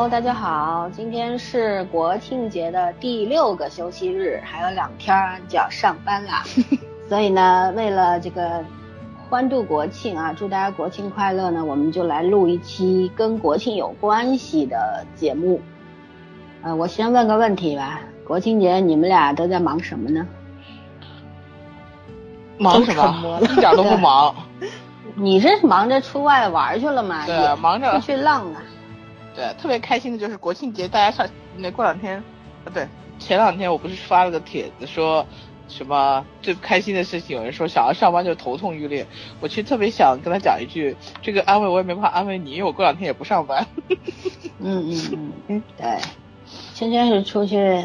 Hello，大家好，今天是国庆节的第六个休息日，还有两天就要上班啦。所以呢，为了这个欢度国庆啊，祝大家国庆快乐呢，我们就来录一期跟国庆有关系的节目。呃，我先问个问题吧，国庆节你们俩都在忙什么呢？忙什么？一点都不忙。你是忙着出外玩去了吗？对，忙着出去浪啊。对，特别开心的就是国庆节，大家上那过两天，啊对，前两天我不是发了个帖子，说什么最开心的事情，有人说想要上班就头痛欲裂，我其实特别想跟他讲一句，这个安慰我也没办法安慰你，因为我过两天也不上班。嗯嗯嗯嗯，对，今天是出去。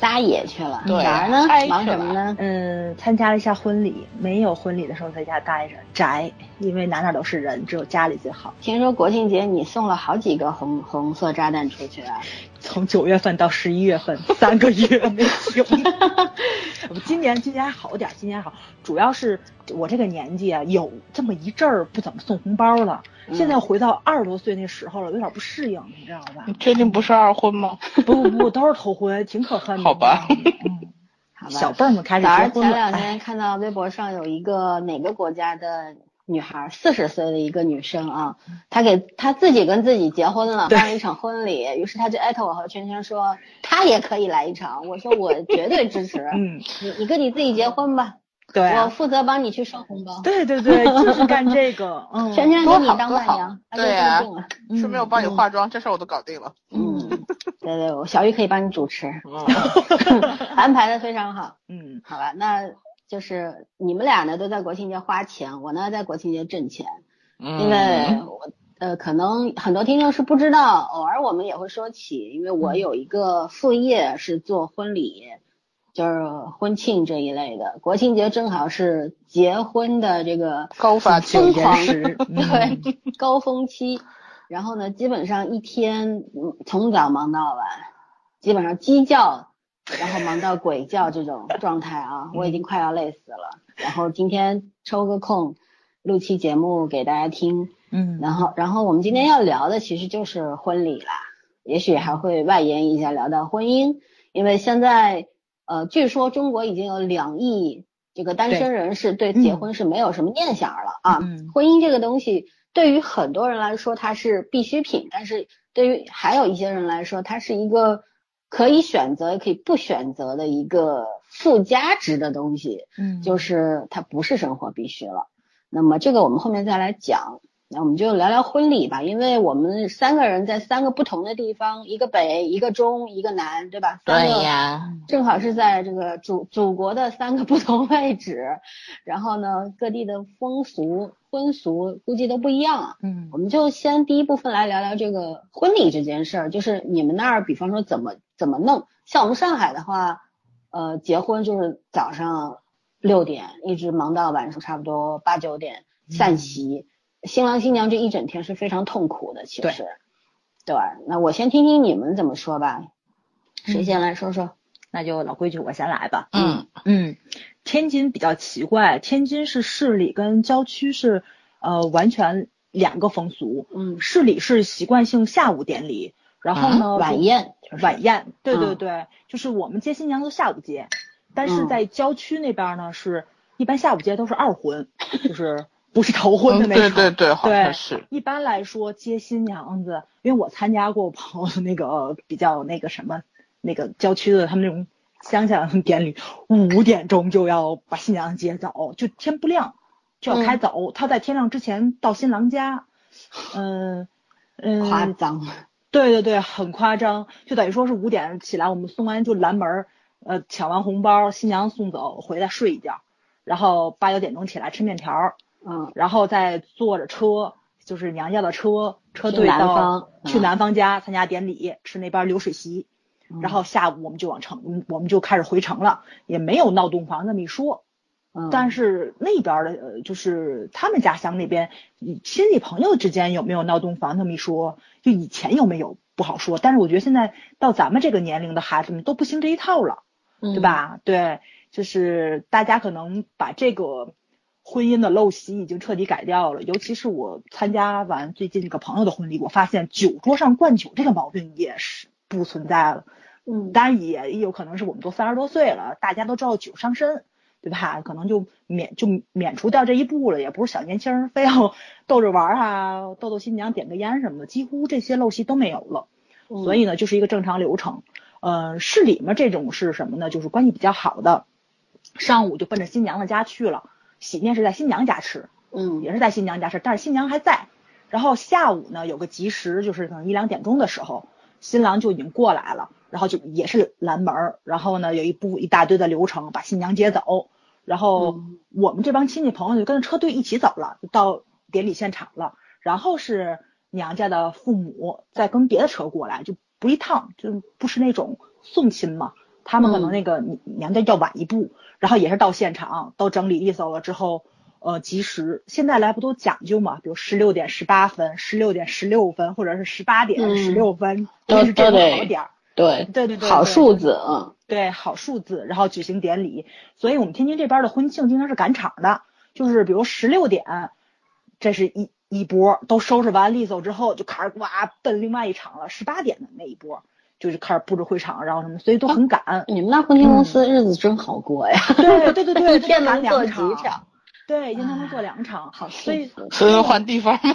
撒野去了，对哪儿呢？忙什么呢？嗯，参加了一下婚礼，没有婚礼的时候在家待着宅，因为哪哪都是人，只有家里最好。听说国庆节你送了好几个红红色炸弹出去啊？从九月份到十一月份，三个月没停。不，今年今年还好点，今年好，主要是我这个年纪啊，有这么一阵儿不怎么送红包了。现在回到二十多岁那时候了，有点不适应，你知道吧？你确定不是二婚吗？不不不，都是头婚，挺可恨的。好吧。嗯，好吧。小辈儿们开始结婚了。前两天看到微博上有一个哪个国家的女孩，四十岁的一个女生啊，她给她自己跟自己结婚了，办了一场婚礼。于是她就艾特我和圈圈说，她也可以来一场。我说我绝对支持。嗯，你你跟你自己结婚吧。对，我负责帮你去收红包。对对对，就是干这个。嗯，全全给你当伴娘，对呀，顺便我帮你化妆，这事我都搞定了。嗯，对对，小玉可以帮你主持，安排的非常好。嗯，好吧，那就是你们俩呢都在国庆节花钱，我呢在国庆节挣钱。嗯，因为我呃可能很多听众是不知道，偶尔我们也会说起，因为我有一个副业是做婚礼。就是婚庆这一类的，国庆节正好是结婚的这个高发疯狂时，对高峰期。然后呢，基本上一天从早忙到晚，基本上鸡叫，然后忙到鬼叫这种 状态啊，我已经快要累死了。然后今天抽个空录期节目给大家听，嗯，然后然后我们今天要聊的其实就是婚礼啦，也许还会外延一下聊到婚姻，因为现在。呃，据说中国已经有两亿这个单身人士对结婚是没有什么念想了啊。婚姻这个东西对于很多人来说它是必需品，但是对于还有一些人来说，它是一个可以选择也可以不选择的一个附加值的东西。嗯，就是它不是生活必须了。那么这个我们后面再来讲。那我们就聊聊婚礼吧，因为我们三个人在三个不同的地方，一个北，一个中，一个南，对吧？对呀，正好是在这个祖祖国的三个不同位置，然后呢，各地的风俗婚俗估计都不一样。嗯，我们就先第一部分来聊聊这个婚礼这件事儿，就是你们那儿，比方说怎么怎么弄？像我们上海的话，呃，结婚就是早上六点一直忙到晚上差不多八九点散席。新郎新娘这一整天是非常痛苦的，其实，对吧？那我先听听你们怎么说吧，谁先来说说？那就老规矩，我先来吧。嗯嗯，天津比较奇怪，天津是市里跟郊区是呃完全两个风俗。嗯，市里是习惯性下午典礼，然后呢晚宴，晚宴，对对对，就是我们接新娘都下午接，但是在郊区那边呢是一般下午接都是二婚，就是。不是头婚的那种，对对对，好像是。一般来说，接新娘子，因为我参加过我朋友的那个比较那个什么，那个郊区的他们那种乡下典礼，五点钟就要把新娘接走，就天不亮就要开走，他在天亮之前到新郎家，嗯嗯，夸张，对对对，很夸张，就等于说是五点起来，我们送完就拦门，呃，抢完红包，新娘送走，回来睡一觉，然后八九点钟起来吃面条。嗯，然后再坐着车，就是娘家的车，车队到去男方家参加典礼，吃那边流水席，然后下午我们就往城，我们就开始回城了，也没有闹洞房那么一说。嗯，但是那边的，呃就是他们家乡那边，亲戚朋友之间有没有闹洞房那么一说，就以前有没有不好说。但是我觉得现在到咱们这个年龄的孩子们都不兴这一套了，对吧？对，就是大家可能把这个。婚姻的陋习已经彻底改掉了。尤其是我参加完最近一个朋友的婚礼，我发现酒桌上灌酒这个毛病也是不存在了。嗯，当然也也有可能是我们都三十多岁了，大家都知道酒伤身，对吧？可能就免就免除掉这一步了，也不是小年轻儿非要 逗着玩儿啊，逗逗新娘，点个烟什么的，几乎这些陋习都没有了。所以呢，就是一个正常流程。呃，市里面这种是什么呢？就是关系比较好的，上午就奔着新娘的家去了，喜宴是在新娘家吃，嗯，也是在新娘家吃，但是新娘还在。然后下午呢，有个吉时，就是可能一两点钟的时候，新郎就已经过来了，然后就也是拦门儿，然后呢有一步一大堆的流程把新娘接走，然后我们这帮亲戚朋友就跟着车队一起走了，就到典礼现场了，然后是娘家的父母再跟别的车过来，就不一趟，就不是那种送亲嘛，他们可能那个娘家要晚一步，然后也是到现场都整理利索了之后。呃，及时，现在来不都讲究嘛？比如十六点十八分、十六点十六分，或者是十八点十六分，都是这个好点儿。对对对对，好数字嗯。对，好数字，然后举行典礼。所以我们天津这边的婚庆经常是赶场的，就是比如十六点，这是一一波，都收拾完利索之后，就开始哇奔另外一场了。十八点的那一波，就是开始布置会场，然后什么，所以都很赶。你们那婚庆公司日子真好过呀！对对对对，一天能做几场？对，一天能做两场，好，所以所以换地方吗？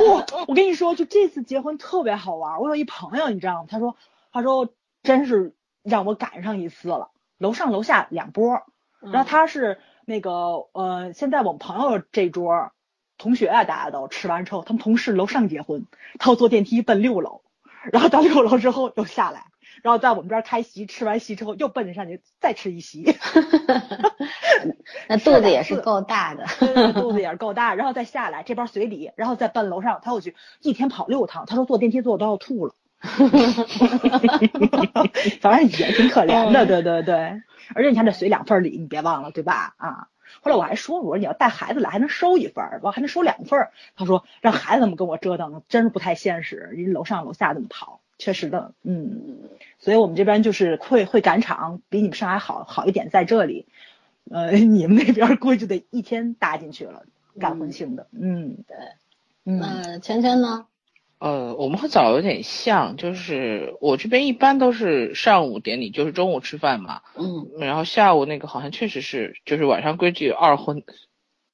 我 我跟你说，就这次结婚特别好玩。我有一朋友，你知道吗？他说，他说真是让我赶上一次了，楼上楼下两波。然后他是那个呃，现在我们朋友这桌同学啊，大家都吃完之后，他们同事楼上结婚，他要坐电梯奔六楼，然后到六楼之后又下来。然后在我们这儿开席，吃完席之后又奔着上去再吃一席 那肚子也是够大的，肚子 也是够大。然后再下来这边随礼，然后再奔楼上，他又去一天跑六趟。他说坐电梯坐都要吐了，反正也挺可怜的，对对对。而且你看这随两份礼，你别忘了，对吧？啊，后来我还说，我说你要带孩子来还能收一份，我还能收两份。他说让孩子们跟我折腾，真是不太现实，人楼上楼下这么跑。确实的，嗯，所以我们这边就是会会赶场，比你们上海好好一点，在这里，呃，你们那边估计得一天搭进去了，赶婚庆的，嗯，对，嗯，芊芊呢？呃，我们和早有点像，就是我这边一般都是上午典礼，就是中午吃饭嘛，嗯，然后下午那个好像确实是，就是晚上规矩二婚，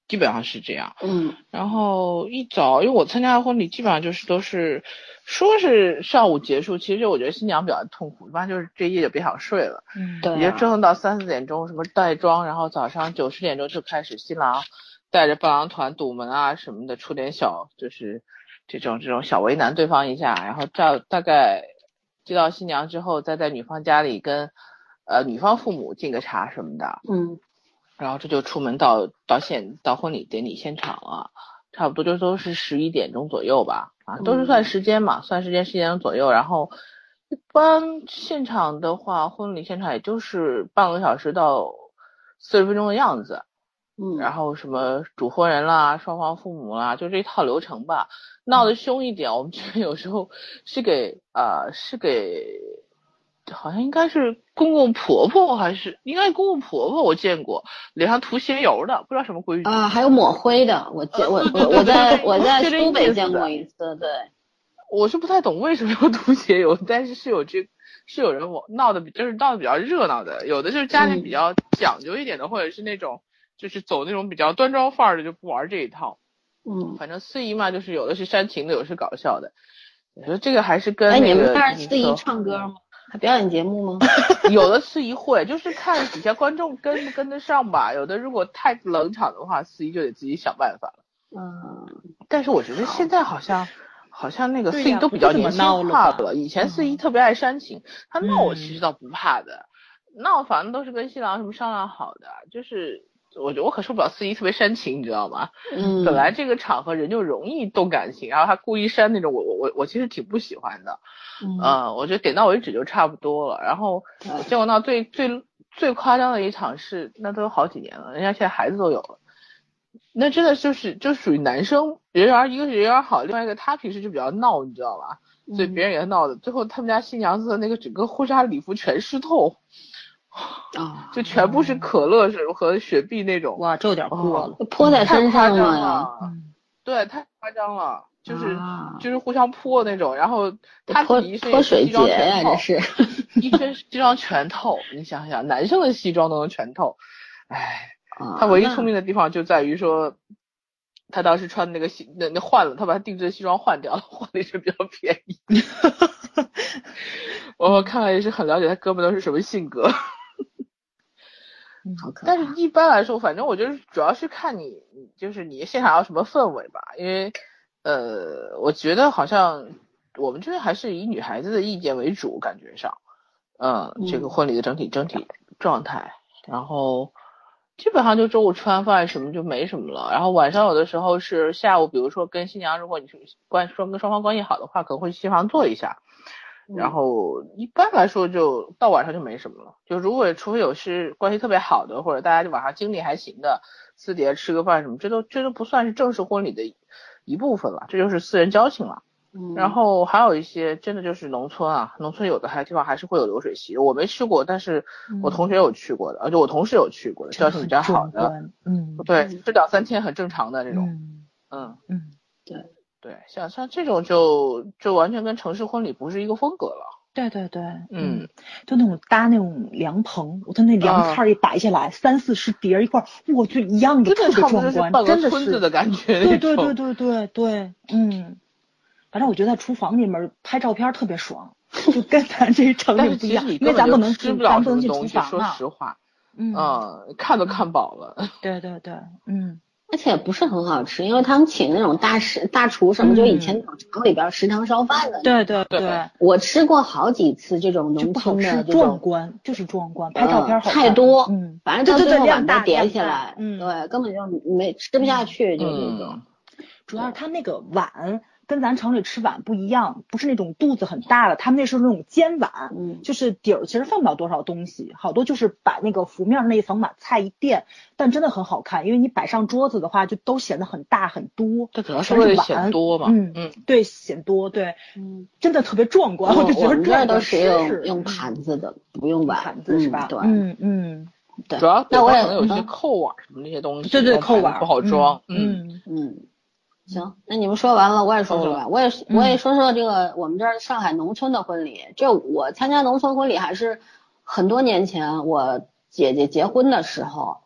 基本上是这样，嗯，然后一早，因为我参加的婚礼基本上就是都是。说是上午结束，其实我觉得新娘比较痛苦，一般就是这夜就别想睡了，嗯，对，也就折腾到三四点钟，什么带妆，然后早上九十点钟就开始新郎带着伴郎团堵门啊什么的，出点小就是这种这种小为难对方一下，然后到大概接到新娘之后，再在女方家里跟呃女方父母敬个茶什么的，嗯，然后这就出门到到现到婚礼典礼现场了，差不多就都是十一点钟左右吧。啊，都是算时间嘛，算时间十一点钟左右。然后一般现场的话，婚礼现场也就是半个小时到四十分钟的样子。嗯，然后什么主婚人啦、双方父母啦，就这一套流程吧。闹得凶一点，我们这边有时候是给啊，是给，好像应该是公公婆婆还是应该公公婆婆，我见过脸上涂鞋油的，不知道什么规矩啊，还有抹灰的，我见我我我在我在苏北见过一次，对。我是不太懂为什么要涂鞋油，但是是有这是有人我闹的比就是闹的比较热闹的，有的就是家里比较讲究一点的，或者是那种。就是走那种比较端庄范儿的，就不玩这一套。嗯，反正司仪嘛，就是有的是煽情的，有的是搞笑的。我觉得这个还是跟哎，你们那儿司仪唱歌吗？还表演节目吗？有的司仪会，就是看底下观众跟不跟得上吧。有的如果太冷场的话，司仪就得自己想办法了。嗯，但是我觉得现在好像好像那个司仪都比较年轻化了。以前司仪特别爱煽情，他闹我其实倒不怕的，闹反正都是跟新郎什么商量好的，就是。我觉得我可受不了司仪特别煽情，你知道吗？嗯，本来这个场合人就容易动感情，然后他故意煽那种，我我我我其实挺不喜欢的。嗯，我觉得点到为止就差不多了。然后结果闹最最最夸张的一场是，那都有好几年了，人家现在孩子都有了。那真的就是就属于男生人缘，一个是人缘好，另外一个他平时就比较闹，你知道吧？所以别人也闹的。最后他们家新娘子的那个整个婚纱礼服全湿透。啊，就全部是可乐是和雪碧那种，哇，这有点过了。泼在身上了呀。嗯，对，太夸张了，就是啊就是互相泼那种，然后他泼泼水西装节呀，这，是。一身西装全透，你想想，男生的西装都能全透，唉，啊他唯一聪明的地方就在于说，他当时穿的那个西那那换了，他把他定制的西装换掉了，换了一身比较便宜。我看来也是很了解他哥们都是什么性格，好可但是一般来说，反正我就是主要是看你，就是你现场要什么氛围吧，因为呃，我觉得好像我们这边还是以女孩子的意见为主，感觉上，嗯，这个嗯。婚礼的整体整体状态，然后基本上就中午吃完饭什么就没什么了，然后晚上有的时候是下午，比如说跟新娘，如果你是关双跟双方关系好的话，可能会去新房坐一下，然后一般来说就到晚上就没什么了。就如果除非有是关系特别好的，或者大家就晚上精力还行的，私底下吃个饭什么，这都这都不算是正式婚礼的一部分了，这就是私人交情了。嗯。然后还有一些真的就是农村啊，农村有的还地方还是会有流水席，我没去过，但是我同学有去过的，而且我同事有去过的，交情比较好的，的，嗯。对，这两三天很正常的这种，嗯。嗯，嗯，对，像像这种就就完全跟城市婚礼不是一个风格了，对对对，嗯，就那种搭那种凉棚，我的那凉菜一摆下来，三四十碟一块儿，我就一样的真特别壮观，半真的个村子是的感觉对，对对对对对，嗯，反正我觉得在厨房里面拍照片特别爽，就跟咱这城但里不一样，因为咱不能吃不了什么东西，说啊。实话，嗯，嗯，看都看饱了，对对对，嗯而且不是很好吃，因为他们请那种大师、大厨什么，嗯就以前那种厂里边食堂烧饭的。，对对对对，我吃过好几次这种农就不好吃，村的这种，壮观，就是壮观，拍照片太多，嗯，反正到最后碗都量大量大叠起来，嗯对，根本就没吃不下去，就这种嗯。主要是他那个碗跟咱城里吃碗不一样，不是那种肚子很大的，他们那是那种尖碗，嗯就是底儿其实放不了多少东西，好多就是把那个浮面那一层把菜一垫，但真的很好看，因为你摆上桌子的话，就都显得很大很多。这可能是全是为了碗显多嘛，嗯嗯，对，显多，对，嗯，真的特别壮观，就觉得这都是用用盘子的，不用碗盘子是吧？嗯对嗯嗯，对主。要那我可能有一些嗯扣碗什么那些东西，对对，扣碗不好装，嗯，嗯嗯，行，那你们说完了，我也说说吧，我也我也说说这个我们这儿上海农村的婚礼。这我参加农村婚礼还是很多年前我姐姐结婚的时候，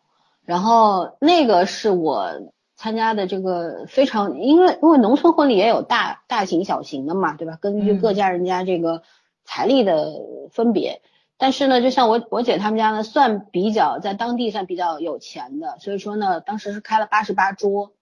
然后那个是我参加的这个非常，因为因为农村婚礼也有大大型小型的嘛，对吧？根据嗯各家人家这个财力的分别。但是呢，就像我我姐他们家呢，算比较在当地算比较有钱的，所以说呢，当时是开了八十八桌，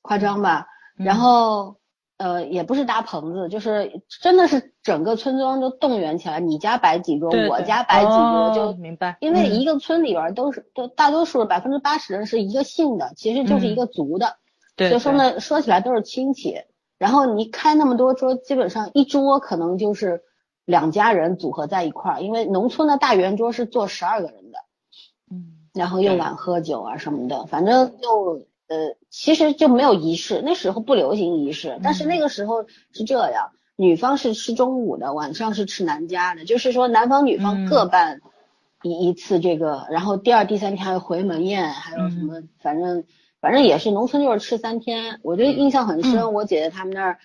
夸张吧？然后呃也不是搭棚子，就是真的是整个村庄都动员起来，你家摆几桌，我家摆几桌，哦就明白，因为嗯一个村里边都是都大多数百分之八十人是一个姓的，其实就是一个族的，对所以说呢说起来都是亲戚。然后你开那么多桌，基本上一桌可能就是两家人组合在一块儿，因为农村的大圆桌是坐十二个人的。嗯然后又晚喝酒啊什么的，反正就呃，其实就没有仪式，那时候不流行仪式，但是那个时候是这样，女方是吃中午的，晚上是吃男家的，就是说男方女方各办一一次这个，然后第二、第三天还有回门宴，还有什么，反正反正也是农村就是吃三天，我就印象很深，我姐姐他们那儿，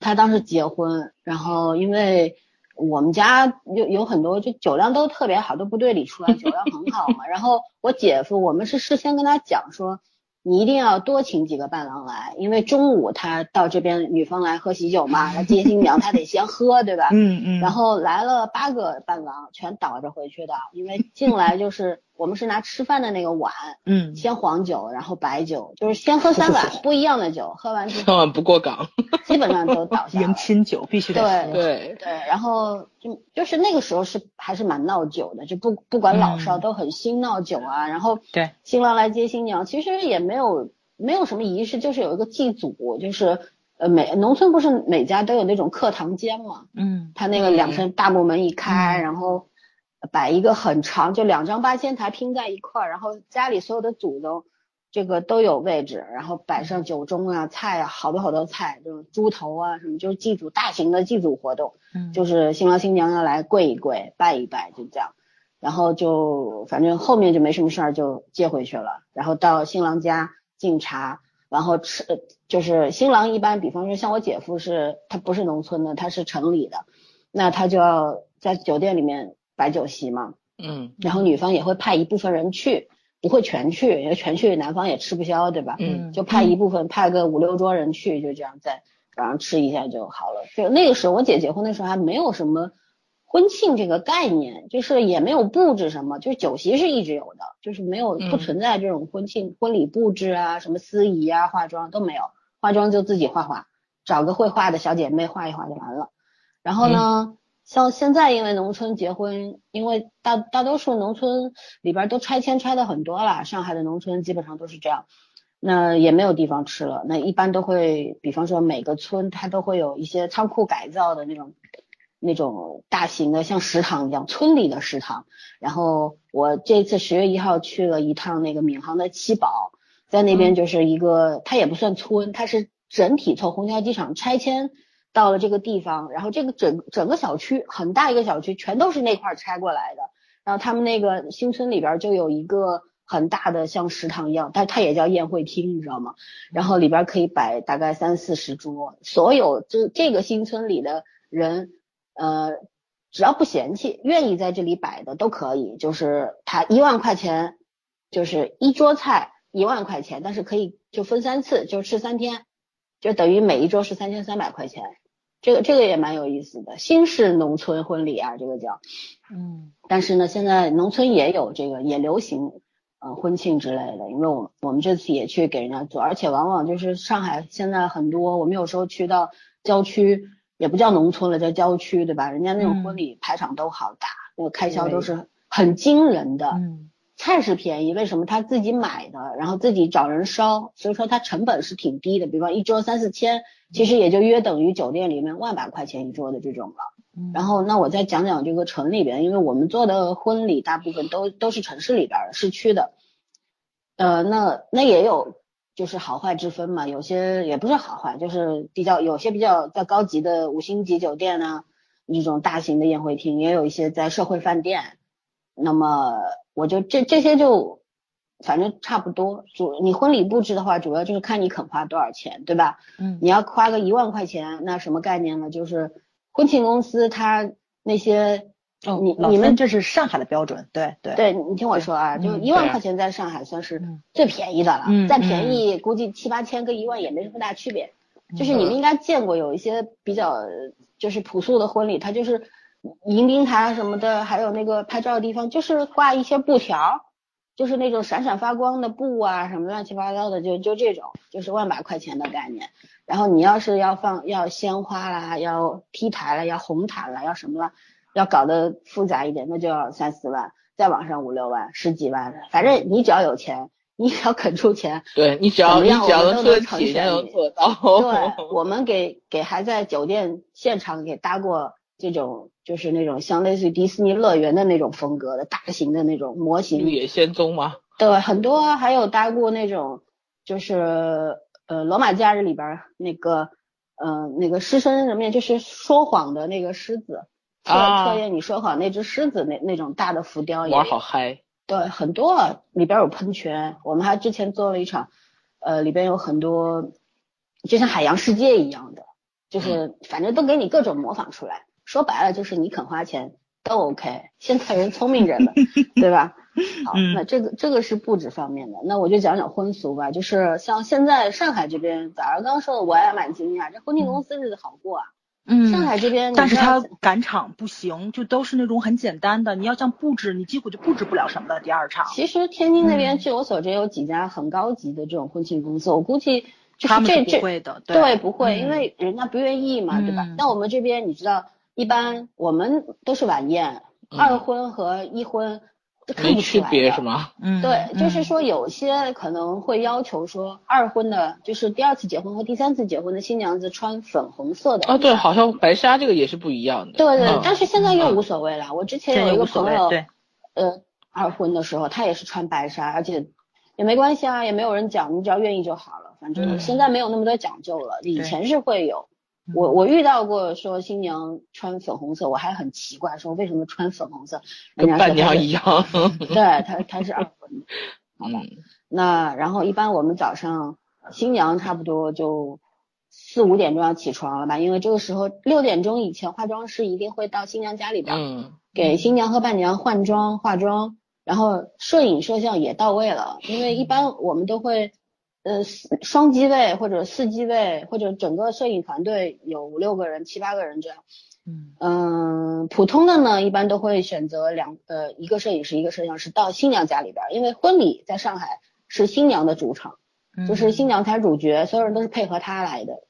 她当时结婚，然后因为。我们家有有很多，就酒量都特别好，都部队里出来，酒量很好嘛。然后我姐夫，我们是事先跟他讲说，你一定要多请几个伴郎来，因为中午他到这边女方来喝喜酒嘛，来接新娘，他得先喝，对吧？嗯嗯，然后来了八个伴郎，全倒着回去的，因为进来就是我们是拿吃饭的那个碗，嗯。先黄酒，然后白酒，就是先喝三碗不一样的酒，喝完之后千万不过岗，基本上都倒下迎。亲酒必须得对喝，对，对，然后就就是那个时候是还是蛮闹酒的，就不不管老少嗯都很兴闹酒啊。然后对。新郎来接新娘，其实也没有没有什么仪式，就是有一个祭祖，就是呃每农村不是每家都有那种课堂间嘛，嗯。他那个两嗯扇大木门一开，嗯。然后摆一个很长，就两张八仙台拼在一块儿，然后家里所有的祖宗这个都有位置，然后摆上酒盅啊、菜啊，好多好多菜，这种猪头啊什么，就是祭祖大型的祭祖活动，嗯就是新郎新娘要来跪一跪、拜一拜，就这样。然后就反正后面就没什么事儿，就接回去了。然后到新郎家敬茶，然后吃，就是新郎一般，比方说像我姐夫是，他不是农村的，他是城里的，那他就要在酒店里面摆酒席嘛。嗯然后女方也会派一部分人去，不会全去，因为全去男方也吃不消，对吧？嗯就派一部分，派个五六桌人去，就这样在晚上吃一下就好了。就那个时候，我姐结婚的时候还没有什么婚庆这个概念，就是也没有布置什么，就是酒席是一直有的，就是没有嗯不存在这种婚庆婚礼布置啊，什么司仪啊、化妆都没有，化妆就自己画画，找个会画的小姐妹画一画就完了。然后呢，像现在因为农村结婚，因为大大多数农村里边都拆迁拆的很多了，上海的农村基本上都是这样，那也没有地方吃了，那一般都会，比方说每个村它都会有一些仓库改造的那种那种大型的像食堂一样村里的食堂。然后我这次十月一号去了一趟那个闵行的七宝，在那边就是一个，它也不算村，它是整体从虹桥机场拆迁到了这个地方，然后这个整整个小区很大一个小区，全都是那块拆过来的。然后他们那个新村里边就有一个很大的像食堂一样，但它也叫宴会厅，你知道吗？然后里边可以摆大概三四十桌，所有这这个新村里的人，呃，只要不嫌弃，愿意在这里摆的都可以。就是他一万块钱，就是一桌菜一万块钱，但是可以就分三次，就是吃三天，就等于每一桌是三千三百块钱。这个这个也蛮有意思的，新式农村婚礼啊，这个叫。嗯但是呢，现在农村也有这个，也流行呃婚庆之类的。因为我我们这次也去给人家做，而且往往就是上海现在很多，我们有时候去到郊区，也不叫农村了，叫郊区，对吧？人家那种婚礼排场都好大，那个开销都是很惊人的。嗯菜是便宜，为什么？他自己买的，然后自己找人烧，所以说它成本是挺低的。比方一桌三四千，其实也就约等于酒店里面万把块钱一桌的这种了。嗯，然后，那我再讲讲这个城里边，因为我们做的婚礼大部分都都是城市里边儿市区的，呃，那那也有就是好坏之分嘛，有些也不是好坏，就是比较有些比较在高级的五星级酒店啊，这种大型的宴会厅，也有一些在社会饭店。那么我就这这些就反正差不多，主你婚礼布置的话，主要就是看你肯花多少钱，对吧？嗯你要花个一万块钱，那什么概念呢？就是婚庆公司它那些，哦你你们这是上海的标准，对对对你听我说啊，就嗯一万块钱在上海算是嗯最便宜的了，嗯再便宜估计七八千跟一万也没什么大区别。就是你们应该见过有一些比较就是朴素的婚礼，它就是迎宾台什么的，还有那个拍照的地方，就是挂一些布条，就是那种闪闪发光的布啊，什么乱七八糟的，就就这种，就是万把块钱的概念。然后你要是要放要鲜花啦，要 T 台了，要红毯了，要什么了，要搞得复杂一点，那就要三四万，再往上五六万、十几万，反正你只要有钱，你只要肯出钱，对你只要你只要能能出得起，能做到。对，我们给给还在酒店现场给搭过这种，就是那种像类似于迪士尼乐园的那种风格的大型的那种模型绿，野仙踪吗？对，很多啊还有搭过那种，就是呃罗马假日里边儿那个呃那个狮身人面，就是说谎的那个狮子，测啊测验你说谎那只狮子那那种大的浮雕也有玩好嗨。对，很多啊，里边有喷泉，我们还之前做了一场，呃，里边有很多，就像海洋世界一样的，就是反正都给你各种模仿出来。说白了就是你肯花钱都 OK，现在人聪明着呢，对吧？好，嗯那这个这个是布置方面的，那我就讲讲婚俗吧。就是像现在上海这边，早上刚说的我也蛮惊讶，这婚庆公司日子好过啊。嗯上海这边但是他赶场不行，就都是那种很简单的，你要像布置，你几乎就布置不了什么的。第二场，其实天津那边嗯据我所知有几家很高级的这种婚庆公司，我估计就是是这这不会的，对不会，嗯因为人家不愿意嘛，对吧嗯？那我们这边你知道，一般我们都是晚宴，嗯二婚和一婚没区不出来的别是吗？嗯，对，就是嗯说有些可能会要求说二婚的，就是第二次结婚和第三次结婚的新娘子穿粉红色的。哦，对，好像白纱这个也是不一样的。对对，嗯但是现在又嗯无所谓了。我之前有一个朋友，对，呃，二婚的时候他也是穿白纱，而且也没关系啊，也没有人讲，你只要愿意就好了。反正嗯现在没有那么多讲究了，以前是会有。我我遇到过说新娘穿粉红色，我还很奇怪，说为什么穿粉红色？人家说伴娘一样。对她她是二婚，好吧？嗯那然后一般我们早上新娘差不多就四五点钟要起床了吧，因为这个时候六点钟以前化妆师一定会到新娘家里边。嗯给新娘和伴娘换装、化妆，然后摄影摄像也到位了。因为一般我们都会，呃，四双机位或者四机位，或者整个摄影团队有五六个人、七八个人这样。嗯嗯，普通的呢，一般都会选择两呃一个摄影师、一个摄像师到新娘家里边，因为婚礼在上海是新娘的主场，嗯就是新娘才是主角，所有人都是配合她来的。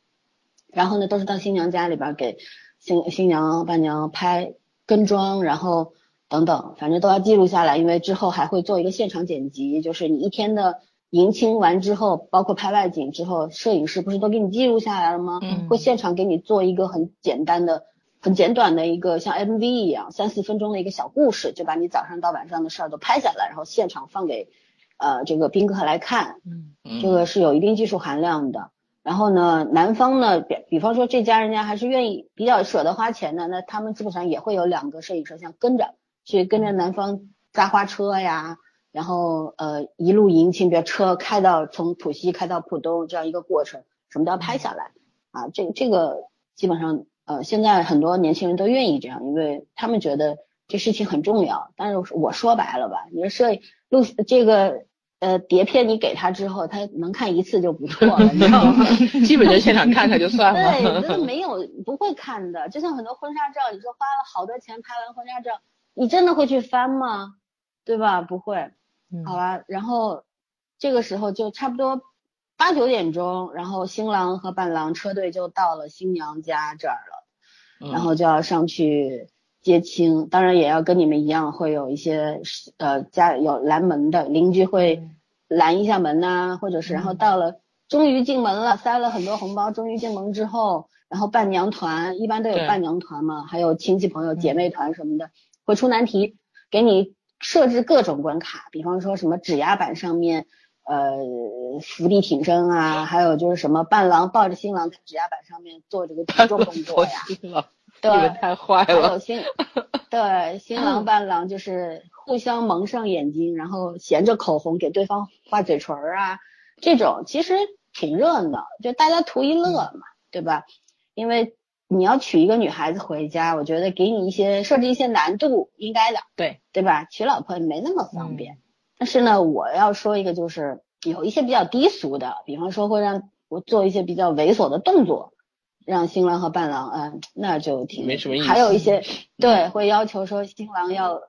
然后呢，都是到新娘家里边给新新娘伴娘拍跟妆，然后等等，反正都要记录下来，因为之后还会做一个现场剪辑，就是你一天的迎亲完之后，包括拍外景之后，摄影师不是都给你记录下来了吗？嗯会现场给你做一个很简单的、很简短的一个像 MV 一样三四分钟的一个小故事，就把你早上到晚上的事儿都拍下来，然后现场放给呃这个宾客来看。这个是有一定技术含量的。然后呢，男方呢，比比方说这家人家还是愿意比较舍得花钱的，那他们基本上也会有两个摄影摄像跟着去跟着男方扎花车呀，然后呃一路迎亲，比如车开到从浦西开到浦东这样一个过程，什么都要拍下来啊。这个这个基本上呃现在很多年轻人都愿意这样，因为他们觉得这事情很重要。但是我说白了吧，你说摄影录这个。呃，碟片你给他之后，他能看一次就不错了，你知道吗？基本就现场看看就算对，了。这没有不会看的，就像很多婚纱照，你说花了好多钱拍完婚纱照，你真的会去翻吗？对吧？不会。嗯。好了，然后这个时候就差不多八九点钟，然后新郎和伴郎车队就到了新娘家这儿了，然后就要上去接亲，当然也要跟你们一样，会有一些呃家有拦门的邻居会拦一下门呐、或者是然后到了终于进门了，塞了很多红包，终于进门之后，然后伴娘团一般都有伴娘团嘛，还有亲戚朋友姐妹团什么的，会出难题给你设置各种关卡，比方说什么指压板上面。呃，伏地挺身啊，还有就是什么伴郎抱着新郎在指压板上面做这个举重动作呀，对，太坏还有了。新对新郎伴郎就是互相蒙上眼睛，然后衔着口红给对方画嘴唇儿啊，这种其实挺热闹，就大家图一乐嘛，对吧？因为你要娶一个女孩子回家，我觉得给你一些设置一些难度，应该的，对。对吧？娶老婆也没那么方便。但是呢，我要说一个，就是有一些比较低俗的，比方说会让我做一些比较猥琐的动作，让新郎和伴郎，嗯、那就挺没什么意思。还有一些对会要求说新郎要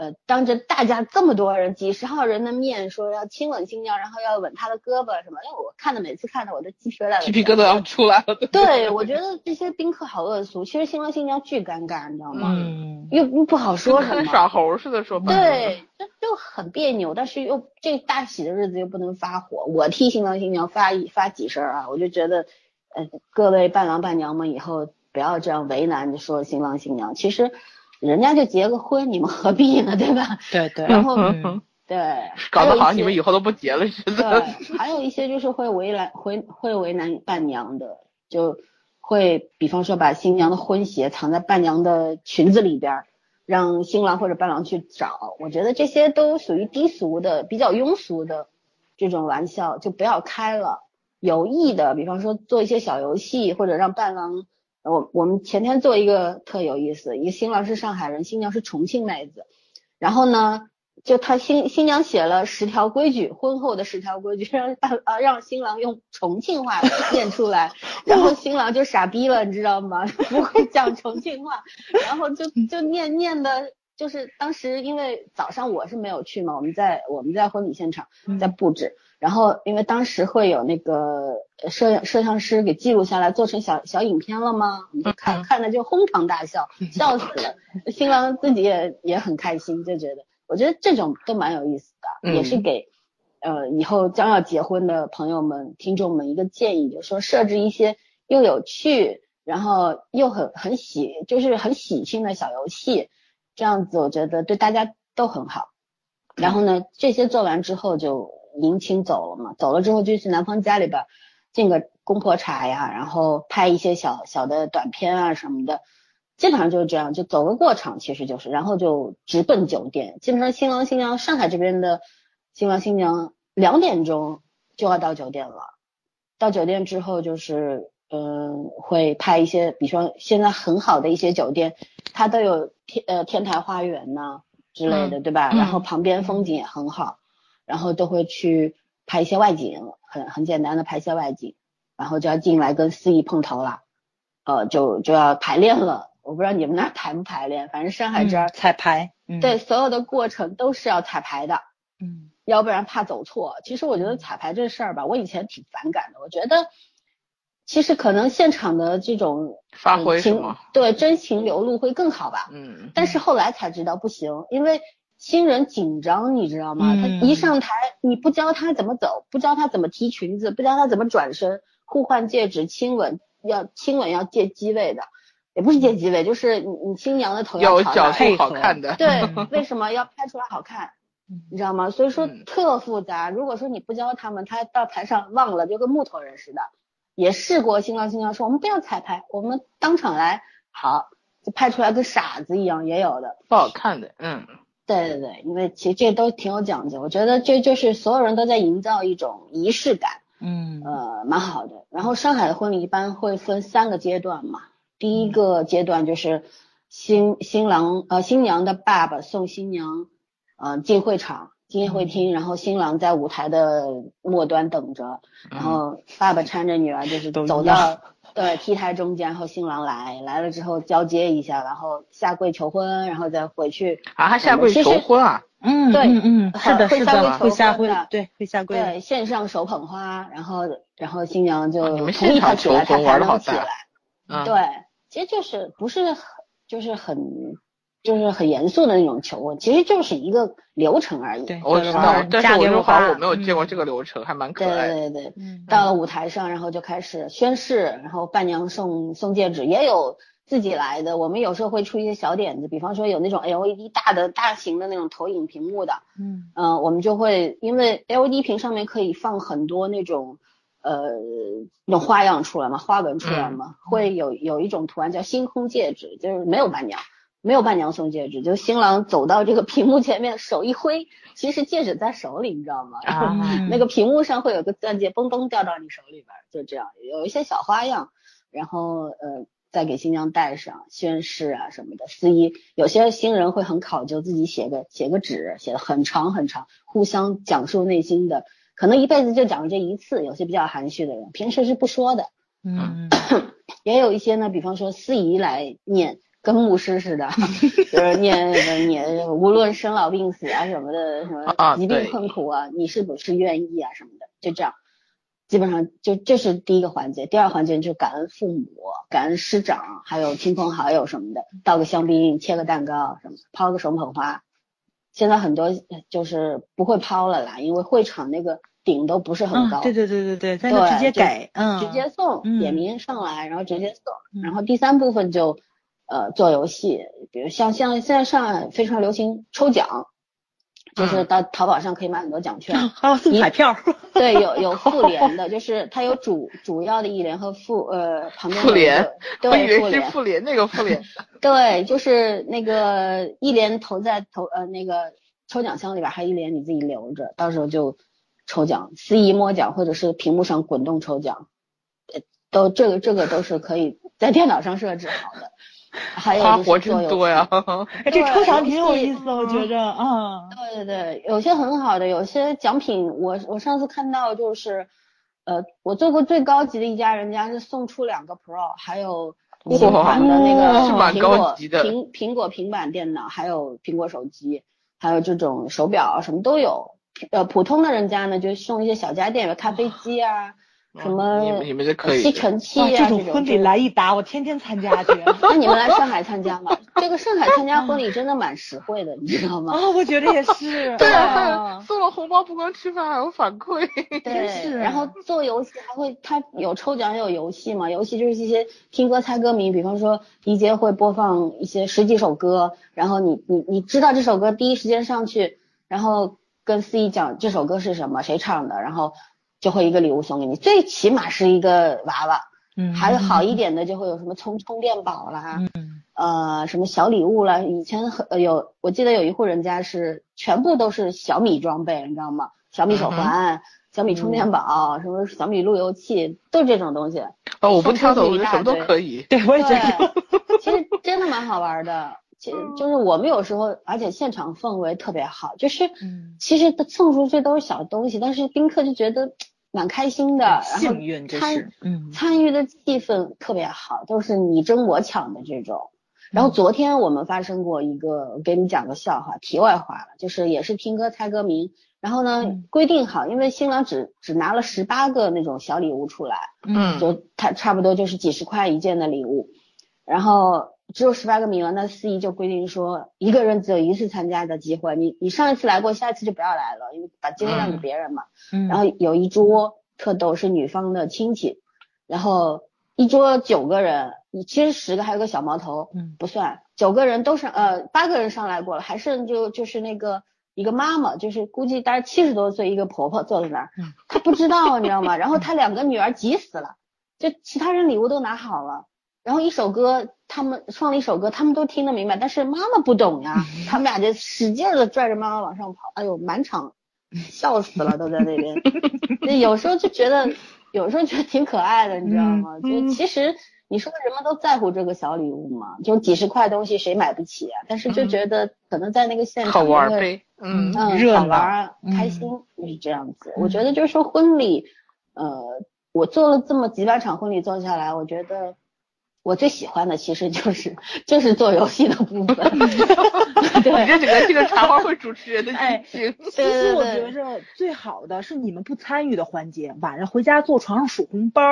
呃当着大家这么多人几十号人的面说要亲吻新娘，然后要吻她的胳膊什么，因为我看的每次看的我都鸡皮疙瘩都鸡皮疙瘩要出来了。对，我觉得这些宾客好恶俗，其实新郎新娘巨尴尬，你知道吗？嗯又又不好说什么。跟耍猴似的说。对，就就很别扭，但是又这大喜的日子又不能发火。我替新郎新娘发一发几声啊，我就觉得，呃，各位伴郎伴娘们以后不要这样为难说新郎新娘，其实人家就结个婚，你们何必呢，对吧？对对，然后嗯对，搞得好像你们以后都不结了似的。对，还有一些就是会为难会会为难伴娘的，就会比方说把新娘的婚鞋藏在伴娘的裙子里边儿，让新郎或者伴郎去找。我觉得这些都属于低俗的、比较庸俗的这种玩笑，就不要开了。有意的，比方说做一些小游戏，或者让伴郎。我我们前天做一个特有意思，一个新郎是上海人，新娘是重庆妹子，然后呢，就他新新娘写了十条规矩，婚后的十条规矩，让啊让新郎用重庆话念出来，然后新郎就傻逼了，你知道吗？不会讲重庆话，然后就就念念的，就是当时因为早上我是没有去嘛，我们在我们在婚礼现场在布置，然后因为当时会有那个摄摄像师给记录下来，做成小小影片了吗？我们就看看的就哄堂大笑，笑死了。新郎自己也也很开心，就觉得我觉得这种都蛮有意思的，嗯也是给呃以后将要结婚的朋友们、听众们一个建议，就是说设置一些又有趣，然后又很很喜，就是很喜庆的小游戏，这样子我觉得对大家都很好。然后呢，这些做完之后就迎亲走了嘛，走了之后就去男方家里边敬个公婆茶呀，然后拍一些小小的短片啊什么的，基本上就是这样，就走个过场，其实就是，然后就直奔酒店。基本上新郎新娘，上海这边的新郎新娘两点钟就要到酒店了，到酒店之后就是。嗯，会拍一些，比如说现在很好的一些酒店，它都有天呃天台花园呐之类的，对吧？然后旁边风景也很好，然后都会去拍一些外景，很很简单的拍一些外景，然后就要进来跟司仪碰头了，呃，就就要排练了。我不知道你们那排不排练，反正上海这儿彩排，对，所有的过程都是要彩排的，嗯，要不然怕走错。其实我觉得彩排这事儿吧，我以前挺反感的，我觉得。其实可能现场的这种发挥情对真情流露会更好吧。嗯。但是后来才知道不行，因为新人紧张，你知道吗？他一上台，你不教他怎么走，不教他怎么提裙子，不教他怎么转身、互换戒指、亲吻，要亲吻要借机位的，也不是借机位，就是你你新娘的头要角度好看的。对，为什么要拍出来好看？你知道吗？所以说特复杂。如果说你不教他们，他到台上忘了，就跟木头人似的。也试过，新郎新娘说我们不要彩排，我们当场来，好，就拍出来跟傻子一样，也有的不好看的，嗯，对对对，因为其实这都挺有讲究，我觉得这就是所有人都在营造一种仪式感，嗯，呃，蛮好的。然后上海的婚礼一般会分三个阶段嘛，第一个阶段就是新新郎呃新娘的爸爸送新娘呃进会场。进宴会厅，然后新郎在舞台的末端等着，然后爸爸搀着女儿就是走到对 T 台中间，然后新郎来来了之后交接一下，然后下跪求婚，然后再回去啊，还下跪求婚啊？嗯，对，嗯嗯，是的，是的，会下跪，对，会下跪，对，线上手捧花，然后然后新娘就同意他起来，他才能起来，对，其实就是不是就是很。就是很严肃的那种求婚，其实就是一个流程而已。对，我知道，但是我说好像我没有见过这个流程，还蛮可爱。对对对，到了舞台上，然后就开始宣誓，然后伴娘送送戒指，也有自己来的。我们有时候会出一些小点子，比方说有那种 LED 大的大型的那种投影屏幕的，嗯嗯，我们就会因为 LED 屏上面可以放很多那种呃那种花样出来嘛，花纹出来嘛，会有有一种图案叫星空戒指，就是没有伴娘。没有伴娘送戒指，就新郎走到这个屏幕前面，手一挥，其实戒指在手里，你知道吗？然 后那个屏幕上会有个钻戒，嘣嘣掉到你手里边，就这样，有一些小花样，然后呃再给新娘戴上，宣誓啊什么的。司仪有些新人会很考究，自己写个写个纸，写的很长很长，互相讲述内心的，可能一辈子就讲这一次。有些比较含蓄的人，平时是不说的。嗯，也有一些呢，比方说司仪来念。跟牧师似的，就是念念，无论生老病死啊什么的，什么疾病困苦啊，你是不是愿意啊什么的，就这样，基本上就这是第一个环节。第二环节就感恩父母、感恩师长，还有亲朋好友什么的，倒个香槟，切个蛋糕什么，抛个手捧花。现在很多就是不会抛了啦，因为会场那个顶都不是很高。对对对对对，那就直接给，嗯，直接送，点名上来，然后直接送。然后第三部分就。呃，做游戏，比如像像现在上海非常流行抽奖，就是到淘宝上可以买很多奖券，还有送彩票。对，有有 复联的，就是它有主主要的一联和副呃旁边复联，对，复联复联那个复联，对，就是那个一联投在投呃那个抽奖箱里边，还一联你自己留着，到时候就抽奖，司仪摸奖或者是屏幕上滚动抽奖，都这个这个都是可以在电脑上设置好的。还有活真多呀！这抽奖挺有意思的，我觉着，啊，对对对，有些很好的，有些奖品，我我上次看到就是，呃，我做过最高级的一家人家是送出两个 Pro，还有新款的那个苹果苹苹果平板电脑，还有苹果手机，还有这种手表什么都有。呃，普通的人家呢就送一些小家电，有咖啡机啊。什么？你们这可以吸尘器啊，这种婚礼来一打，我天天参加去。那你们来上海参加吗？这个上海参加婚礼真的蛮实惠的，你知道吗？啊，我觉得也是。对啊，送了红包不光吃饭还有反馈。对，然后做游戏还会，他有抽奖也有游戏嘛。游戏就是一些听歌猜歌名，比方说一杰会播放一些十几首歌，然后你你你知道这首歌，第一时间上去，然后跟司仪讲这首歌是什么，谁唱的，然后。就会一个礼物送给你，最起码是一个娃娃。嗯，还有好一点的就会有什么充充电宝啦，嗯呃，什么小礼物啦。以前很呃有，我记得有一户人家是全部都是小米装备，你知道吗？小米手环、小米充电宝、什么小米路由器，都是这种东西。哦，我不挑的，我觉得什么都可以。对，我也觉得，其实真的蛮好玩的。其实就是我们有时候，而且现场氛围特别好，就是嗯，其实他送出去都是小东西，但是宾客就觉得蛮开心的，然后幸运这参是，嗯。参与的气氛特别好，都是你争我抢的这种。然后昨天我们发生过一个，我给你讲个笑话，题外话了，就是也是听歌猜歌名，然后呢嗯。规定好，因为新郎只只拿了十八个那种小礼物出来，嗯。就他差不多就是几十块一件的礼物，然后只有十八个名额，那司仪就规定说一个人只有一次参加的机会，你你上一次来过，下一次就不要来了，因为把机会让给别人嘛。嗯，然后有一桌特逗，是女方的亲戚，然后一桌九个人，你其实十个还有个小毛头，嗯不算，九个人都上，呃，八个人上来过了，还剩就就是那个一个妈妈，就是估计大概七十多岁一个婆婆坐在那儿嗯，她不知道你知道吗？然后她两个女儿急死了，就其他人礼物都拿好了。然后一首歌，他们放了一首歌，他们都听得明白，但是妈妈不懂呀，他们俩就使劲的拽着妈妈往上跑，哎呦，满场笑死了，都在那边。那有时候就觉得，有时候觉得挺可爱的，你知道吗？嗯就其实你说人们都在乎这个小礼物嘛，就几十块东西谁买不起啊？但是就觉得可能在那个现场好玩就会呗，嗯嗯，热闹好玩儿嗯开心，就是这样子。我觉得就是说婚礼，呃，我做了这么几百场婚礼做下来，我觉得我最喜欢的其实就是就是做游戏的部分。你 对，这整个这个茶话会主持人的哎心情，其实我觉着最好的是你们不参与的环节，晚上回家坐床上数红包，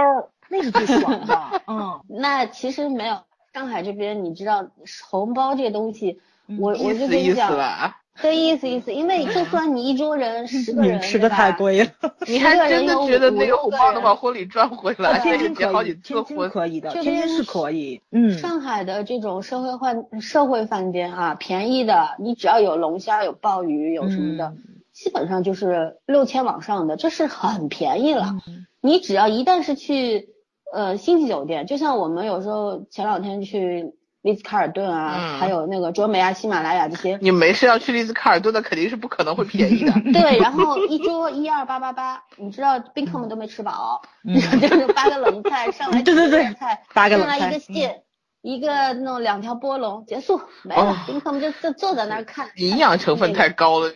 那是最爽的。嗯，那其实没有上海这边，你知道红包这东西，嗯我我就跟你讲意思，吧。对，意思意思，因为就算你一桌人十个人，你吃的太贵了。你还真的觉得那个红包能把婚礼赚回来？天津这个结好，几次婚，可以的，这边天津是可以。嗯，上海的这种社会饭社会饭店啊，便宜的，你只要有龙虾、有鲍鱼、有什么的，嗯基本上就是六千往上的，这是很便宜了。嗯你只要一旦是去呃星级酒店，就像我们有时候前两天去丽兹卡尔顿啊，嗯。还有那个卓美啊、喜马拉雅这些，你没事要去丽兹卡尔顿的，肯定是不可能会便宜的。对，然后一桌一二八八八，你知道宾客们都没吃饱，嗯。就是八个冷菜上来，对对对。菜八个冷菜上来一个蟹，一个弄两条波龙，结束没了。哦，宾客们就就坐在那儿看。营养成分太高了，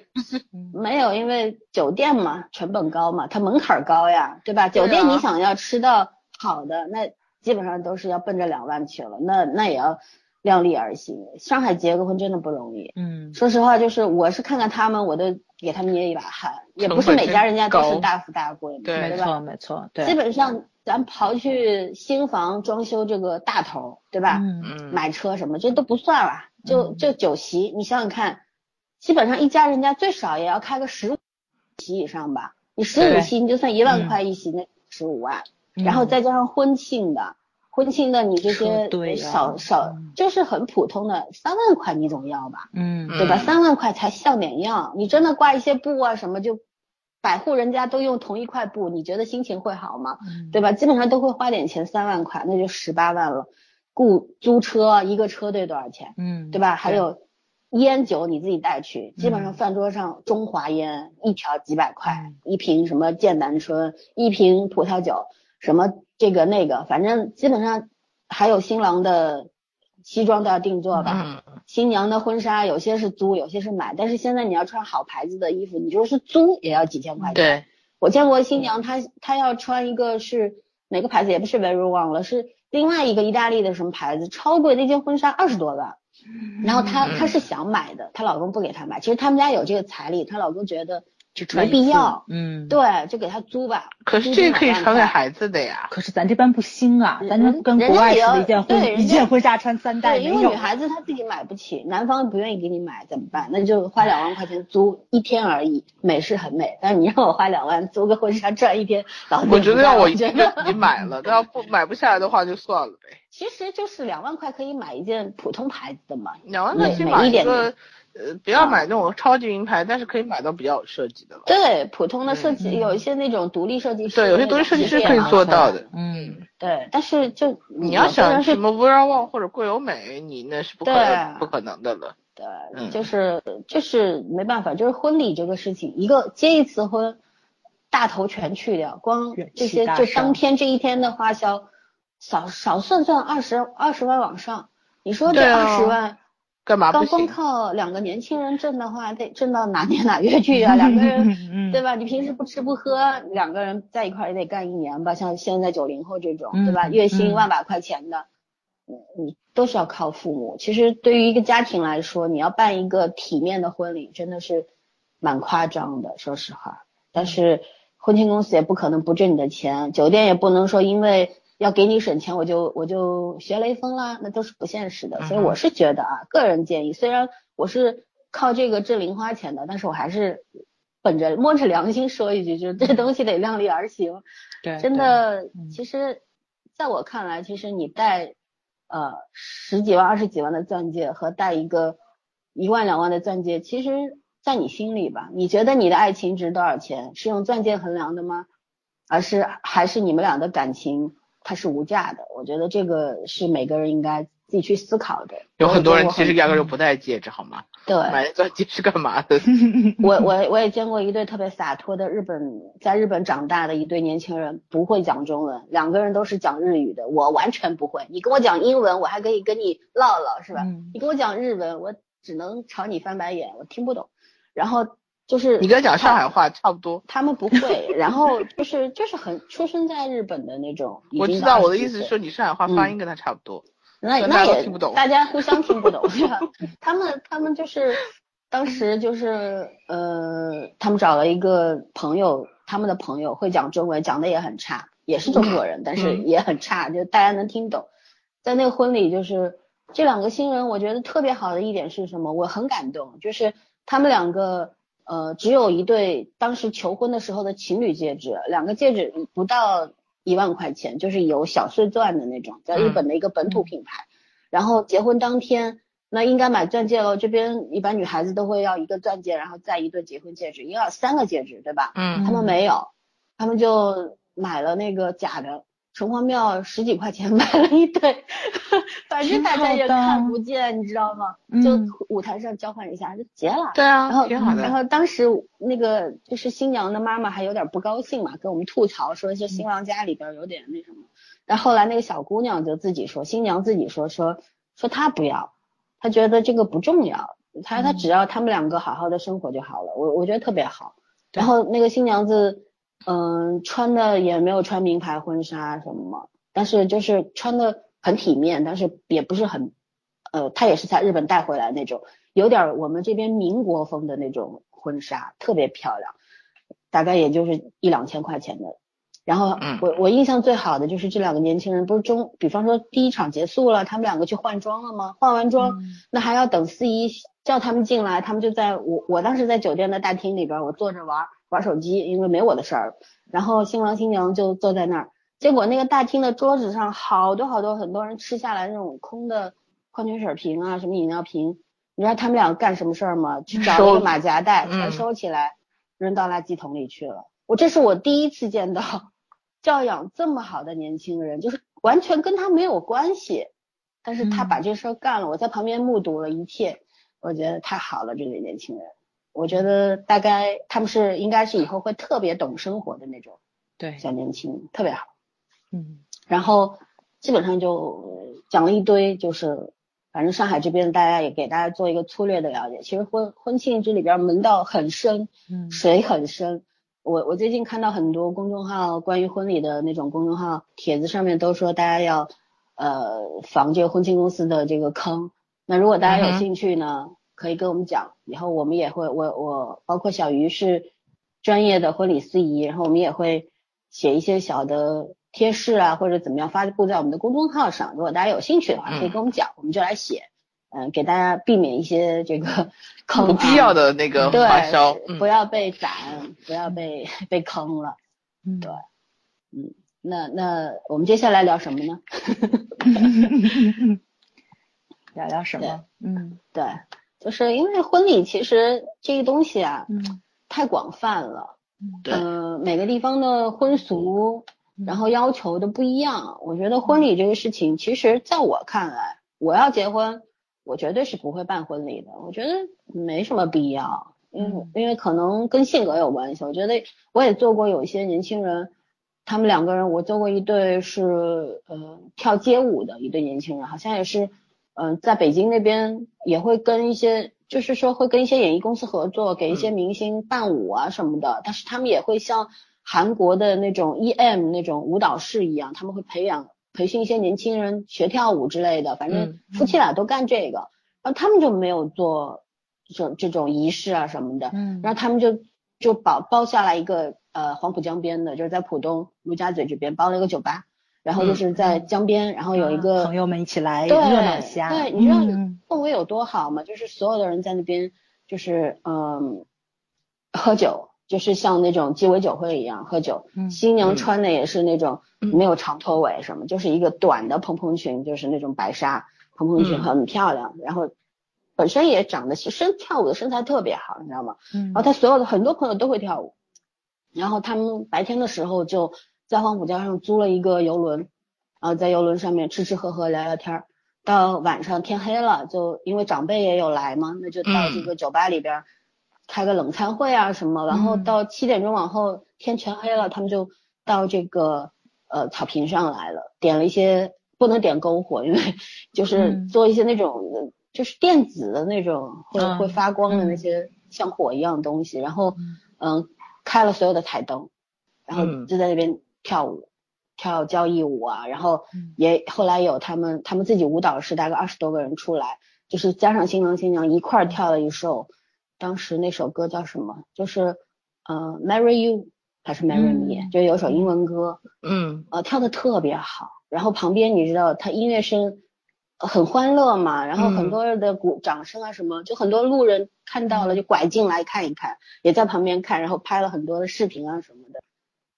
没有，因为酒店嘛，成本高嘛，它门槛儿高呀，对吧？对啊。酒店你想要吃到好的，那基本上都是要奔着两万去了，那那也要量力而行。上海结个婚真的不容易，嗯。说实话，就是我是看看他们，我都给他们捏一把汗，也不是每家人家都是大富大贵嘛，对对吧？没错没错，对，基本上咱刨去新房装修这个大头，对吧？嗯？嗯，买车什么这都不算了，就就酒席，你想想看，基本上一家人家最少也要开个十五席以上吧？你十五席，你就算一万块一席，那十五万，然后再加上婚庆的，婚庆的你这些少少嗯就是很普通的三万块你总要吧？嗯对吧？嗯三万块才像点样，你真的挂一些布啊什么，就百户人家都用同一块布，你觉得心情会好吗？嗯对吧？基本上都会花点钱，三万块那就十八万了。雇租车一个车队多少钱？嗯对吧？还有烟酒你自己带去，基本嗯上饭桌上中华烟一条几百块，一瓶什么剑南春，一瓶葡萄酒，什么这个那个，反正基本上还有新郎的西装都要定做吧。嗯，新娘的婚纱有些是租，有些是买，但是现在你要穿好牌子的衣服，你就是租也要几千块钱。对，我见过新娘，她她要穿一个是哪个牌子，也不是 Very 忘了，是另外一个意大利的什么牌子，超贵，那件婚纱二十多万。然后她嗯她是想买的，她老公不给她买，其实他们家有这个财力，她老公觉得就穿没必要，嗯，对，就给他租吧。可是这个可以传给孩子的呀。可是咱这般不兴啊，咱这跟国外似的，一件婚一件婚纱穿三代对，因为女。孩子她自己买不起，男方不愿意给你买怎么办？那就花两万块钱租一天而已，美是很美，但是你让我花两万租个婚纱转一天，老子我觉得也不干让我一定 觉得给你买了，那要不买不下来的话就算了呗。其实就是两万块可以买一件普通牌子的嘛。两万块美去买一个的，呃，不要买那种超级名牌，但是可以买到比较有设计的了。对，普通的设计、嗯有一些那种独立设计师，对，有些独立设计师可以做到的。嗯，对，但是就你要想什么 Vera Wang 或者桂友美，你那是不可能不可能的了。对，嗯就是就是没办法，就是婚礼这个事情，一个结一次婚，大头全去掉，光这些就当天这一天的花销，少少算算二十二十万往上，你说这二十万。干嘛不光？靠两个年轻人挣的话，得挣到哪年哪月去啊？两个人，嗯对吧？你平时不吃不喝，两个人在一块也得干一年吧？像现在九零后这种，对吧？嗯月薪嗯万把块钱的，嗯你都是要靠父母。其实对于一个家庭来说，你要办一个体面的婚礼，真的是蛮夸张的，说实话。但是婚庆公司也不可能不挣你的钱，酒店也不能说因为要给你省钱，我就我就学雷锋啦，那都是不现实的。所以我是觉得啊，个人建议，虽然我是靠这个挣零花钱的，但是我还是本着摸着良心说一句，就是这东西得量力而行。对，真的嗯，其实在我看来，其实你带呃十几万、二十几万的钻戒和带一个一万两万的钻戒，其实在你心里吧，你觉得你的爱情值多少钱？是用钻戒衡量的吗？而是还是你们俩的感情它是无价的？我觉得这个是每个人应该自己去思考的。有很多人其实压根就不戴戒指，好吗？对，买那钻戒是干嘛的？我我我也见过一对特别洒脱的日本，在日本长大的一对年轻人，不会讲中文，两个人都是讲日语的，我完全不会。你跟我讲英文，我还可以跟你唠唠，是吧？嗯你跟我讲日文，我只能朝你翻白眼，我听不懂。然后就是你跟他讲上海话差不多。他们不会，然后就是就是很出生在日本的那种，我知道我的意思是说，你上海话发音跟他差不多。那可能大那也听不懂大家互相听不懂是吧？他们他们就是当时就是呃，他们找了一个朋友，他们的朋友会讲中文，讲的也很差，也是中国人，但是嗯也很差，就大家能听懂。在那个婚礼，就是这两个新人，我觉得特别好的一点是什么？我很感动，就是他们两个呃，只有一对当时求婚的时候的情侣戒指，两个戒指不到一万块钱，就是有小碎钻的那种，在日本的一个本土品牌。然后结婚当天，那应该买钻戒喽。这边一般女孩子都会要一个钻戒，然后再一对结婚戒指，应该有三个戒指，对吧？嗯他们没有，他们就买了那个假的，城隍庙十几块钱 买了一对，反正大家也看不见，你知道吗？嗯就舞台上交换一下就结了。对啊，然后，挺好的。然后当时那个就是新娘的妈妈还有点不高兴嘛，跟我们吐槽说是新郎家里边有点那什么。然后后来那个小姑娘就自己说，新娘自己说说说她不要，她觉得这个不重要，她她只要他们两个好好的生活就好了。我我觉得特别好。然后那个新娘子，嗯，穿的也没有穿名牌婚纱什么，但是就是穿的很体面，但是也不是很，呃，她也是在日本带回来那种，有点我们这边民国风的那种婚纱，特别漂亮，大概也就是一两千块钱的。然后嗯我我印象最好的就是这两个年轻人，不是中，比方说第一场结束了，他们两个去换装了吗？换完装，嗯那还要等司仪叫他们进来，他们就在我我当时在酒店的大厅里边，我坐着玩玩手机，因为没我的事儿。然后新郎新娘就坐在那儿，结果那个大厅的桌子上好多好多很多人吃下来那种空的矿泉水瓶啊，什么饮料瓶。你知道他们俩干什么事儿吗？去找了一个马夹袋，嗯全收起来，扔到垃圾桶里去了。我这是我第一次见到教养这么好的年轻人，就是完全跟他没有关系，但是他嗯把这事儿干了，我在旁边目睹了一切，我觉得太好了，这个年轻人。我觉得大概他们是应该是以后会特别懂生活的那种对，小年轻，特别好。嗯然后基本上就呃讲了一堆，就是反正上海这边大家也给大家做一个粗略的了解。其实婚婚庆这里边门道很深，嗯水很深。我我最近看到很多公众号关于婚礼的那种公众号帖子上面都说大家要呃防这个婚庆公司的这个坑。那如果大家有兴趣呢，可以跟我们讲，以后我们也会我我包括小鱼是专业的婚礼司仪，然后我们也会写一些小的贴士啊或者怎么样发布在我们的公众号上。如果大家有兴趣的话，嗯可以跟我们讲，我们就来写，嗯、给大家避免一些这个 坑、啊、不必要的那个对花销，嗯不要被攒，不要被 被坑了。嗯对嗯，那那我们接下来聊什么呢？聊聊什么？嗯，对，就是因为婚礼其实这个东西啊，嗯太广泛了。对，呃，每个地方的婚俗，然后要求的不一样。我觉得婚礼这个事情，其实在我看来，我要结婚，我绝对是不会办婚礼的。我觉得没什么必要，因为因为可能跟性格有关系。我觉得我也做过有一些年轻人，他们两个人，我做过一对是呃跳街舞的一对年轻人，好像也是嗯、呃在北京那边也会跟一些。就是说会跟一些演艺公司合作，给一些明星伴舞啊什么的，但是他们也会像韩国的那种 EM 那种舞蹈室一样，他们会培养培训一些年轻人学跳舞之类的，反正嗯夫妻俩都干这个，然后他们就没有做这种这种仪式啊什么的，嗯。然后他们就就包包下来一个呃黄浦江边的，就是在浦东陆家嘴这边包了一个酒吧，然后就是在江边，然后有一个啊朋友们一起来对热闹一下，对，你知道嗯氛围有多好吗？就是所有的人在那边，就是嗯，喝酒，就是像那种鸡尾酒会一样喝酒。嗯新娘穿的也是那种嗯没有长拖尾什么，就是一个短的蓬蓬裙，就是那种白纱蓬蓬裙，嗯很漂亮。然后本身也长得身跳舞的身材特别好，你知道吗？嗯然后他所有的很多朋友都会跳舞，然后他们白天的时候就在黄浦江上租了一个游轮，然后在游轮上面吃吃喝喝聊聊天儿，到晚上天黑了，就因为长辈也有来嘛，那就到这个酒吧里边儿开个冷餐会啊什么，然后嗯到七点钟往后天全黑了，他们就到这个呃草坪上来了，点了一些不能点篝火，因为 就是嗯做一些那种就是电子的那种会嗯会发光的那嗯些像火一样的东西，然后嗯嗯开了所有的台灯，然后嗯就在那边跳舞。跳交谊舞啊，然后嗯也后来有他们他们自己舞蹈室大概二十多个人出来，就是加上新郎新娘一块儿跳了一首，当时那首歌叫什么？就是呃 Marry You 还是 Marry Me？、嗯就有首英文歌，嗯呃跳的特别好。然后旁边你知道他音乐声呃很欢乐嘛，然后很嗯多的鼓掌声啊什么，就很多路人看到了就拐进来看一看，也在旁边看，然后拍了很多的视频啊什么的。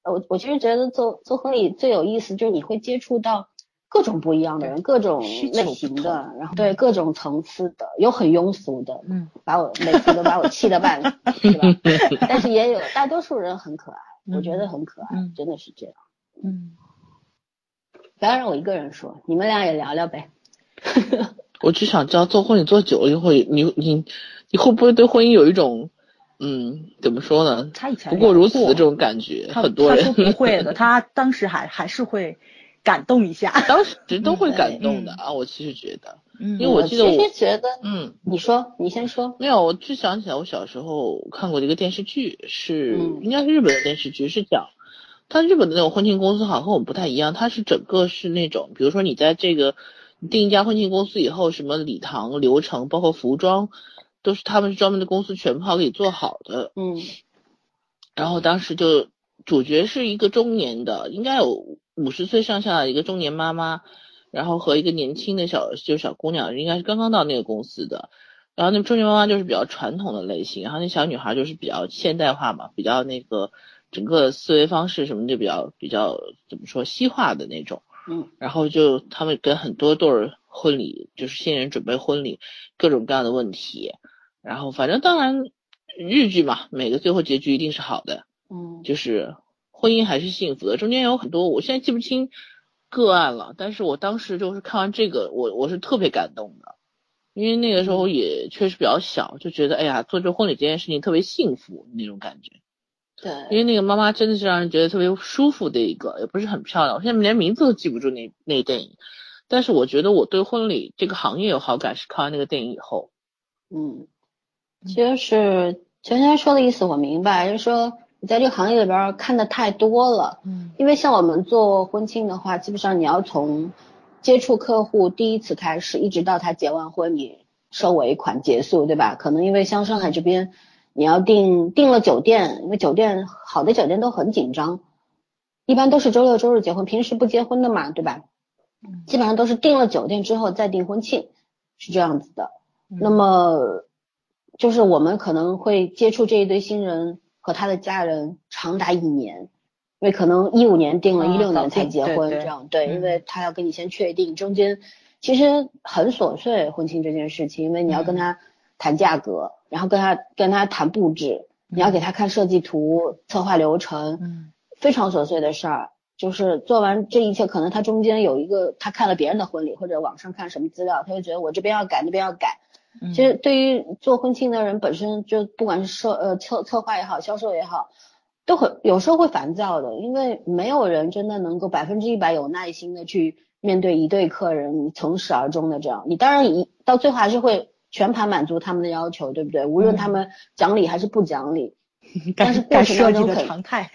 呃我我其实觉得做做婚礼最有意思就是你会接触到各种不一样的人，各种类型的，然后对各种层次的，有很庸俗的，嗯把我每次都把我气得半死，是吧？但是也有大多数人很可爱，我觉得很可爱，嗯真的是这样。嗯不要让我一个人说，你们俩也聊聊呗。我只想知道做婚礼做久了以后，你你你会不会对婚姻有一种嗯怎么说呢？他以前不过如此的这种感觉，很多人他说不会的，他当时还还是会感动一下。当时都会感动的嗯啊。我其实觉得，嗯因为我记得其我实觉得，嗯。你说，你先说。没有，我就想起来，我小时候看过的一个电视剧，是、嗯应该是日本的电视剧，是讲，它日本的那种婚庆公司好像和我们不太一样，它是整个是那种，比如说你在这个你订一家婚庆公司以后，什么礼堂流程，包括服装，都是他们是专门的公司全套给做好的。嗯然后当时就主角是一个中年的，应该有五十岁上下的一个中年妈妈，然后和一个年轻的小就是小姑娘，应该是刚刚到那个公司的。然后那中年妈妈就是比较传统的类型，然后那小女孩就是比较现代化嘛，比较那个整个思维方式什么就比较比较怎么说西化的那种。嗯然后就他们跟很多对儿婚礼，就是新人准备婚礼，各种各样的问题。然后反正当然日剧嘛，每个最后结局一定是好的。嗯就是婚姻还是幸福的。中间有很多我现在记不清个案了，但是我当时就是看完这个，我我是特别感动的，因为那个时候也确实比较小，就觉得哎呀，做这婚礼这件事情特别幸福那种感觉。对因，为那个妈妈真的是让人觉得特别舒服的一个，也不是很漂亮，我现在连名字都记不住那那电影。但是我觉得我对婚礼这个行业有好感，是看完那个电影以后。嗯，就是全全说的意思我明白，就是说你在这个行业里边看的太多了。嗯因为像我们做婚庆的话，基本上你要从接触客户第一次开始，一直到他结完婚，你收尾款结束，对吧？可能因为像上海这边，你要订订了酒店，因为酒店好的酒店都很紧张，一般都是周六周日结婚，平时不结婚的嘛，对吧？嗯基本上都是订了酒店之后再订婚庆，是这样子的。嗯那么就是我们可能会接触这一堆新人和他的家人长达一年，因为可能一五年定了，啊一六年才结婚，对对这样对，嗯因为他要跟你先确定，中间其实很琐碎婚庆这件事情，因为你要跟他谈价格，然后跟他跟他谈布置，你要给他看设计图、策划流程，嗯非常琐碎的事儿。就是做完这一切，可能他中间有一个他看了别人的婚礼，或者网上看什么资料，他就觉得我这边要改，那边要改。嗯其实对于做婚庆的人本身就不管是设呃策策划也好，销售也好，都很有时候会烦躁的，因为没有人真的能够百分之一百有耐心的去面对一对客人，你从始而终的这样，你当然一到最后还是会全盘满足他们的要求，对不对？无论他们讲理还是不讲理，但是过程当中肯常态。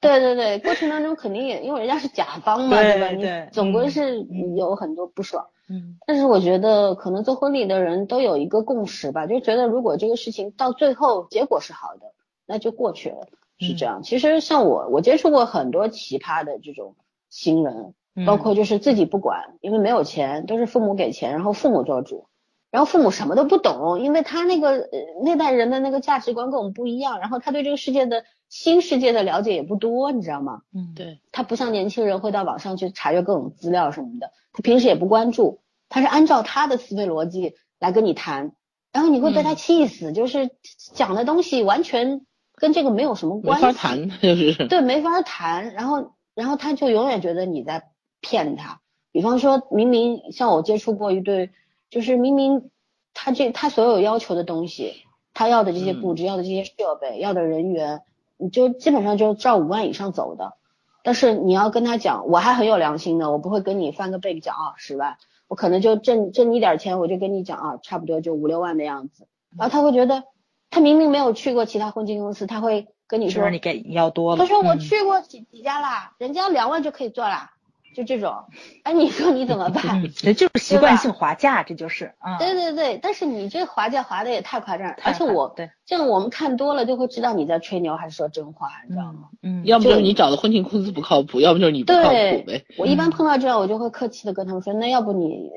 对对对，过程当中肯定也因为人家是甲方嘛，对吧？对你总归嗯是嗯有很多不爽。嗯。但是我觉得可能做婚礼的人都有一个共识吧，就觉得如果这个事情到最后结果是好的，那就过去了，是这样。其实像我，我接触过很多奇葩的这种新人，嗯包括就是自己不管，因为没有钱，都是父母给钱，然后父母做主，然后父母什么都不懂，因为他那个呃那代人的那个价值观跟我们不一样，然后他对这个世界的新世界的了解也不多，你知道吗？嗯。对，他不像年轻人会到网上去查阅各种资料什么的，他平时也不关注，他是按照他的思维逻辑来跟你谈，然后你会被他气死，就是讲的东西完全跟这个没有什么关系，没法谈，就是。对，没法谈，然后然后他就永远觉得你在骗他，比方说明明像我接触过一对，就是明明他这他所有要求的东西，他要的这些布置，要的这些设备，要的人员，你就基本上就照五万以上走的。但是你要跟他讲，我还很有良心的，我不会跟你翻个倍讲啊十万，我可能就挣挣你点儿钱，我就跟你讲啊，差不多就五六万的样子。然后他会觉得，他明明没有去过其他婚庆公司，他会跟你说你给要多了？他说我嗯去过几几家啦，人家两万就可以做啦，就这种。哎，你说你怎么办？嗯，这就是习惯性划价，这就是啊。对对对，但是你这划价划的也太夸张了，而且我对，这样我们看多了就会知道你在吹牛还是说真话，你知道吗？嗯，要不就是你找的婚庆公司不靠谱，要不就是你不靠谱呗。，我一般嗯碰到这样，我就会客气的跟他们说，那要不你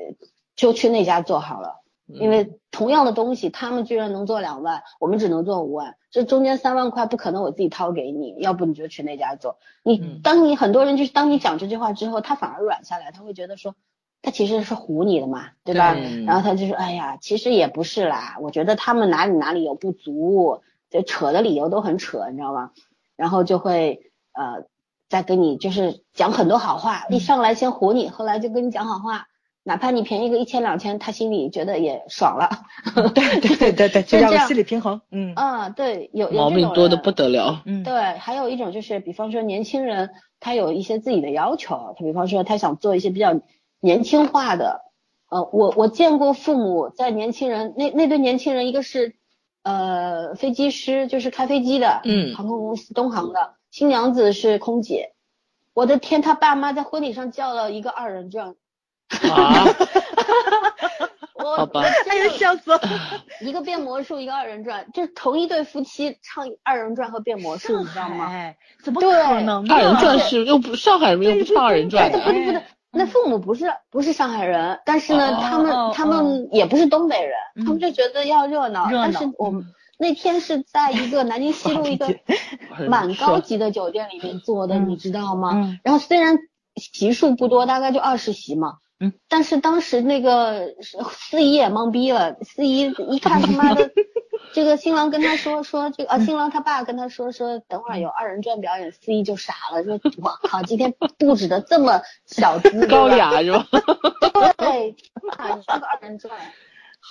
就去那家做好了。因为同样的东西，他们居然能做两万，我们只能做五万，这中间三万块不可能我自己掏给你，要不你就去那家做。你嗯当你很多人就是当你讲这句话之后，他反而软下来，他会觉得说他其实是唬你的嘛，对吧？对然后他就说，哎呀，其实也不是啦，我觉得他们哪里哪里有不足，就扯的理由都很扯，你知道吗？然后就会呃再跟你就是讲很多好话，一上来先唬你，后来就跟你讲好话。哪怕你便宜个一千两千，他心里觉得也爽了。对对对对对，就是这样心理平衡。嗯啊，对，有有毛病多的不得了。嗯，对，还有一种就是，比方说年轻人，他有一些自己的要求，他比方说他想做一些比较年轻化的，呃，我我见过父母在年轻人那那对年轻人，一个是呃飞机师，就是开飞机的，嗯航空公司东航的，新娘子是空姐，我的天，他爸妈在婚礼上叫了一个二人转，啊，我好吧我哎呀，笑死了！一个变魔术，一个二人转，就是同一对夫妻唱二人转和变魔术，你知道吗？哎，怎么可能呢？二人转是又不上海人又不唱二人转的不，是不是，那父母不是不是上海人，但是呢，哦他们哦他们也不是东北人，嗯他们就觉得要热闹。热闹但是我们那天是在一个南京西路一个 蛮高级的酒店里面做的，嗯你知道吗？嗯然后虽然席数不多，大概就二十席嘛。嗯，但是当时那个司仪也懵逼了，司仪一看他妈的，这个新郎跟他说说这个啊，新郎他爸跟他说说等会儿有二人转表演，司仪就傻了，说我靠，今天布置的这么小资高，雅是吧？对，啊，你说个二人转，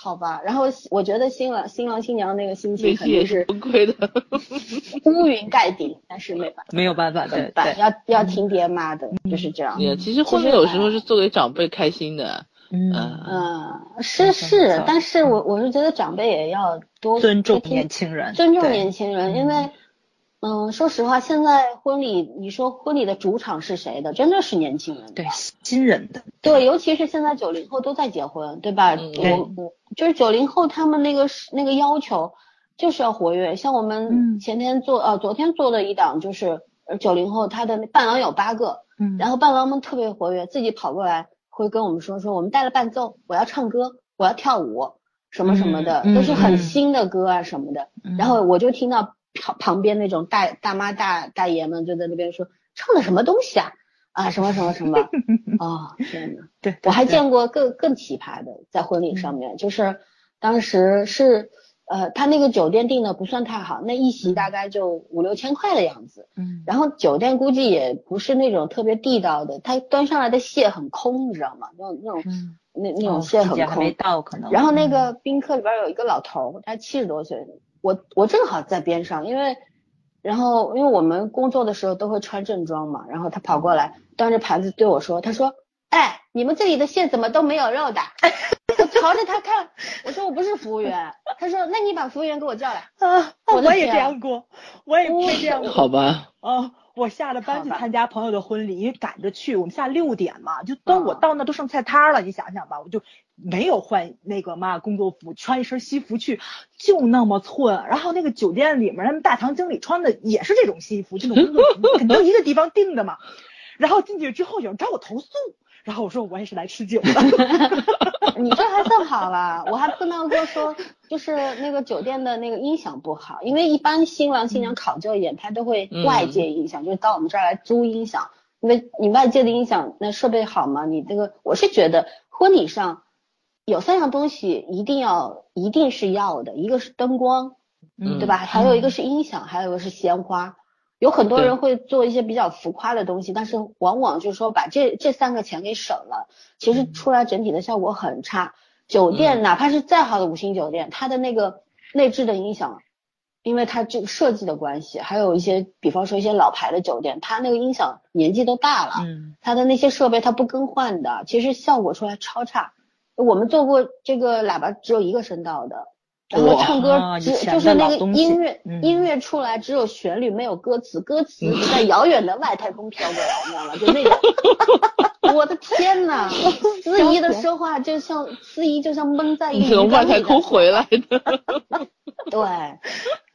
好吧。然后我觉得新郎新郎新娘那个心情也是肯定是崩溃的。乌云盖顶，但是没办法，没有办法，怎么对办？对，要要听爹妈的，就是这样。也其实婚礼有时候是做给长辈开心的，嗯，嗯，嗯，是是，但是我我是觉得长辈也要多尊重年轻人，尊重年轻人，因为，嗯，说实话，现在婚礼，你说婚礼的主场是谁的？真的是年轻人。对新人的，对，尤其是现在九零后都在结婚，对吧？我我就是九零后，他们那个是那个要求就是要活跃。像我们嗯前天做呃昨天做的一档就是九零后，他的伴郎有八个，嗯然后伴郎们特别活跃，自己跑过来会跟我们说说我们带了伴奏，我要唱歌，我要跳舞，什么什么的，嗯都是很嗯新的歌啊什么的。然后我就听到旁旁边那种大大妈大大爷们就在那边说，唱的什么东西啊？啊，什么什么什么？哦，天呐，对，我还见过更更奇葩的，在婚礼上面，就是当时是呃，他那个酒店订的不算太好，那一席大概就五六千块的样子。嗯，然后酒店估计也不是那种特别地道的，他端上来的蟹很空，你知道吗？那种那种那那种蟹很空。还没到可能。然后那个宾客里边有一个老头，他七十多岁，我我正好在边上，因为。然后，因为我们工作的时候都会穿正装嘛，然后他跑过来，端着盘子对我说：“他说，哎，你们这里的蟹怎么都没有肉的？” 我朝着他看，我说：“我不是服务员。”他说：“那你把服务员给我叫来。”啊，我也这样过，我也会这样过。好吧。啊，我下了班去参加朋友的婚礼，因为赶着去，我们下六点嘛，就等我到那都剩菜摊了，你想想吧，我就。没有换那个嘛工作服，穿一身西服去，就那么寸。然后那个酒店里面，他们大堂经理穿的也是这种西服，这种工作服，肯定一个地方定的嘛。然后进去之后有人找我投诉，然后我说我也是来吃酒的。你这还算好了，我还碰到过说就是那个酒店的那个音响不好，因为一般新郎新娘考究一点，他都会外界音响，就是到我们这儿来租音响，因为你外界的音响那设备好吗，你这个我是觉得婚礼上。有三样东西一定要一定是要的，一个是灯光，嗯对吧？还有一个是音响，还有一个是鲜花。有很多人会做一些比较浮夸的东西，但是往往就是说把这这三个钱给省了，其实出来整体的效果很差。酒店哪怕是再好的五星酒店，它的那个内置的音响，因为它这个设计的关系，还有一些比方说一些老牌的酒店，它那个音响年纪都大了，它的那些设备它不更换的，其实效果出来超差。我们做过这个喇叭只有一个声道的，然后唱歌只就是那个音乐音乐出来只有旋律没有歌词，歌词在遥远的外太空飘过来，你知道吗？就那个，我的天呐，司仪的说话就像司仪就像蒙在一从外太空回来的。对，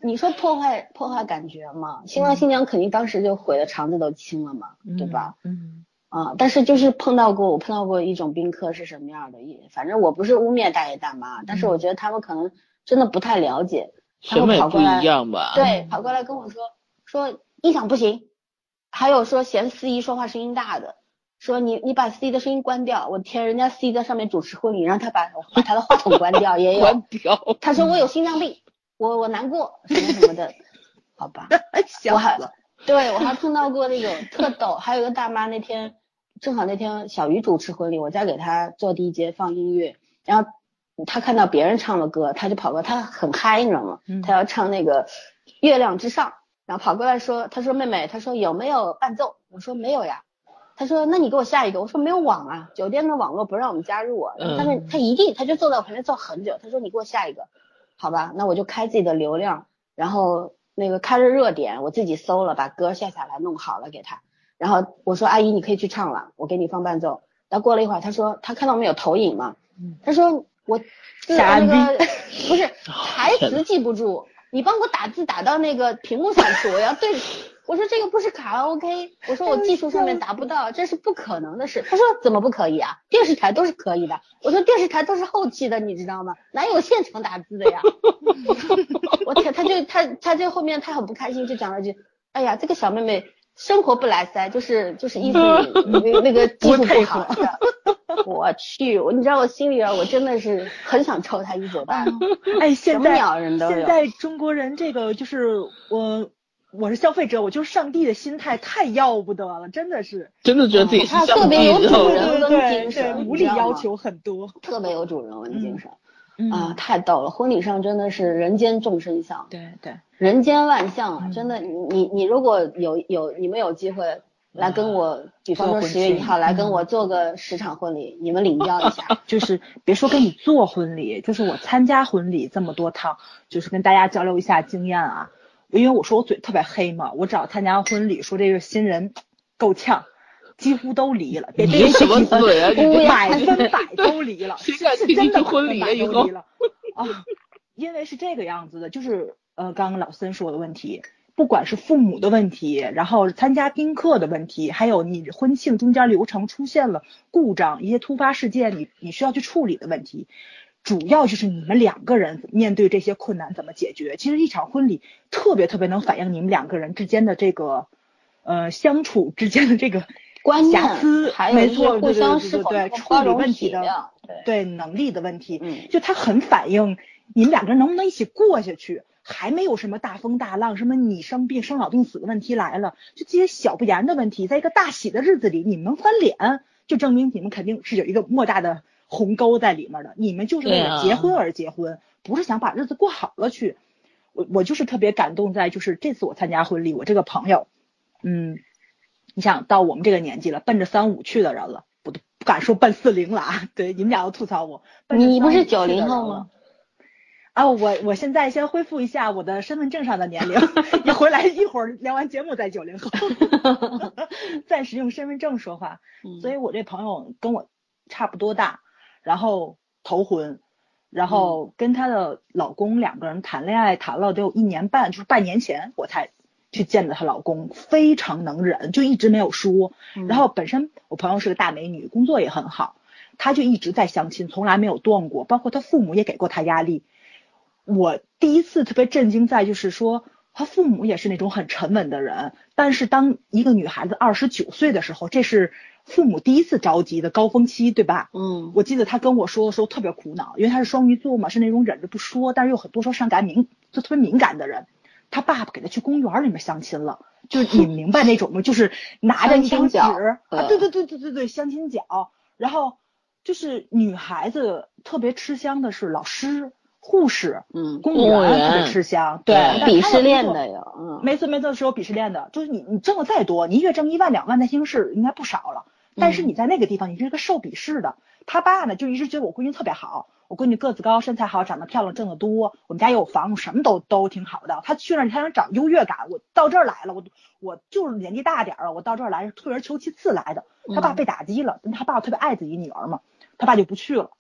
你说破坏破坏感觉嘛？新郎新娘肯定当时就毁的肠子都青了嘛，对吧？嗯。啊，但是就是碰到过，我碰到过一种宾客是什么样的，也反正我不是污蔑大爷大妈，但是我觉得他们可能真的不太了解，审美不一样吧？对，跑过来跟我说说音响不行，还有说嫌司仪说话声音大的，说你你把司仪的声音关掉，我天，人家司仪在上面主持婚礼，让他把把他的话筒关掉也有，关掉，他说我有心脏病，我我难过什么什么的，好吧，我还对我还碰到过那种特逗，还有一个大妈那天。正好那天小鱼主持婚礼，我在给他做 DJ 放音乐，然后他看到别人唱了歌，他就跑过，他很嗨，你知道吗？他要唱那个月亮之上，然后跑过来说，他说妹妹，他说有没有伴奏？我说没有呀。他说那你给我下一个。我说没有网啊，酒店的网络不让我们加入啊。但是他一定，他就坐在我旁边坐很久。他说你给我下一个，好吧？那我就开自己的流量，然后那个开着热点，我自己搜了，把歌下下来弄好了给他。然后我说阿姨，你可以去唱了，我给你放伴奏。然后过了一会儿，他说他看到我们有投影嘛，他说我那个 不是台词记不住，你帮我打字打到那个屏幕上去，我要对。我说这个不是卡拉 OK，我说我技术上面达不到，这是不可能的事。他说怎么不可以啊？电视台都是可以的。我说电视台都是后期的，你知道吗？哪有现场打字的呀？我天，他就他他就后面他很不开心，就讲了句，哎呀，这个小妹妹。生活不来塞，就是就是意思那那个技术不好。我去，我你知道我心里边我真的是很想抽他一嘴巴。哎，现在现在中国人这个就是我我是消费者，我就是上帝的心态太要不得了，真的是。真的觉得自己他特别有主人翁精神，无理要求很多，特别有主人翁精神。啊，太逗了！婚礼上真的是人间众生相，对对，人间万象啊！真的，你你你如果有有你们有机会来跟我，比方说十月一号来跟我做个十场婚礼，你们领教一下。就是别说跟你做婚礼，就是我参加婚礼这么多趟，就是跟大家交流一下经验啊。因为我说我嘴特别黑嘛，我只要参加婚礼，说这个新人够呛。几乎都离了，别别什么嘴啊！百分百都离了，是真的婚礼以后啊，因为是这个样子的，就是呃，刚刚老森说的问题，不管是父母的问题，然后参加宾客的问题，还有你婚庆中间流程出现了故障，一些突发事件，你你需要去处理的问题，主要就是你们两个人面对这些困难怎么解决。其实一场婚礼特别特别能反映你们两个人之间的这个。呃相处之间的这个观念瑕疵，还有一些没错，互对对对相是否对处理问题的，对，对能力的问题，嗯。就他很反映你们两个人能不能一起过下去，还没有什么大风大浪，什么你生病生老病死的问题来了，就这些小不言的问题，在一个大喜的日子里，你们能翻脸，就证明你们肯定是有一个莫大的鸿沟在里面的，你们就是为了结婚而结婚，不是想把日子过好了去。我我就是特别感动在就是这次我参加婚礼，我这个朋友，嗯，你想到我们这个年纪了，奔着三五去的人了，不不敢说奔四零了啊，对，你们俩都吐槽我，你不是35去的90人后吗？啊，我我现在先恢复一下我的身份证上的年龄，一回来一会儿聊完节目再九零后，暂时用身份证说话。嗯所以我这朋友跟我差不多大，然后头婚，然后跟她的老公两个人谈恋爱谈了得有一年半，就是半年前我才去见的她老公，非常能忍，就一直没有说。嗯然后本身我朋友是个大美女，工作也很好，她就一直在相亲，从来没有断过，包括她父母也给过她压力。我第一次特别震惊在就是说，她父母也是那种很沉稳的人，但是当一个女孩子二十九岁的时候，这是父母第一次着急的高峰期，对吧？嗯我记得她跟我说的时候特别苦恼，因为她是双鱼座嘛，是那种忍着不说，但是又很多时候伤感敏，就特别敏感的人。她爸爸给他去公园里面相亲了，就是你明白那种吗？就是拿着一张纸啊，对对对对对对，相亲角，然后就是女孩子特别吃香的是老师、护士、嗯，公务员特别吃香，对，鄙视链的呀，嗯，没错没错，是有鄙视链的，就是你你挣的再多，你一月挣一万两万，在兴市应该不少了，但是嗯你在那个地方你是一个受鄙视的。他爸呢就一直觉得我闺女特别好，我闺女个子高，身材好，长得漂亮，挣得多，我们家也有房，什么都都挺好的。他去那儿他想找优越感，我到这儿来了，我我就是年纪大点儿了，我到这儿来是退而求其次来的。他爸嗯被打击了，他爸特别爱自己女儿嘛，他爸就不去了，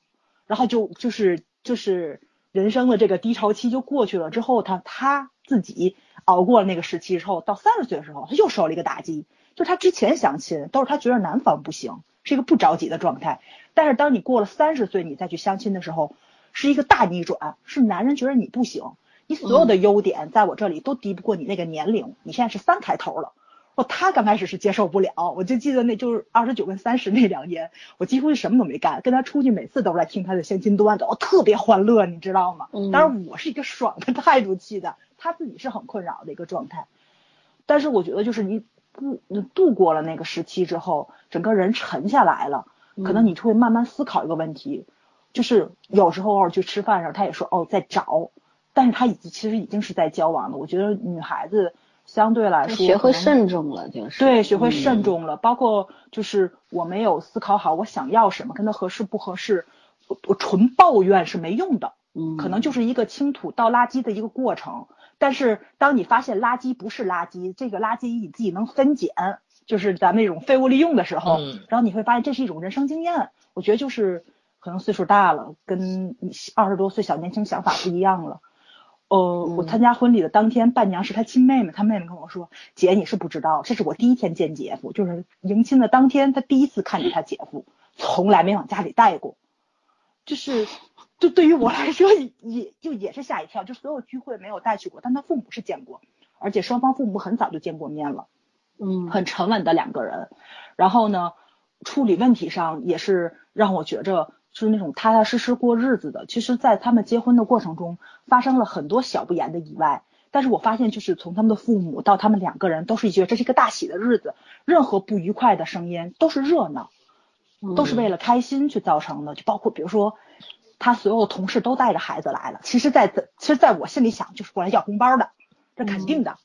然后就就是就是人生的这个低潮期就过去了之后，他他自己熬过了那个时期之后，到三十岁的时候，他又受了一个打击，就是他之前相亲都是他觉得男方不行，是一个不着急的状态，但是当你过了三十岁，你再去相亲的时候，是一个大逆转，是男人觉得你不行，你所有的优点在我这里都敌不过你那个年龄，你现在是三开头了。哦，他刚开始是接受不了，我就记得那就是二十九跟三十那两年，我几乎是什么都没干，跟他出去每次都是来听他的相亲段子，我、特别欢乐，你知道吗？嗯当然我是一个爽的态度去的，他自己是很困扰的一个状态。但是我觉得就是你不你度过了那个时期之后，整个人沉下来了，可能你就会慢慢思考一个问题，就是有时候偶尔去吃饭的时候，他也说哦在找，但是他已经其实已经是在交往了。我觉得女孩子相对来说学会慎重了，就是对，学会嗯慎重了，包括就是我没有思考好我想要什么，跟他合适不合适，我我纯抱怨是没用的，嗯，可能就是一个倾吐倒垃圾的一个过程。但是当你发现垃圾不是垃圾，这个垃圾你自己能分拣，就是咱们那种废物利用的时候，嗯然后你会发现这是一种人生经验。我觉得就是可能岁数大了，跟二十多岁小年轻想法不一样了。呃，我嗯参加婚礼的当天，伴娘是他亲妹妹，他妹妹跟我说：“姐，你是不知道，这是我第一天见姐夫，就是迎亲的当天，他第一次看见他姐夫，从来没往家里带过。”就是，就对于我来说，也就也是吓一跳，就所有聚会没有带去过，但他父母是见过，而且双方父母很早就见过面了。嗯很沉稳的两个人，然后呢，处理问题上也是让我觉着就是那种踏踏实实过日子的。其实，在他们结婚的过程中，发生了很多小不言的意外，但是我发现，就是从他们的父母到他们两个人，都是觉得这是一个大喜的日子，任何不愉快的声音都是热闹，都是为了开心去造成的。就包括比如说，他所有的同事都带着孩子来了，其实在，其实在我心里想，就是过来要红包的，这肯定的。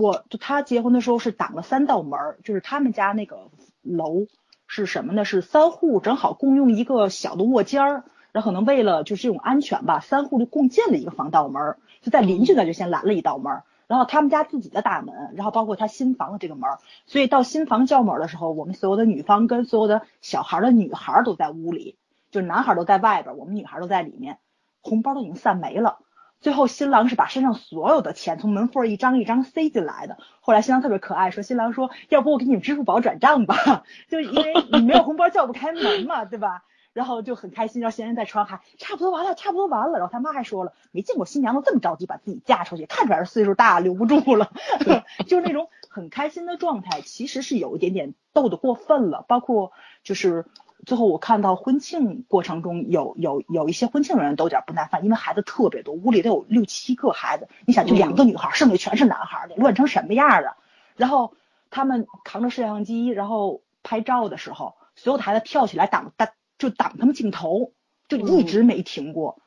我就他结婚的时候是挡了三道门，就是他们家那个楼是什么呢？是三户正好共用一个小的卧间儿，然后可能为了就是这种安全吧，三户就共建了一个防盗门，就在邻居那就先拦了一道门，然后他们家自己的大门，然后包括他新房的这个门，所以到新房叫门的时候，我们所有的女方跟所有的小孩的女孩都在屋里，就男孩都在外边，我们女孩都在里面，红包都已经散没了。最后新郎是把身上所有的钱从门缝儿一张一张塞进来的。后来新郎特别可爱，说新郎说要不我给你们支付宝转账吧，就因为你没有红包叫不开门嘛，对吧？然后就很开心，然后新人在床还差不多完了，差不多完了。然后他妈还说了，没见过新娘子这么着急把自己嫁出去，看出来是岁数大留不住了，就是那种很开心的状态，其实是有一点点逗得过分了。包括就是最后我看到婚庆过程中有有有一些婚庆人都有点不耐烦，因为孩子特别多，屋里得有六七个孩子，你想就两个女孩，剩下全是男孩，得乱成什么样啊？然后他们扛着摄像机，然后拍照的时候，所有的孩子跳起来挡挡就挡他们镜头，就一直没停过。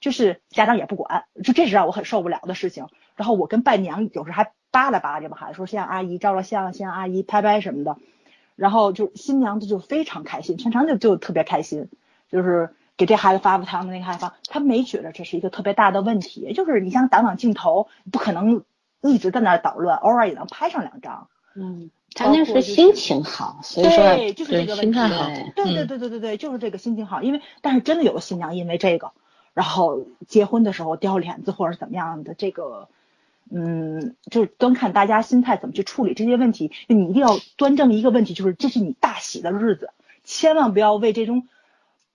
就是家长也不管，就这是让我很受不了的事情。然后我跟伴娘有时还扒拉扒拉这帮孩子，说先让阿姨照照相，先让阿姨拍拍什么的。然后就新娘子就非常开心，全程就就特别开心，就是给这孩子发发糖的那个孩子发，他没觉得这是一个特别大的问题，就是你想挡挡镜头，不可能一直在那捣乱，偶尔也能拍上两张。嗯，他那是心情好，所以说对，就是这个问题。心态好，对对对对对对，就是这个心情好，因为但是真的有个新娘因为这个。然后结婚的时候掉脸子或者怎么样的，这个，嗯，就是端看大家心态怎么去处理这些问题。你一定要端正一个问题，就是这是你大喜的日子，千万不要为这种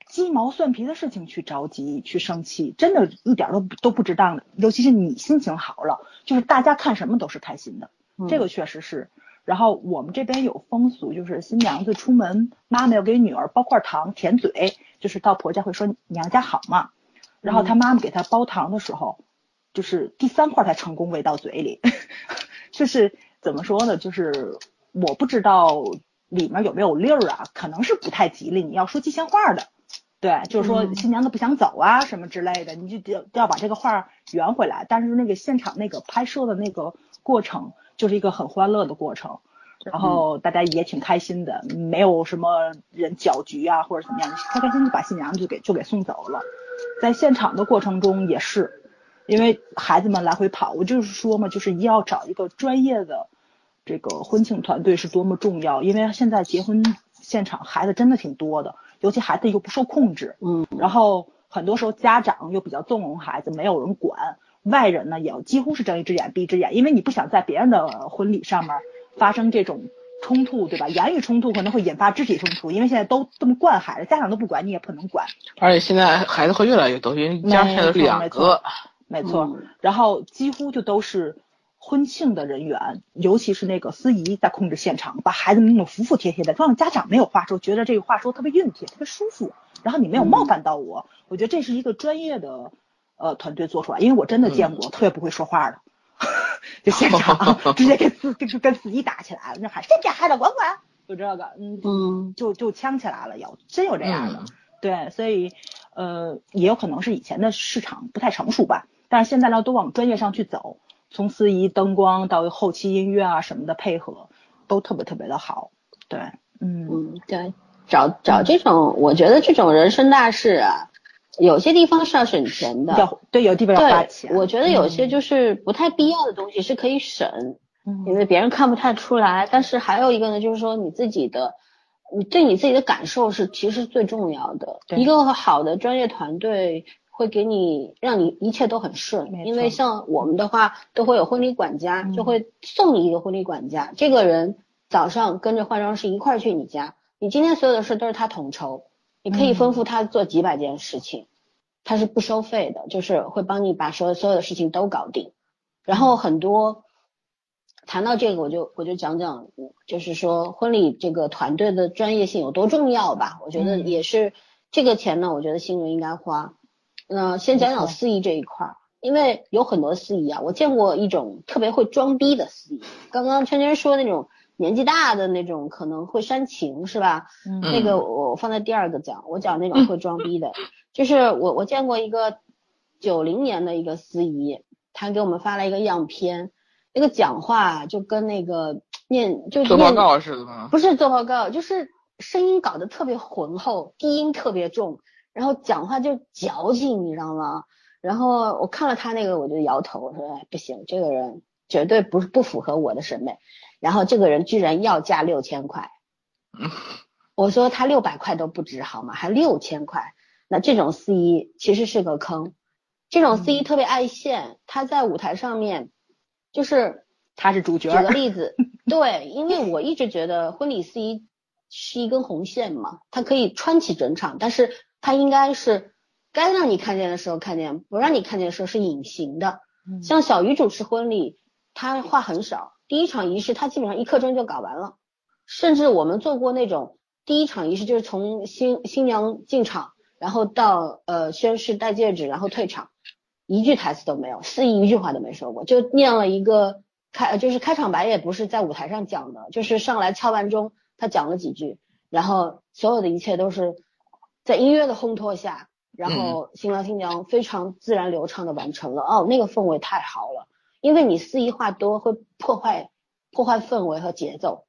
鸡毛蒜皮的事情去着急、去生气，真的一点都都不值当的。尤其是你心情好了，就是大家看什么都是开心的，这个确实是。然后我们这边有风俗，就是新娘子出门，妈妈要给女儿包块糖舔嘴，就是到婆家会说娘家好嘛。然后她妈妈给她包糖的时候，就是第三块才成功喂到嘴里，就是怎么说呢？就是我不知道里面有没有粒儿啊，可能是不太吉利。你要说吉祥话的，对，就是说新娘子不想走啊什么之类的，你就要要把这个话圆回来。但是那个现场那个拍摄的那个过程，就是一个很欢乐的过程，然后大家也挺开心的，没有什么人搅局啊或者怎么样，开开心心把新娘就给就给送走了。在现场的过程中也是，因为孩子们来回跑，我就是说嘛，就是一要找一个专业的这个婚庆团队是多么重要。因为现在结婚现场孩子真的挺多的，尤其孩子又不受控制，嗯，然后很多时候家长又比较纵容孩子，没有人管，外人呢也几乎是睁一只眼闭一只眼，因为你不想在别人的婚礼上面发生这种。冲突对吧？言语冲突可能会引发肢体冲突，因为现在都这么惯孩子，家长都不管，你也不能管。而且现在孩子会越来越多，因为家现在两个，没错。然后几乎就都是婚庆的人员，尤其是那个司仪在控制现场，把孩子们弄得服服帖帖的，让家长没有话说，觉得这个话说特别熨帖，特别舒服。然后你没有冒犯到我，我觉得这是一个专业的呃团队做出来，因为我真的见过特别不会说话的。就现场 直接跟司跟跟司仪打起来了，那喊谁家孩子管管，就这个，嗯嗯，就就呛起来了，有真有这样的，对，所以呃也有可能是以前的市场不太成熟吧，但是现在呢都往专业上去走，从司仪、灯光到后期音乐啊什么的配合都特别特别的好，对，嗯嗯对，找找这种，我觉得这种人生大事啊。有些地方是要省钱的，要对有地方要花钱。我觉得有些就是不太必要的东西是可以省，因为别人看不太出来。但是还有一个呢，就是说你自己的，你对你自己的感受是其实最重要的。一个好的专业团队会给你让你一切都很顺，因为像我们的话都会有婚礼管家，就会送你一个婚礼管家。这个人早上跟着化妆师一块去你家，你今天所有的事都是他统筹。你可以吩咐他做几百件事情，他是不收费的，就是会帮你把所有所有的事情都搞定。然后很多谈到这个，我就我就讲讲，就是说婚礼这个团队的专业性有多重要吧。我觉得也是这个钱呢，我觉得新人应该花。那先讲讲司仪这一块儿，因为有很多司仪啊，我见过一种特别会装逼的司仪。刚刚圈圈说那种。年纪大的那种可能会煽情是吧？嗯，那个我放在第二个讲，我讲那种会装逼的，就是我我见过一个九零年的一个司仪，他给我们发了一个样片，那个讲话就跟那个念就做报告似的吗？不是做报告，就是声音搞得特别浑厚，低音特别重，然后讲话就矫情，你知道吗？然后我看了他那个，我就摇头，我说哎不行，这个人绝对不是不符合我的审美。然后这个人居然要价六千块，我说他六百块都不值好吗？还六千块？那这种司仪其实是个坑。这种司仪特别爱现，他在舞台上面就是他是主角。举个例子，对，因为我一直觉得婚礼司仪是一根红线嘛，它可以穿起整场，但是它应该是该让你看见的时候看见，不让你看见的时候是隐形的。像小鱼主持婚礼。他话很少，第一场仪式他基本上一刻钟就搞完了，甚至我们做过那种第一场仪式就是从新新娘进场，然后到呃宣誓戴戒指，然后退场，一句台词都没有，司仪一句话都没说过，就念了一个开就是开场白也不是在舞台上讲的，就是上来敲完钟，他讲了几句，然后所有的一切都是在音乐的烘托下。然后新郎新娘非常自然流畅的完成了，哦，那个氛围太好了，因为你司仪话多会破坏破坏氛围和节奏。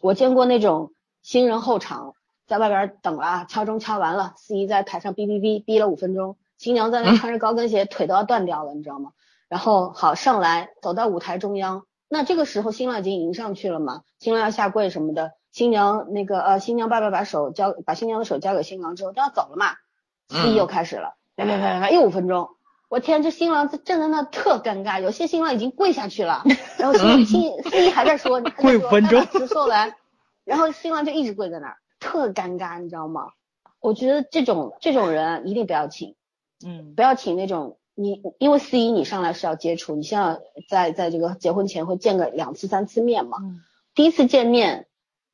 我见过那种新人候场，在外边等了，敲钟敲完了，司仪在台上哔哔哔哔了五分钟，新娘在那穿着高跟鞋，腿都要断掉了，你知道吗？然后好上来走到舞台中央，那这个时候新郎已经迎上去了嘛，新郎要下跪什么的，新娘那个呃新娘爸爸把手交把新娘的手交给新郎之后都要走了嘛。司仪又开始了，来来来来，又五分钟。我天，这新郎站在那特尴尬，有些新郎已经跪下去了，然后新新司仪还在说，跪五分钟，直说来，然后新郎就一直跪在那儿，特尴尬，你知道吗？我觉得这种这种人一定不要请，嗯，不要请那种你，因为司仪你上来是要接触，你像在在在这个结婚前会见个两次三次面嘛，第一次见面，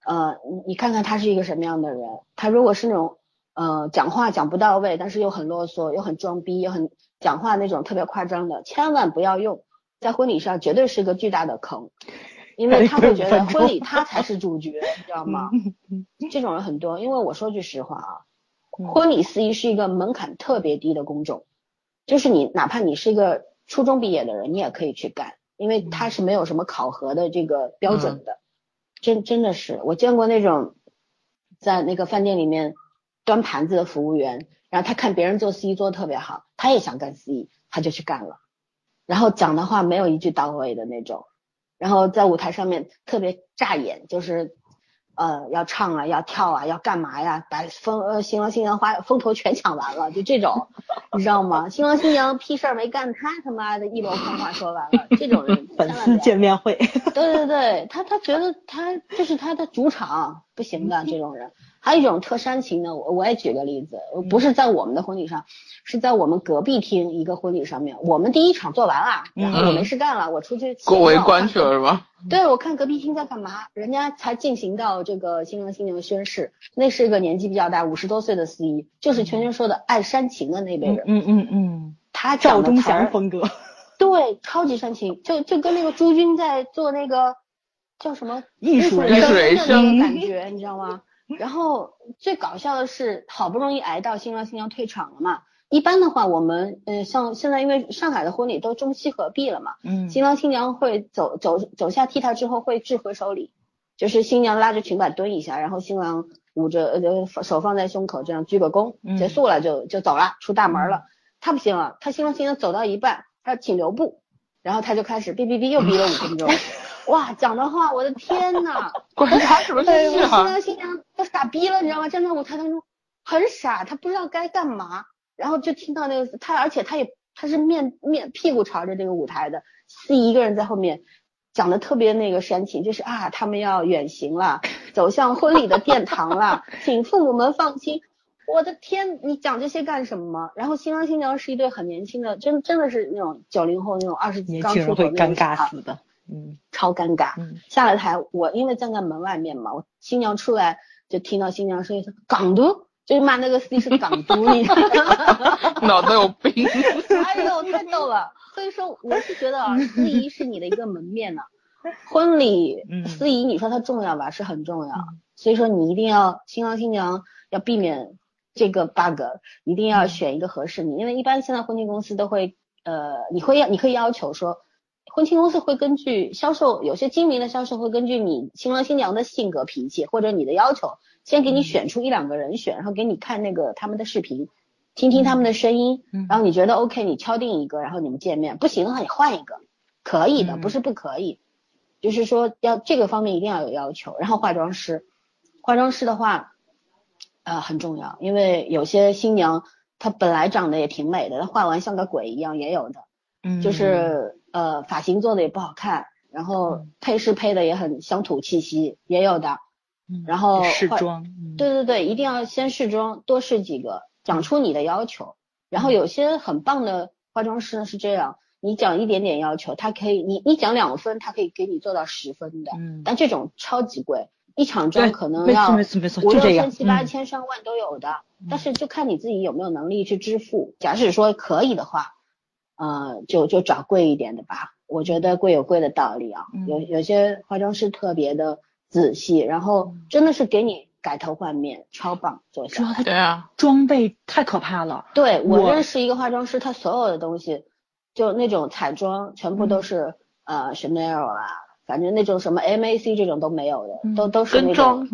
呃，你你看看他是一个什么样的人，他如果是那种。呃，讲话讲不到位，但是又很啰嗦，又很装逼，又很讲话那种特别夸张的，千万不要用，在婚礼上绝对是个巨大的坑，因为他会觉得婚礼他才是主角，你知道吗？这种人很多，因为我说句实话啊，婚礼司仪是一个门槛特别低的工种，就是你哪怕你是一个初中毕业的人，你也可以去干，因为他是没有什么考核的这个标准的，真真的是我见过那种在那个饭店里面。端盘子的服务员，然后他看别人做司仪做的特别好，他也想干司仪，他就去干了。然后讲的话没有一句到位的那种，然后在舞台上面特别扎眼，就是呃要唱啊，要跳啊，要干嘛呀，把风呃新郎新娘花风头全抢完了，就这种，你知道吗？新郎新娘屁事儿没干，他他妈的一箩筐话说完了，这种人粉丝见面会，对对对，他他觉得他这是他的主场，不行的这种人。还有一种特煽情的，我我也举个例子，不是在我们的婚礼上，是在我们隔壁厅一个婚礼上面。我们第一场做完了，然后我没事干了，我出去过围观去了是吧？对，我看隔壁厅在干嘛，人家才进行到这个新郎新娘宣誓。那是一个年纪比较大，五十多岁的司仪，就是圈圈说的爱煽情的那辈人。嗯嗯嗯，他赵忠祥风格。对，超级煽情，就就跟那个朱军在做那个叫什么艺术人生的感觉，你知道吗？然后最搞笑的是，好不容易挨到新郎新娘退场了嘛。一般的话，我们嗯，像现在因为上海的婚礼都中西合璧了嘛，嗯，新郎新娘会走走走下 T 台之后会致回手礼，就是新娘拉着裙摆蹲一下，然后新郎捂着呃手放在胸口这样鞠个躬，结束了就就走了，出大门了。他不行了，他新郎新娘走到一半，他请留步，然后他就开始哔哔哔又哔了五分钟。哇，讲的话，我的天呐！关他什么事啊？新郎新娘都傻逼了，你知道吗？站在舞台当中很傻，他不知道该干嘛，然后就听到那个他，而且他也他是面面屁股朝着这个舞台的，司仪一个人在后面讲的特别那个煽情，就是啊，他们要远行了，走向婚礼的殿堂了，请父母们放心。我的天，你讲这些干什么？然后新郎新娘是一对很年轻的，真真的是那种九零后那种二十几刚出头那种，尴尬死的。嗯，超尴尬。嗯，下了台，我因为站在门外面嘛，我新娘出来就听到新娘说一声“港独”，就是骂那个司机是港独，你 脑子有病。哎呦，太逗了。所以说，我是觉得啊，司仪是你的一个门面呢。婚礼司仪，你说它重要吧，是很重要。所以说，你一定要新郎新娘要避免这个 bug，一定要选一个合适你，因为一般现在婚庆公司都会呃，你会要你可以要求说。婚庆公司会根据销售，有些精明的销售会根据你新郎新娘的性格脾气或者你的要求，先给你选出一两个人选，然后给你看那个他们的视频，听听他们的声音，然后你觉得 OK，你敲定一个，然后你们见面，不行的话你换一个，可以的，不是不可以，就是说要这个方面一定要有要求。然后化妆师，化妆师的话，呃很重要，因为有些新娘她本来长得也挺美的，她化完像个鬼一样，也有的，嗯，就是。呃，发型做的也不好看，然后配饰配的也很乡土气息，也有的。然后试妆，对对对，一定要先试妆，多试几个，讲出你的要求。然后有些很棒的化妆师呢是这样，你。讲一点点要求，他可以你你讲两分，他可以给你做到十分的。嗯，但这种超级贵，一场妆可能要五六。千、七八嗯千、上万都有的。但是就看你自己有没有能力去支付。假使说可以的话，呃，就就找贵一点的吧。我觉得贵有贵的道理啊，嗯有有些化妆师特别的仔细，然后真的是给你改头换面，超棒，做下来。主要他对啊，装备太可怕了。对我我认识一个化妆师，他所有的东西，就那种彩妆全部都是、呃 Chanel 啊，反正那种什么 MAC 这种都没有的，嗯都都是那跟妆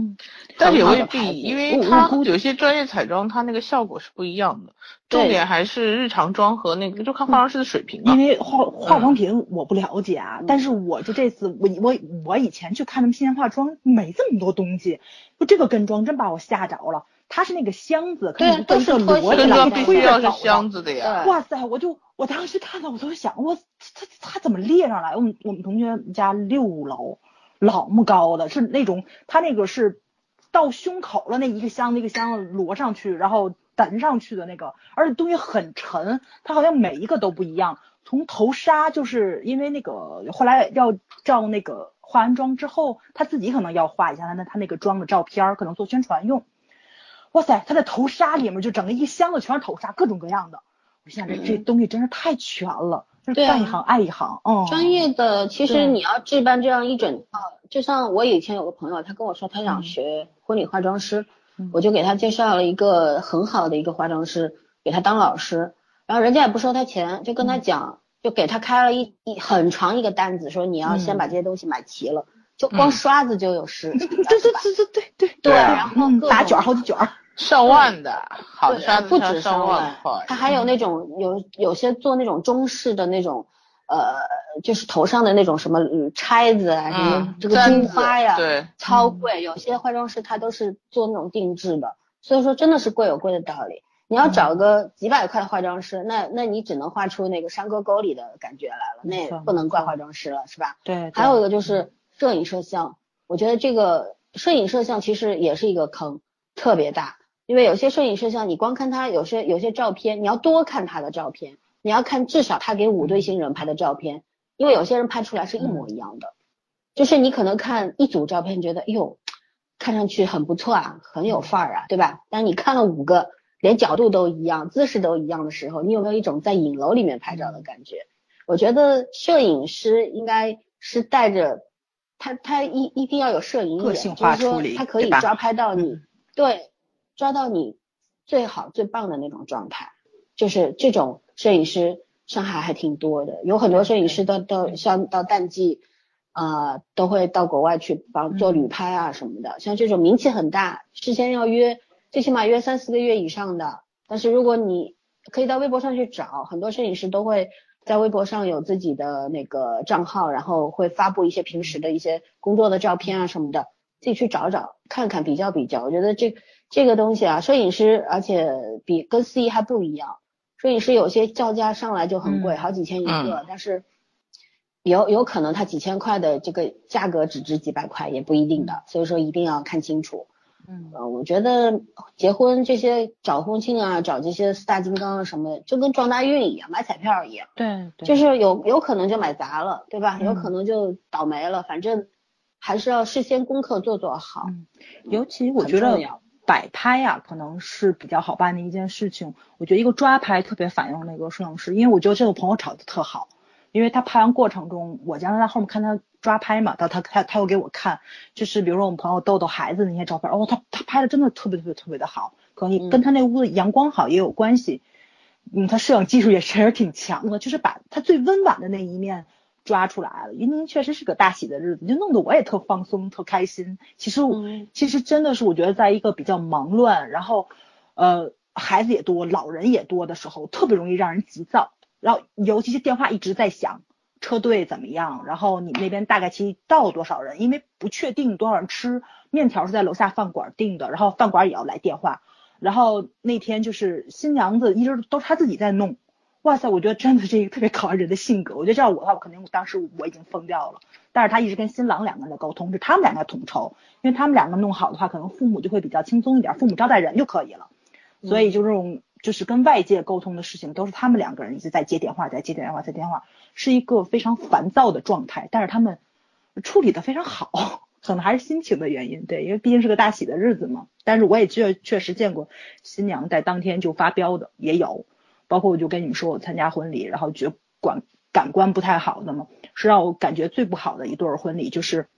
但是也未必，因为我它有些专业彩妆，它那个效果是不一样的。重点还是日常妆和那个，就看化妆师的水平啊因。为化化妆品我不了解啊，但是我就这次我我我以前去看他们新年化妆没这么多东西，就这个跟妆真把我吓着了。它是那个箱子，可对以都是拖摞起来，推着走的箱子的呀。哇塞！我就我当时看到我都想，我他他怎么列上来？我们我们同学家六楼，老么高的，是那种他那个是到胸口了那一个箱子一个箱子摞上去，然后掸上去的那个，而且东西很沉，它好像每一个都不一样。从头纱，就是因为那个后来要照那个化完妆之后，他自己可能要画一下他那他那个妆的照片儿，可能做宣传用。哇塞，他的头纱里面就整个一箱子全是头纱，各种各样的。我想这这东西真是太全了，就干一行爱一行。嗯，专业的，其实你要置办这样一整套，就像我以前有个朋友，他跟我说他想学婚礼化妆师，嗯。我就给他介绍了一个很好的一个化妆师，给他当老师，然后人家也不收他钱，就跟他讲，就给他开了一一很长一个单子，说你要先把这些东西买齐了，就光嗯。刷子就有十，对对对对对对对，然后打卷儿好几卷儿。上万的，好的不止上上万上万块，。它还有那种有有些做那种中式的那种，呃，就是头上的那种什么嗯钗子啊，什么嗯，这个金花呀，对，嗯超贵。有些化妆师他都是做那种定制的，所以说真的是贵有贵的道理。你要嗯找个几百块的化妆师，那那你只能画出那个山沟沟里的感觉来了，那也不能怪化妆师了，是吧？对，还有一个就是摄影摄像，我觉得这个摄影摄像其实也是一个坑，特别大。因为有些摄影摄像，你光看他有些有些照片，你要多看他的照片，你要看至少他给五对新人拍的照片，因为有些人拍出来是一模一样的，就是你可能看一组照片觉得，哎呦，看上去很不错啊，很有范儿啊，对吧？但你看了五个，连角度都一样，姿势都一样的时候，你有没有一种在影楼里面拍照的感觉？我觉得摄影师应该是带着他，他一一定要有摄影眼，个性化就是说他可以抓拍到你，嗯对，抓到你最好最棒的那种状态。就是这种摄影师，上海还挺多的，有很多摄影师到到像到淡季，呃，都会到国外去帮做旅拍啊什么的。像这种名气很大，事先要约，最起码约三四个月以上的。但是如果你可以到微博上去找，很多摄影师都会在微博上有自己的那个账号，然后会发布一些平时的一些工作的照片啊什么的，自己去找找看看比较比较。我觉得这这个东西啊，摄影师而且比跟司仪还不一样，摄影师有些叫价上来就很贵，嗯好几千一个，但是有有可能他几千块的这个价格只值几百块，也不一定的，所以说一定要看清楚。嗯呃，我觉得结婚这些找婚庆啊，找这些四大金刚啊什么的，就跟撞大运一样，买彩票一样，对对，就是有有可能就买砸了，对吧？有嗯可能就倒霉了，反正还是要事先功课做做好。嗯尤其我觉得摆拍啊、可能是比较好办的一件事情。我觉得一个抓拍特别反映那个摄影师，因为我觉得这个朋友找的特好，因为他拍完过程中，我将来在后面看他抓拍嘛，到他他他又给我看，就是比如说我们朋友逗逗孩子那些照片，哦，他他拍的真的特别特别特别的好，可能也跟他那屋的阳光好也有关系。嗯，他摄影技术也确实挺强的，就是把他最温婉的那一面抓出来了。因为确实是个大喜的日子，就弄得我也特放松、特开心。其实我，嗯其实真的是我觉得，在一个比较忙乱，然后呃孩子也多、老人也多的时候，特别容易让人急躁。然后尤其是电话一直在响，车队怎么样？然后你那边大概其到多少人？因为不确定多少人吃面条是在楼下饭馆订的，然后饭馆也要来电话。然后那天就是新娘子一直都是她自己在弄，哇塞，我觉得真的是一个特别考验人的性格。我觉得这样我的话，我肯定当时我已经疯掉了。但是他一直跟新郎两个人在沟通，是他们两个统筹，因为他们两个弄好的话，可能父母就会比较轻松一点，父母招待人就可以了。所以就这种就是跟外界沟通的事情都是他们两个人一直在接电话，在接电话，在电话，是一个非常烦躁的状态。但是他们处理的非常好，可能还是心情的原因，对，因为毕竟是个大喜的日子嘛。但是我也确确实见过新娘在当天就发飙的，也有，包括我就跟你们说我参加婚礼，然后觉管感官不太好的嘛，是让我感觉最不好的一对婚礼，就是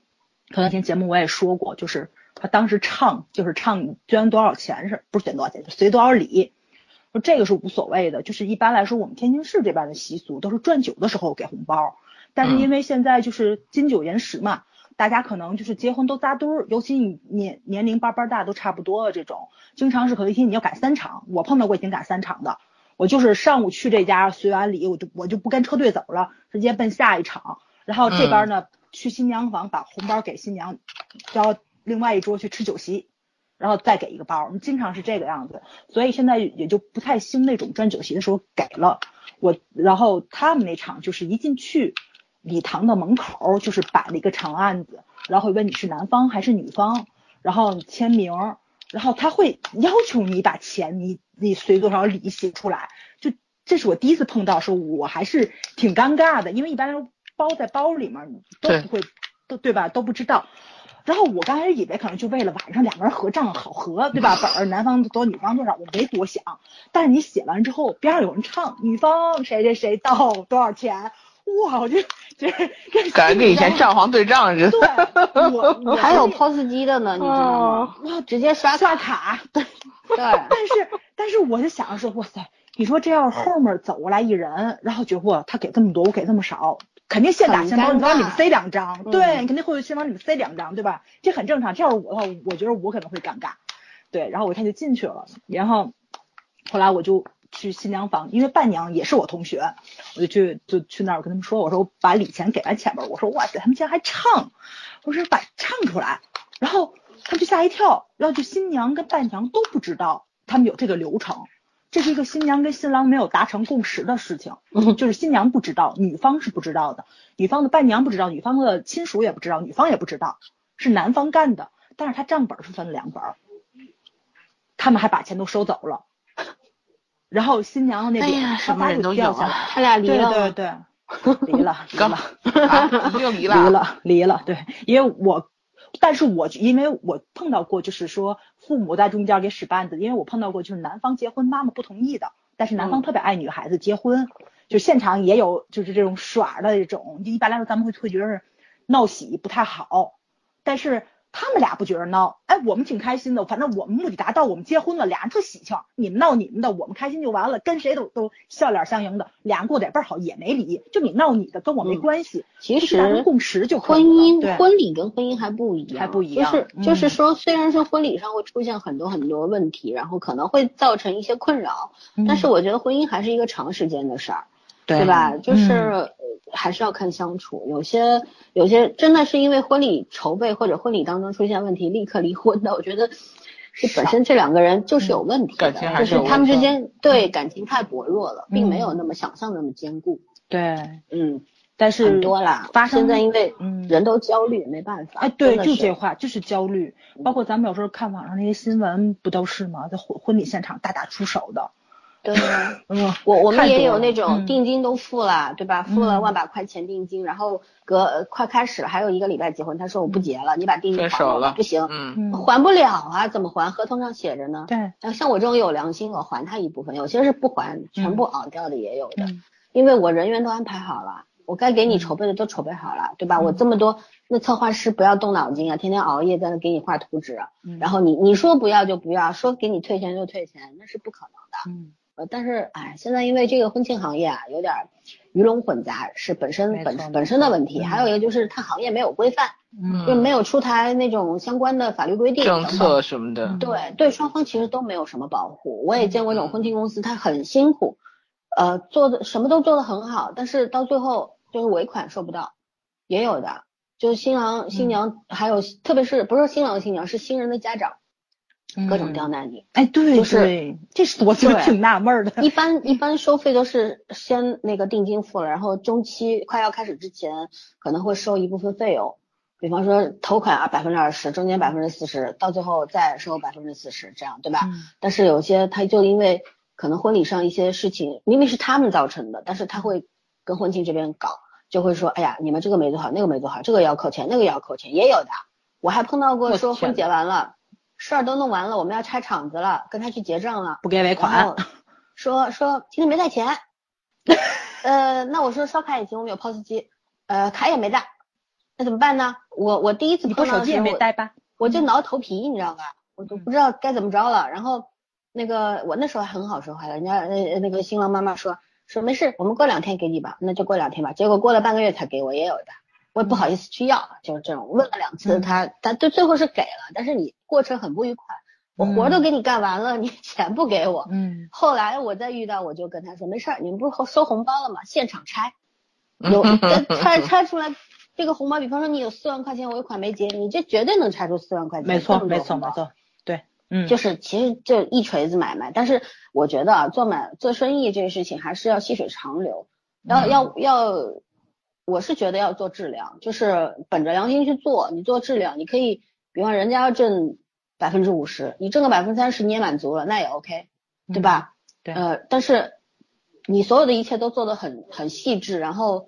头两天节目我也说过，就是他当时唱就是唱捐多少钱是不是捐多少钱，随多少礼。说这个是无所谓的，就是一般来说，我们天津市这边的习俗都是赚酒的时候给红包，但是因为现在就是金九银十嘛，大家可能就是结婚都扎堆儿，尤其你年年龄班班大都差不多的这种，经常是可能一天你要赶三场，我碰到过已经赶三场的，我就是上午去这家随完礼，我就我就不跟车队走了，直接奔下一场，然后这边呢去新娘房把红包给新娘，交另外一桌去吃酒席。然后再给一个包，经常是这个样子，所以现在也就不太兴那种专酒席的时候给了我。然后他们那场就是一进去，礼堂的门口就是摆了一个长案子，然后会问你是男方还是女方，然后签名，然后他会要求你把钱你你随多少礼写出来。就这是我第一次碰到，说我还是挺尴尬的，因为一般都包在包里面，都不会都对吧，都不知道。然后我刚开始以为可能就为了晚上两个人合账好合，对吧？本儿男方多女方多少，我没多想。但是你写完之后，边上有人唱女方谁谁谁到多少钱，哇！我就就是 感觉跟以前账房对账似的。对，我还有 POS 机的呢，你知道吗？哇，直接刷刷卡。对 对。但是但是我就想说，哇塞，你说这要是后面走过来一人，然后觉得哇，他给这么多，我给这么少。肯定先打先往里面塞两张，对，肯定会先往里面塞两张，对吧？这很正常。这要是我的话，我觉得我可能会尴尬。对，然后我一看就进去了，然后后来我就去新娘房，因为伴娘也是我同学，我就去就去那儿我跟他们说，我说我把礼钱给完前面，我说哇塞，他们竟然还唱，我说把唱出来，然后他们就吓一跳，然后就新娘跟伴娘都不知道他们有这个流程。这是一个新娘跟新郎没有达成共识的事情，就是新娘不知道，女方是不知道的，女方的伴娘不知道，女方的亲属也不知道，女方也不知道，是男方干的，但是他账本是分两本，他们还把钱都收走了，然后新娘的那边什么人都掉下来，他俩离了，对对对，离了，离了，又离了，离了，离了，对，因为我。但是我因为我碰到过，就是说父母在中间给使绊子，因为我碰到过就是男方结婚妈妈不同意的，但是男方特别爱女孩子结婚，就现场也有就是这种耍的这种，一般来说咱们会会觉得是闹喜不太好，但是。他们俩不觉着闹，哎，我们挺开心的，反正我们目的达到，我们结婚了，俩人特喜庆。你们闹你们的，我们开心就完了，跟谁都都笑脸相迎的，俩人过得也倍儿好，也没离。就你闹你的，跟我没关系。其实达成共识就婚姻婚礼跟婚姻还不一样，还不一样。就是就是说，虽然说婚礼上会出现很多很多问题，然后可能会造成一些困扰，但是我觉得婚姻还是一个长时间的事儿，对吧？就是。还是要看相处，有些有些真的是因为婚礼筹备或者婚礼当中出现问题立刻离婚的，我觉得是本身这两个人就是有问题的，就是他们之间对感情太薄弱了，并没有那么想象那么坚固。对，嗯，但是很多啦，发生现在因为人都焦虑，没办法。哎，对，就这话，就是焦虑。包括咱们有时候看网上那些新闻，不都是吗？在婚婚礼现场大打出手的。对，嗯，我我们也有那种定金都付了，对吧？付了万把块钱定金，然后隔快开始了，还有一个礼拜结婚，他说我不结了，你把定金还了，不行，嗯，还不了啊，怎么还？合同上写着呢。对，像我这种有良心，我还他一部分，有些是不还，全部熬掉的也有的，因为我人员都安排好了，我该给你筹备的都筹备好了，对吧？我这么多，那策划师不要动脑筋啊，天天熬夜在那给你画图纸，然后你你说不要就不要，说给你退钱就退钱，那是不可能的。嗯。呃，但是哎，现在因为这个婚庆行业啊，有点鱼龙混杂，是本身本本身的问题。还有一个就是它行业没有规范，嗯，就没有出台那种相关的法律规定、政策什么的。对对，双方其实都没有什么保护。我也见过一种婚庆公司，他很辛苦，呃，做的什么都做得很好，但是到最后就是尾款收不到，也有的，就是新郎新娘还有特别是不是新郎新娘是新人的家长。各种刁难你，哎，对，就是这是我觉得挺纳闷的。一般一般收费都是先那个定金付了，然后中期快要开始之前可能会收一部分费用，比方说头款啊百分之二十，中间百分之四十，到最后再收百分之四十，这样对吧？但是有些他就因为可能婚礼上一些事情明明是他们造成的，但是他会跟婚庆这边搞，就会说，哎呀，你们这个没做好，那个没做好，这个要扣钱，那个要扣钱，也有的。我还碰到过说婚结完了，事儿都弄完了，我们要拆场子了，跟他去结账了，不给尾款，说说今天没带钱，呃，那我说刷卡也行，我们有 POS 机，呃，卡也没带，那怎么办呢？我我第一次碰到手机也没带吧，我就挠头皮，你知道吧？我都不知道该怎么着了。然后那个我那时候还很好说话的，人家那那个新郎妈妈说说没事，我们过两天给你吧，那就过两天吧。结果过了半个月才给我，也有的。我也不好意思去要，就是这种问了两次，他他对最后是给了，但是你过程很不愉快，我活都给你干完了，你 钱不给我。嗯。后来我再遇到，我就跟他说，没事儿，你们不是收红包了吗？现场拆，有拆拆出来这个红包，比方说你有四万块钱尾款没结，你这绝对能拆出四万块钱。没错，没错，没错。对，嗯，就是其实就一锤子买卖，但是我觉得啊，做买做生意这个事情还是要细水长流，要要要。我是觉得要做质量，就是本着良心去做。你做质量，你可以，比方人家要挣百分之五十，你挣个百分之三十你也满足了，那也 OK，对吧？对。呃，但是你所有的一切都做得很很细致，然后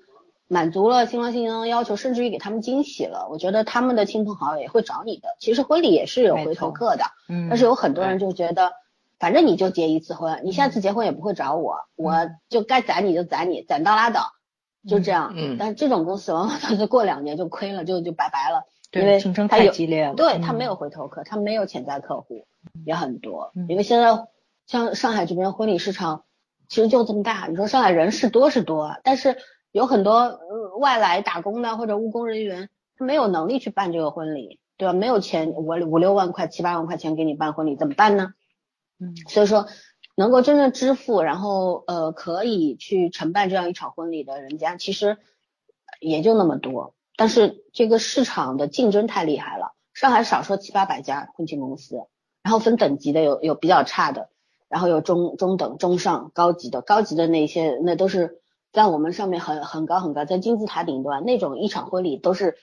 满足了新郎新娘的要求，甚至于给他们惊喜了，我觉得他们的亲朋好友也会找你的。其实婚礼也是有回头客的，嗯。但是有很多人就觉得，反正你就结一次婚，你下次结婚也不会找我，我就该宰你就宰你，宰到拉倒。就这样，嗯，但是这种公司往往 都是过两年就亏了，就就拜拜了，因为竞争太激烈了。对他没有回头客，他没有潜在客户也很多，因为现在像上海这边婚礼市场其实就这么大，你说上海人是多是多，但是有很多外来打工的或者务工人员，他没有能力去办这个婚礼，对吧？没有钱，我五六万块、七八万块钱给你办婚礼怎么办呢？嗯，所以说。能够真正支付，然后呃可以去承办这样一场婚礼的人家，其实也就那么多。但是这个市场的竞争太厉害了，上海少说七八百家婚庆公司，然后分等级的有有比较差的，然后有中中等、中上、高级的，高级的那些那都是在我们上面很很高很高，在金字塔顶端那种一场婚礼都是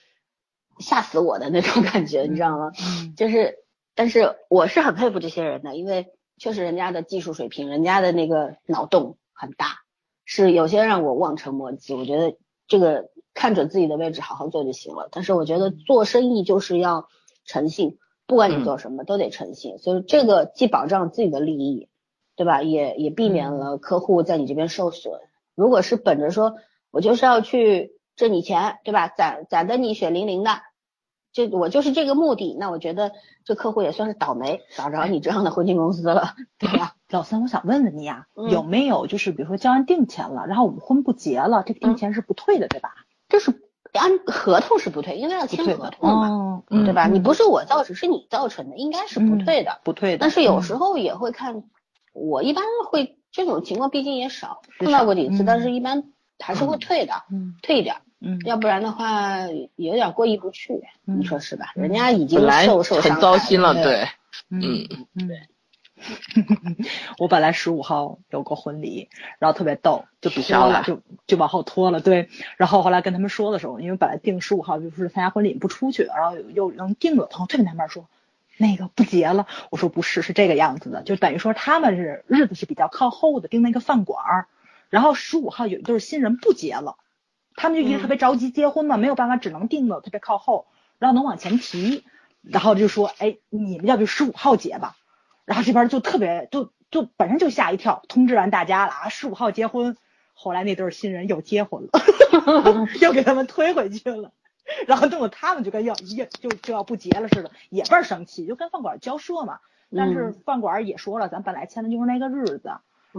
吓死我的那种感觉，你知道吗？就是，但是我是很佩服这些人的，因为。确实，人家的技术水平，人家的那个脑洞很大，是有些让我望尘莫及。我觉得这个看准自己的位置，好好做就行了。但是我觉得做生意就是要诚信，不管你做什么都得诚信。所以这个既保障自己的利益，对吧？也也避免了客户在你这边受损。如果是本着说我就是要去挣你钱，对吧？攒攒的你血淋淋的。就我就是这个目的，那我觉得这客户也算是倒霉，找着你这样的婚庆公司了，对吧？老三，我想问问你呀，有没有就是比如说交完定钱了，然后我们婚不结了，这个定钱是不退的，对吧？就是按合同是不退，因为要签合同嘛，对吧？你不是我造成，是你造成的，应该是不退的，不退的。但是有时候也会看，我一般会这种情况毕竟也少碰到过几次，但是一般还是会退的，退一点。嗯，要不然的话有点过意不去，你说是吧？人家已经受受很糟心了，对，嗯嗯对。我本来十五号有个婚礼，然后特别逗，就拖了，就就往后拖了。对，然后后来跟他们说的时候，因为本来定十五号就是参加婚礼不出去，然后又能定了，朋友特别纳闷说，那个不结了。我说不是，是这个样子的，就等于说他们是日子是比较靠后的，订那个饭馆儿，然后十五号有一对新人不结了。他们就一直特别着急结婚嘛，没有办法，只能定的特别靠后，然后能往前提，然后就说，哎，你们要不十五号结吧？然后这边就特别，就就本身就吓一跳，通知完大家了啊，十五号结婚。后来那对新人又结婚了，又给他们推回去了，然后弄得他们就跟要要就就要不结了似的，也倍儿生气，就跟饭馆交涉嘛。但是饭馆也说了，咱本来签的就是那个日子。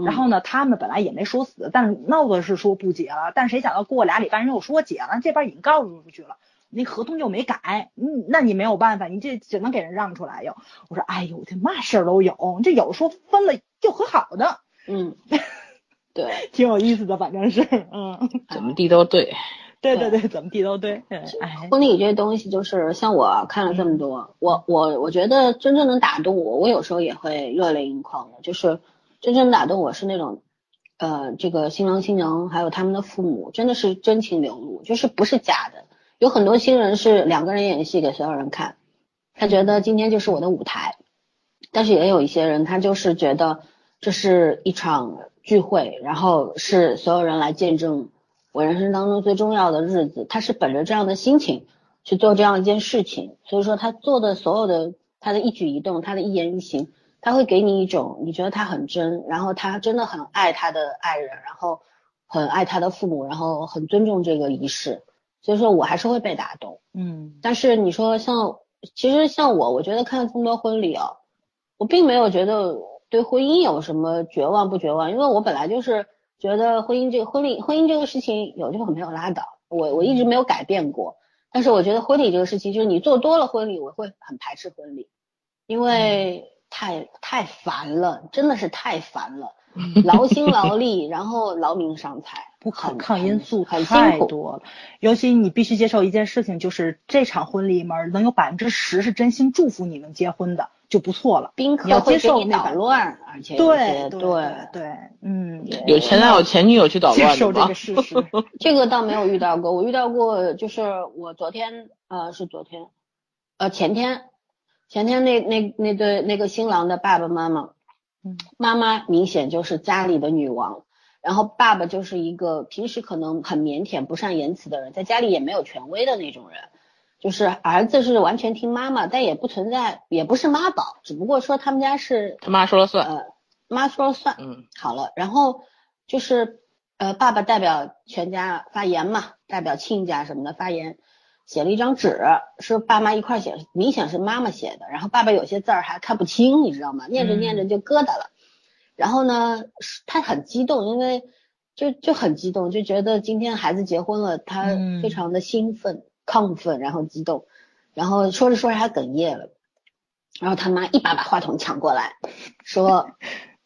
然后呢，他们本来也没说死，但是闹的是说不结了，但谁想到过俩礼拜人又说结了，这边已经告诉出去了，那合同又没改，嗯，那你没有办法，你这只能给人让出来哟。我说，哎呦，这嘛事儿都有，这有说分了就和好的，嗯，对，挺有意思的，反正是，嗯，怎么地都对，对对对，怎么地都对，哎，婚礼这东西就是像我看了这么多，我我我觉得真正能打动我，我有时候也会热泪盈眶的，就是。真正打动我是那种，呃，这个新郎新娘还有他们的父母，真的是真情流露，就是不是假的。有很多新人是两个人演戏给所有人看，他觉得今天就是我的舞台，但是也有一些人他就是觉得，这是一场聚会，然后是所有人来见证我人生当中最重要的日子。他是本着这样的心情去做这样一件事情，所以说他做的所有的他的一举一动，他的一言一行，他会给你一种你觉得他很真，然后他真的很爱他的爱人，然后很爱他的父母，然后很尊重这个仪式。所以说我还是会被打动，嗯，但是你说像其实像我，我觉得看这么多婚礼啊，我并没有觉得。对婚姻有什么绝望不绝望？因为我本来就是觉得婚姻这个婚礼婚姻这个事情有就没有拉倒，我我一直没有改变过。但是我觉得婚礼这个事情，就是你做多了婚礼，我会很排斥婚礼，因为太太烦了，真的是太烦了，劳心劳力，然后劳民伤财。不可抗因素太多了，尤其你必须接受一件事情，就是这场婚礼里面能有百分之十是真心祝福你们结婚的就不错了。宾客要接受捣乱，而且对对对，嗯，有前男友前女友去捣乱接受这个事实，这个倒没有遇到过。我遇到过，就是我昨天呃是昨天呃前天前天那那那对那个新郎的爸爸妈妈，嗯，妈妈明显就是家里的女王。然后爸爸就是一个平时可能很腼腆、不善言辞的人，在家里也没有权威的那种人。就是儿子是完全听妈妈，但也不存在，也不是妈宝，只不过说他们家是他妈说了算，呃，妈说了算。嗯，好了，然后就是呃，爸爸代表全家发言嘛，代表亲家什么的发言，写了一张纸，是爸妈一块写，明显是妈妈写的。然后爸爸有些字儿还看不清，你知道吗？念着念着就疙瘩了。然后呢，他很激动，因为就就很激动，就觉得今天孩子结婚了，他非常的兴奋、亢奋，然后激动，然后说着说着还哽咽了，然后他妈一把把话筒抢过来，说，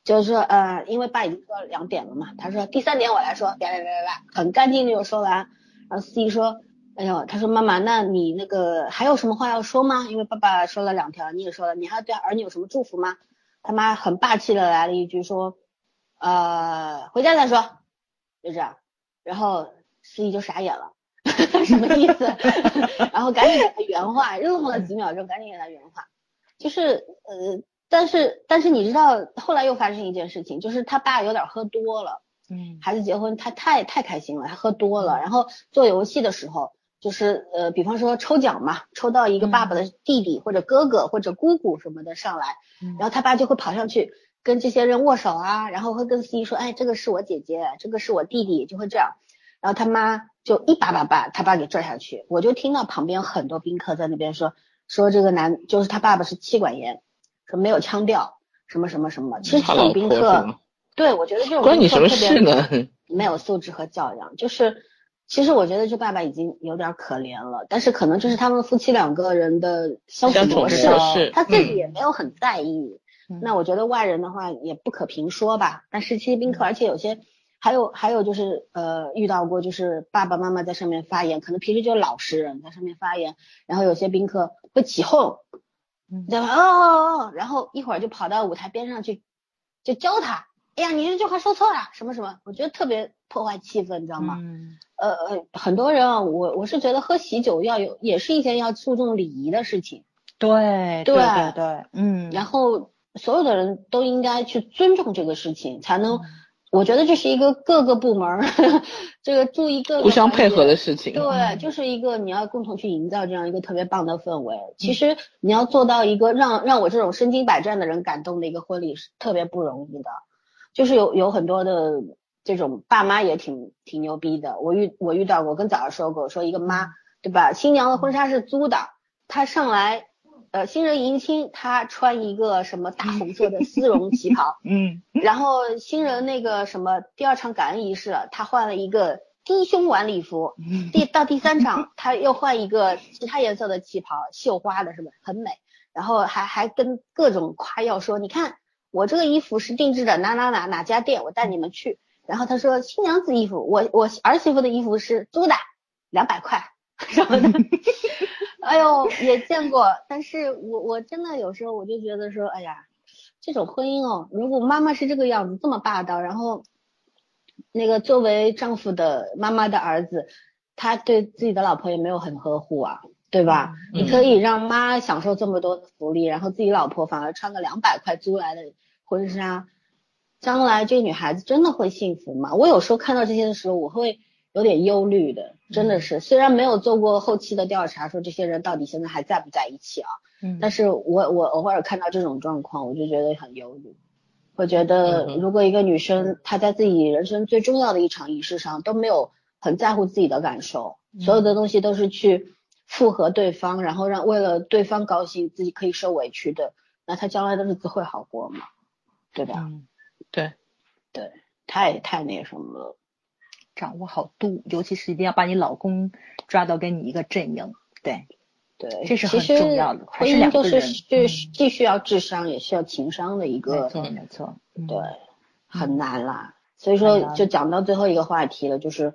就是说呃，因为爸已经说两点了嘛，他说第三点我来说，别别别别，很干净的就说完，然后司仪说，哎呦，他说妈妈，那你那个还有什么话要说吗？因为爸爸说了两条，你也说了，你还对儿女有什么祝福吗？他妈很霸气的来了一句说，呃，回家再说，就这样，然后司仪就傻眼了，什么意思？然后赶紧给他原话，愣了几秒钟，赶紧给他原话，就是呃，但是但是你知道后来又发生一件事情，就是他爸有点喝多了，嗯，孩子结婚他太太开心了，他喝多了，然后做游戏的时候。就是呃，比方说抽奖嘛，抽到一个爸爸的弟弟或者哥哥或者姑姑什么的上来，然后他爸就会跑上去跟这些人握手啊，然后会跟司仪说，哎，这个是我姐姐，这个是我弟弟，就会这样，然后他妈就一把把把他爸给拽下去，我就听到旁边很多宾客在那边说，说这个男就是他爸爸是妻管严，说没有腔调，什么什么什么，其实这种宾客，对我觉得这种关你什么事呢？没有素质和教养，就是。其实我觉得这爸爸已经有点可怜了，但是可能这是他们夫妻两个人的相处模式，他自己也没有很在意。那我觉得外人的话也不可评说吧。但是其实宾客，而且有些还有还有就是呃遇到过，就是爸爸妈妈在上面发言，可能平时就老实人在上面发言，然后有些宾客会起哄，对吧？哦哦哦，然后一会儿就跑到舞台边上去就教他。哎呀，你这句话说错了，什么什么？我觉得特别破坏气氛，你知道吗？嗯。呃呃，很多人啊，我我是觉得喝喜酒要有，也是一件要注重礼仪的事情。对对对对，嗯。然后所有的人都应该去尊重这个事情，才能。我觉得这是一个各个部门 这个注意各互相配合的事情。对，就是一个你要共同去营造这样一个特别棒的氛围。其实你要做到一个让让我这种身经百战的人感动的一个婚礼是特别不容易的。就是有有很多的这种爸妈也挺挺牛逼的，我遇我遇到过，跟早上说过，说一个妈对吧？新娘的婚纱是租的，她上来，呃，新人迎亲，她穿一个什么大红色的丝绒旗袍，嗯，然后新人那个什么第二场感恩仪式，她换了一个低胸晚礼服，第到第三场她又换一个其他颜色的旗袍，绣花的，是不是很美？然后还还跟各种夸耀说，你看。我这个衣服是定制的，哪哪哪哪家店，我带你们去。然后他说新娘子衣服，我我儿媳妇的衣服是租的，两百块什么的。哎呦，也见过，但是我我真的有时候我就觉得说，哎呀，这种婚姻哦，如果妈妈是这个样子，这么霸道，然后那个作为丈夫的妈妈的儿子，他对自己的老婆也没有很呵护啊。对吧？你可以让妈享受这么多的福利，然后自己老婆反而穿个两百块租来的婚纱，将来这个女孩子真的会幸福吗？我有时候看到这些的时候，我会有点忧虑的，真的是。虽然没有做过后期的调查，说这些人到底现在还在不在一起啊？嗯，但是我我偶尔看到这种状况，我就觉得很忧虑。我觉得如果一个女生她在自己人生最重要的一场仪式上都没有很在乎自己的感受，所有的东西都是去附和对方，然后让为了对方高兴，自己可以受委屈的，那她将来的日子会好过吗？对吧？嗯，对，对，太太那什么了。掌握好度，尤其是一定要把你老公抓到跟你一个阵营。对，对，这是很重要的。婚姻就是就是既需要智商也需要情商的一个，没错没错，对，很难啦。所以说，就讲到最后一个话题了，就是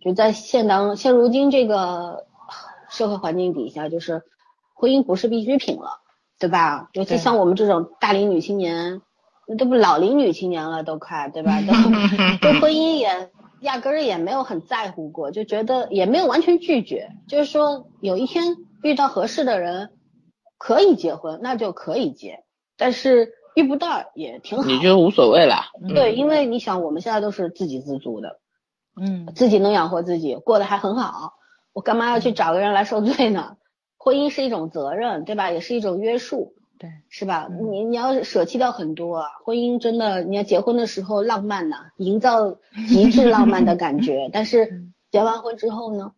就在现当现如今这个社会环境底下，就是婚姻不是必需品了，对吧？尤其像我们这种大龄女青年。这不老龄女青年了，都快对吧？都 对婚姻也压根儿也没有很在乎过，就觉得也没有完全拒绝，就是说有一天遇到合适的人可以结婚，那就可以结，但是遇不到也挺好，你就无所谓了。对，因为你想我们现在都是自给自足的，嗯，自己能养活自己，过得还很好，我干嘛要去找个人来受罪呢？婚姻是一种责任，对吧？也是一种约束。对，是吧？你你要舍弃掉很多，婚姻真的，你要结婚的时候浪漫呐，营造极致浪漫的感觉。但是结完婚之后呢？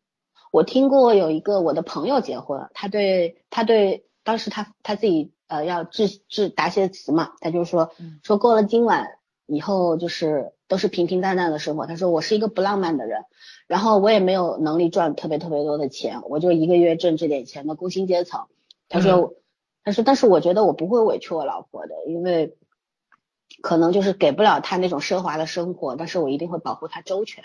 我听过有一个我的朋友结婚，他对他对当时他他自己呃要致致答谢词嘛，他就说说过了今晚以后就是都是平平淡淡的生活。他说我是一个不浪漫的人，然后我也没有能力赚特别特别多的钱，我就一个月挣这点钱的工薪阶层。他说。但是，但是我觉得我不会委屈我老婆的，因为可能就是给不了她那种奢华的生活，但是我一定会保护她周全，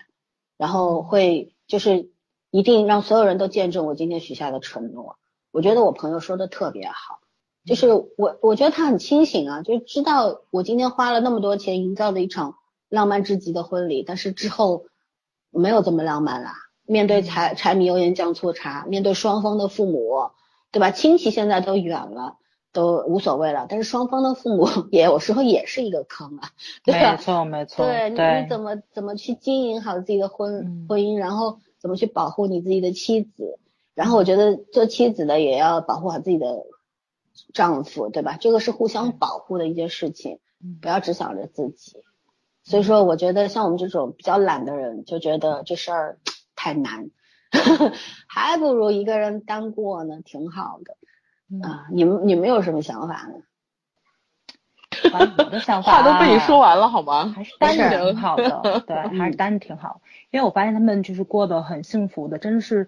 然后会就是一定让所有人都见证我今天许下的承诺。我觉得我朋友说的特别好，就是我我觉得他很清醒啊，就知道我今天花了那么多钱营造的一场浪漫至极的婚礼，但是之后没有这么浪漫啦。面对柴柴米油盐酱醋茶，面对双方的父母。对吧？亲戚现在都远了，都无所谓了。但是双方的父母 也有时候也是一个坑啊，对吧？没错，没错。对，你怎么怎么去经营好自己的婚婚姻，然后怎么去保护你自己的妻子？然后我觉得做妻子的也要保护好自己的丈夫，对吧？这个是互相保护的一件事情，不要只想着自己。所以说，我觉得像我们这种比较懒的人，就觉得这事儿 太难。还不如一个人单过呢，挺好的啊！你们你们有什么想法呢？我的想法话都被你说完了，好吗？还是单着挺好的，对，还是单着挺好。因为我发现他们就是过得很幸福的，真的是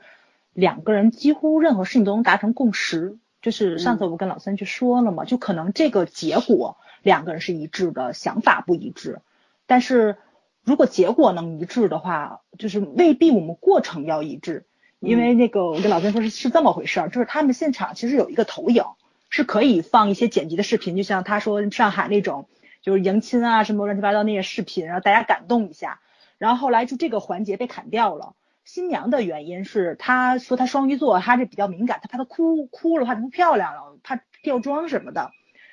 两个人几乎任何事情都能达成共识。就是上次我跟老三去说了嘛，就可能这个结果两个人是一致的，想法不一致，但是。如果结果能一致的话，就是未必我们过程要一致，因为那个我跟老孙说是是这么回事儿，就是他们现场其实有一个投影，是可以放一些剪辑的视频，就像他说上海那种就是迎亲啊什么乱七八糟那些视频，然后大家感动一下，然后后来就这个环节被砍掉了。新娘的原因是她说她双鱼座，她这比较敏感，她怕她哭哭了，怕不漂亮了，怕掉妆什么的。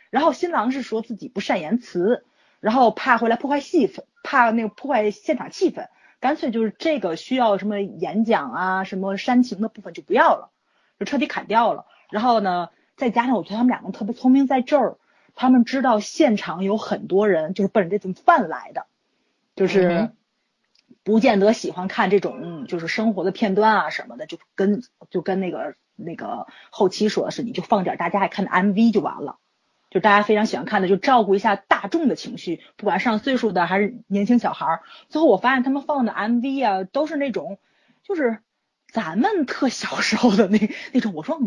然后新郎是说自己不善言辞。然后怕回来破坏气氛，怕那个破坏现场气氛，干脆就是这个需要什么演讲啊，什么煽情的部分就不要了，就彻底砍掉了。然后呢，再加上我觉得他们两个特别聪明，在这儿，他们知道现场有很多人就是奔着这顿饭来的，就是不见得喜欢看这种就是生活的片段啊什么的，就跟就跟那个那个后期说的是，你就放点大家爱看的 MV 就完了。就大家非常喜欢看的，就照顾一下大众的情绪，不管上岁数的还是年轻小孩儿。最后我发现他们放的 MV 啊，都是那种，就是咱们特小时候的那那种。我说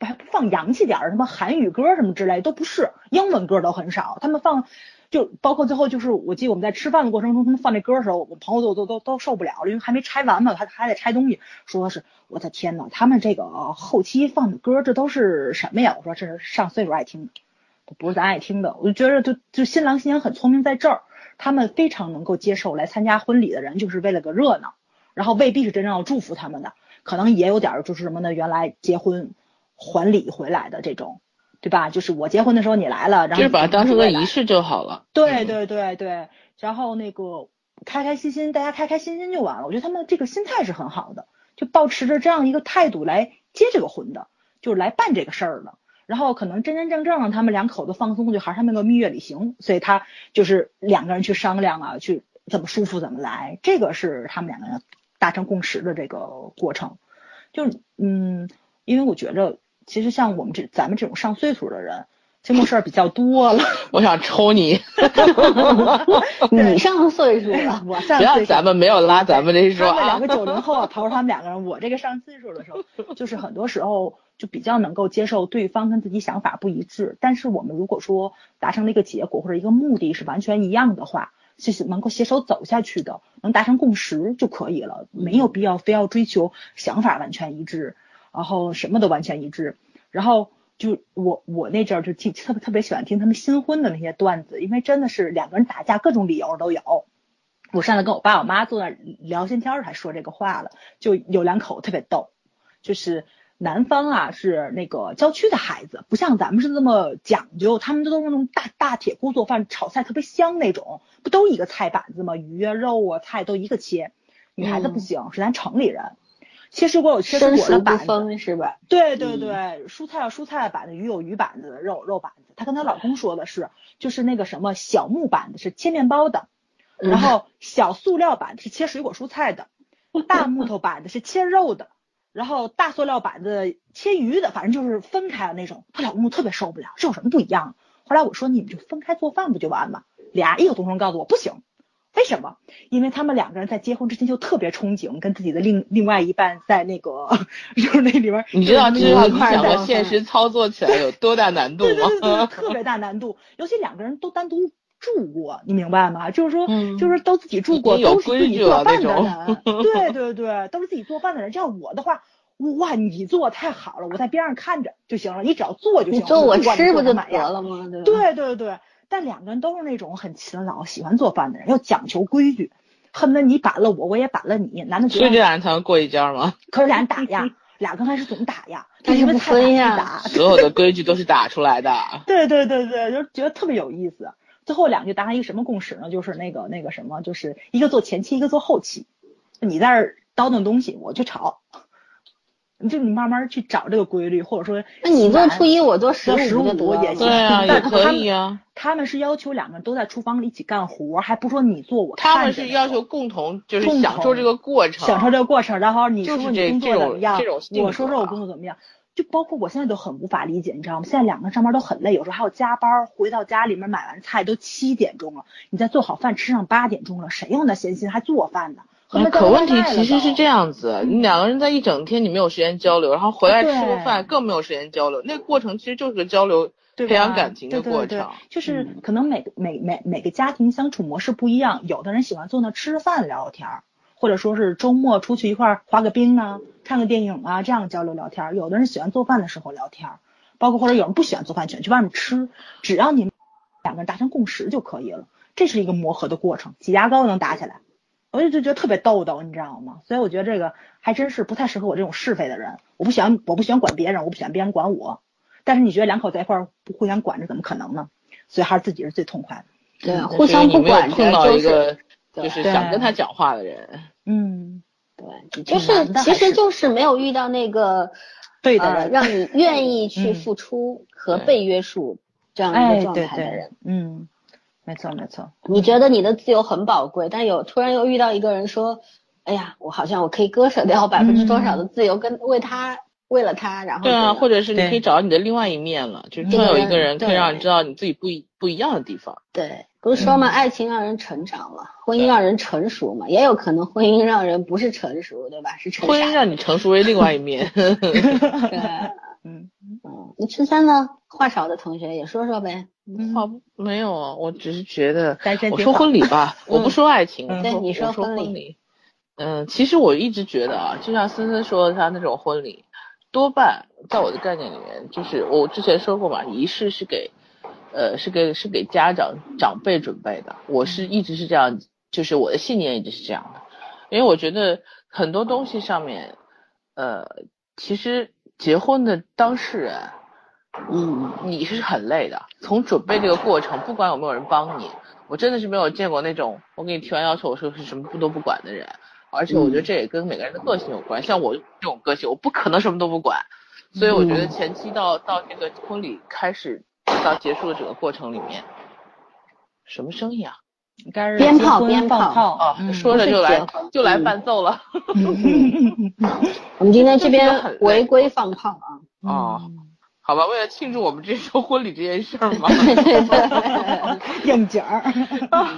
还不放洋气点儿，什么韩语歌什么之类都不是，英文歌都很少。他们放，就包括最后就是，我记得我们在吃饭的过程中，他们放那歌的时候，我朋友都都都都受不了，因为还没拆完嘛，还还得拆东西。说是我的天呐，他们这个后期放的歌，这都是什么呀？我说这是上岁数爱听。不是咱爱听的，我就觉得就就新郎新娘很聪明，在这儿，他们非常能够接受来参加婚礼的人，就是为了个热闹，然后未必是真正要祝福他们的，可能也有点就是什么呢？原来结婚还礼回来的这种，对吧？就是我结婚的时候你来了，然后就是把它当成个仪式。式就好了。对对对对，然后那个开开心心，大家开开心心就完了。我觉得他们这个心态是很好的，就保持着这样一个态度来结这个婚的，就是来办这个事儿的。然后可能真真正正他们两口子放松，就还是他们那个蜜月旅行，所以他就是两个人去商量啊，去怎么舒服怎么来，这个是他们两个人达成共识的这个过程。就是嗯，因为我觉着其实像我们这咱们这种上岁数的人，这种事儿比较多了。我想抽你，你上岁数了，我上不要岁数咱们没有拉咱们这一说啊他们两个。九零后啊，刨出他们两个人，我这个上岁数的时候，就是很多时候就比较能够接受对方跟自己想法不一致，但是我们如果说达成了一个结果或者一个目的是完全一样的话，是是能够携手走下去的，能达成共识就可以了，没有必要非要追求想法完全一致，然后什么都完全一致，然后。就我我那阵儿就听特别特别喜欢听他们新婚的那些段子，因为真的是两个人打架各种理由都有。我上次跟我爸我妈坐那聊天天儿还说这个话了，就有两口特别逗，就是男方啊是那个郊区的孩子，不像咱们是这么讲究，他们这都是那种大大铁锅做饭，炒菜特别香那种，不都一个菜板子吗？鱼啊肉啊菜都一个切，女孩子不行，是咱城里人。切水果有切水果的板子，分是吧？对对对，蔬菜有蔬菜板子，鱼有鱼板子，肉有肉板子。她跟她老公说的是，就是那个什么小木板子是切面包的，然后小塑料板子是切水果蔬菜的，大木头板子是切肉的，然后大塑料板子切鱼的，反正就是分开的那种。她老公特别受不了，这有什么不一样？后来我说你们就分开做饭不就完吗？俩异口同声告诉我不行。为什么？因为他们两个人在结婚之前就特别憧憬跟自己的另另外一半在那个 就是那里边，你知道这就是要你想现实操作起来有多大难度对对对对，吗？特别大难度，尤其两个人都单独住过，你明白吗？就是说，嗯就是都自己住过，都是自己规矩做饭的人，对对对，都是自己做饭的人。这样我的话，哇，你做太好了，我在边上看着就行了，你只要做就行了，你做我吃不就做成哪样得了吗？对？对对对，但两个人都是那种很勤劳、喜欢做饭的人，要讲求规矩，恨不得你板了我，我也板了你。男的觉所以这，俩人才能过一家吗？可是俩人打呀，俩刚开始总打呀，但是不因为菜打分呀不打，所有的规矩都是打出来的。对对对对，就觉得特别有意思。最后两个就达成一个什么共识呢？就是那个那个什么，就是一个做前期，一个做后期。你在这儿叨叨东西，我去炒。你就你慢慢去找这个规律，或者说那你做初一，我做十五也行对啊，也可他以啊。他们是要求两个人都在厨房里一起干活，还不说你做我他们是要求共同，就是共享受这个过程，享受这个过程，然后你说说你工作怎么样这种，性我说说我工作怎么样。就包括我现在都很无法理解，你知道吗？现在两个人上班都很累，有时候还要加班，回到家里面买完菜都七点钟了，你再做好饭吃上八点钟了，谁有那闲心还做饭呢？可问题其实是这样子，你两个人在一整天你没有时间交流，然后回来吃个饭更没有时间交流，那个过程其实就是个交流、培养感情的对对对过程。就是嗯可能每个每每每个家庭相处模式不一样，有的人喜欢坐那吃着饭聊聊天儿，或者说是周末出去一块儿滑个冰啊，看个电影啊，这样交流聊天儿。有的人喜欢做饭的时候聊天儿，包括或者有人不喜欢做饭，喜欢去外面吃，只要你们两个人达成共识就可以了。这是一个磨合的过程，挤牙膏能打起来，我就就觉得特别逗逗，你知道吗？所以我觉得这个还真是不太适合我这种是非的人。我不喜欢，我不喜欢管别人，我不喜欢别人管我。但是你觉得两口在一块儿不互相管着，怎么可能呢？所以还是自己是最痛快的。对，互相不管着就是就是想跟他讲话的人。嗯，对，就是其实就是没有遇到那个呃，对的人让你愿意去嗯付出和被约束这样一哎，个状态的人。，嗯，没错没错，你觉得你的自由很宝贵，但有突然又遇到一个人说，哎呀，我好像我可以割舍掉百分之多少的自由，跟为他为了他，然后对啊，或者者是你可以找到你的另外一面了，就是这个突然有一个人人可以让你知道你自己不一不一样的地方。对，不是说嘛，嗯爱情让人成长嘛，婚姻让人成熟嘛，也有可能婚姻让人不是成熟，对吧？是成婚姻。让你成熟为另外一面。对，嗯，嗯，你春三呢？话少的同学也说说呗。嗯好，没有啊，我只是觉得我说婚礼吧，我不说爱情，嗯对你我说婚礼。嗯，其实我一直觉得啊，就像森森说的，他那种婚礼，多半在我的概念里面，就是我之前说过嘛，仪式是给，呃，是给是给家长长辈准备的。我是一直是这样，就是我的信念一直是这样的，因为我觉得很多东西上面，呃，其实结婚的当事人，嗯，你是很累的。从准备这个过程，不管有没有人帮你，我真的是没有见过那种我给你提完要求，我说是什么不都不管的人。而且我觉得这也跟每个人的个性有关，像我这种个性，我不可能什么都不管。所以我觉得前期到到这个婚礼开始到结束的整个过程里面，什么声音啊？应该是鞭炮鞭炮啊哦，嗯说着就来就来伴奏了。我们今天这边违规放炮啊。哦，好吧，为了庆祝我们这周婚礼这件事儿嘛。对对对，应景儿。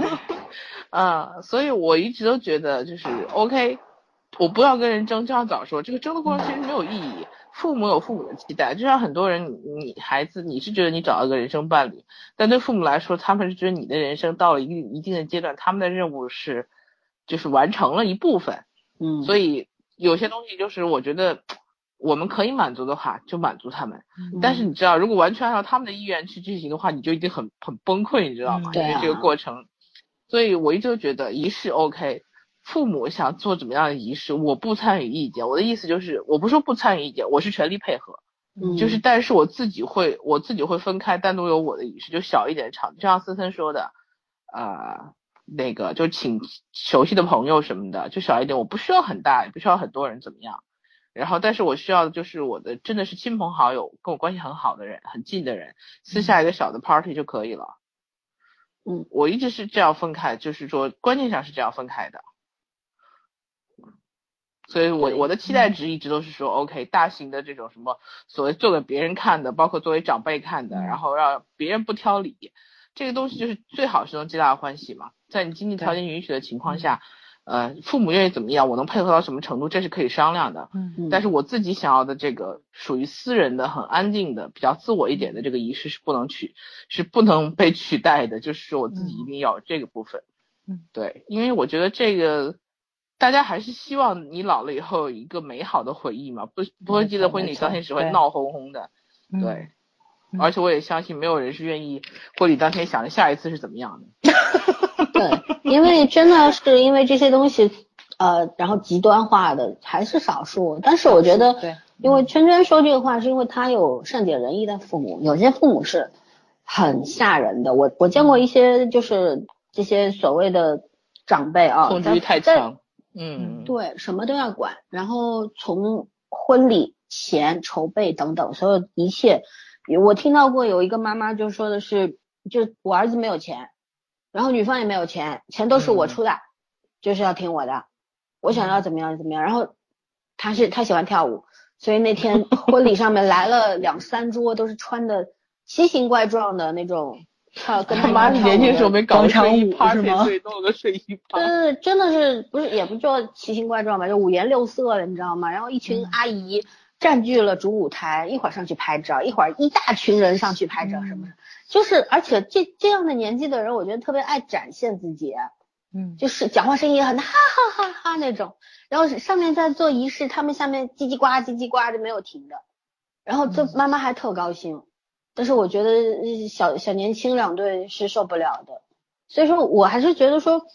啊，所以我一直都觉得就是 OK，我不要跟人争，就像早说，这个争的过程其实没有意义。父母有父母的期待，就像很多人，你你孩子，你是觉得你找到一个人生伴侣，但对父母来说，他们是觉得你的人生到了一定一定的阶段，他们的任务是就是完成了一部分，嗯，所以有些东西就是我觉得我们可以满足的话，就满足他们。嗯但是你知道，如果完全按照他们的意愿去进行的话，你就一定很很崩溃，你知道吗？因为这个过程，所以我一直都觉得仪式 OK，父母想做怎么样的仪式，我不参与意见。我的意思就是，我不是说不参与意见，我是全力配合，嗯就是但是我自己会我自己会分开，单独有我的仪式，就小一点的场，就像森森说的，呃，那个就请熟悉的朋友什么的，就小一点，我不需要很大，也不需要很多人怎么样。然后，但是我需要的就是我的真的是亲朋好友，跟我关系很好的人，很近的人，私下一个小的 party 就可以了。嗯，我一直是这样分开，就是说观念上是这样分开的。所以我我的期待值一直都是说，OK，大型的这种什么所谓做给别人看的，包括作为长辈看的，嗯然后让别人不挑理，这个东西就是最好是能皆大欢喜嘛。在你经济条件允许的情况下，呃，父母愿意怎么样，我能配合到什么程度，这是可以商量的。嗯嗯但是我自己想要的这个属于私人的、很安静的、比较自我一点的这个仪式是不能取，是不能被取代的。就是说我自己一定要有这个部分。嗯，对，因为我觉得这个大家还是希望你老了以后有一个美好的回忆嘛，不不会记得婚礼当天只会闹哄哄的。嗯对，嗯而且我也相信没有人是愿意婚礼当天想着下一次是怎么样的。对，因为真的是因为这些东西，呃，然后极端化的还是少数。但是我觉得，对，因为圈圈说这个话，是因为他有善解人意的父母，有些父母是很吓人的。我我见过一些就是这些所谓的长辈啊，控制欲太强。嗯，对，什么都要管，然后从婚礼前筹备等等，所有一切，我听到过有一个妈妈就说的是，就我儿子没有钱，然后女方也没有钱，钱都是我嗯。出的，就是要听我的，我想要怎么样怎么样，然后他是他喜欢跳舞，所以那天婚礼上面来了两三桌都是穿的奇形怪状的那种跳，跟他妈，年轻时候没搞过舞是吗所以弄了个睡衣对 party。对对，真的是不是也不叫奇形怪状吧，就五颜六色的，你知道吗？然后一群阿姨占据了主舞台，一会儿上去拍照，一会儿一大群人上去拍照，什么的，就是而且这这样的年纪的人，我觉得特别爱展现自己，嗯就是讲话声音也很哈哈哈哈那种，然后上面在做仪式，他们下面叽叽呱叽叽呱就没有停的，然后这嗯妈妈还特高兴，但是我觉得呃小小年轻两对是受不了的，所以说我还是觉得说，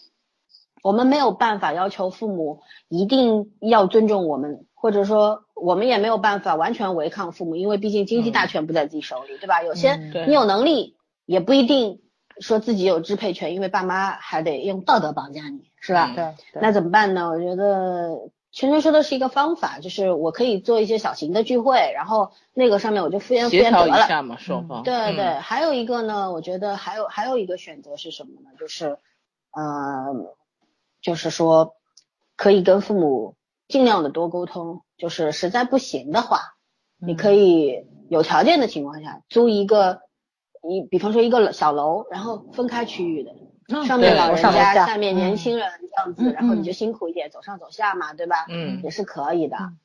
我们没有办法要求父母一定要尊重我们，或者说我们也没有办法完全违抗父母，因为毕竟经济大权不在自己手里，对吧？有些你有能力，也不一定说自己有支配权，因为爸妈还得用道德绑架你，是吧？嗯对，对那怎么办呢？我觉得圈圈说的是一个方法，就是我可以做一些小型的聚会，然后那个上面我就敷衍敷协调衍得了。一下嘛，双方。对对，嗯还有一个呢，我觉得还有还有一个选择是什么呢？就是，呃，就是说可以跟父母尽量的多沟通，就是实在不行的话，你可以有条件的情况下租一个一，比方说一个小楼，然后分开区域的，上面老人家，下下面年轻人这样子，然后你就辛苦一点，走上走下嘛，对吧？嗯也是可以的。嗯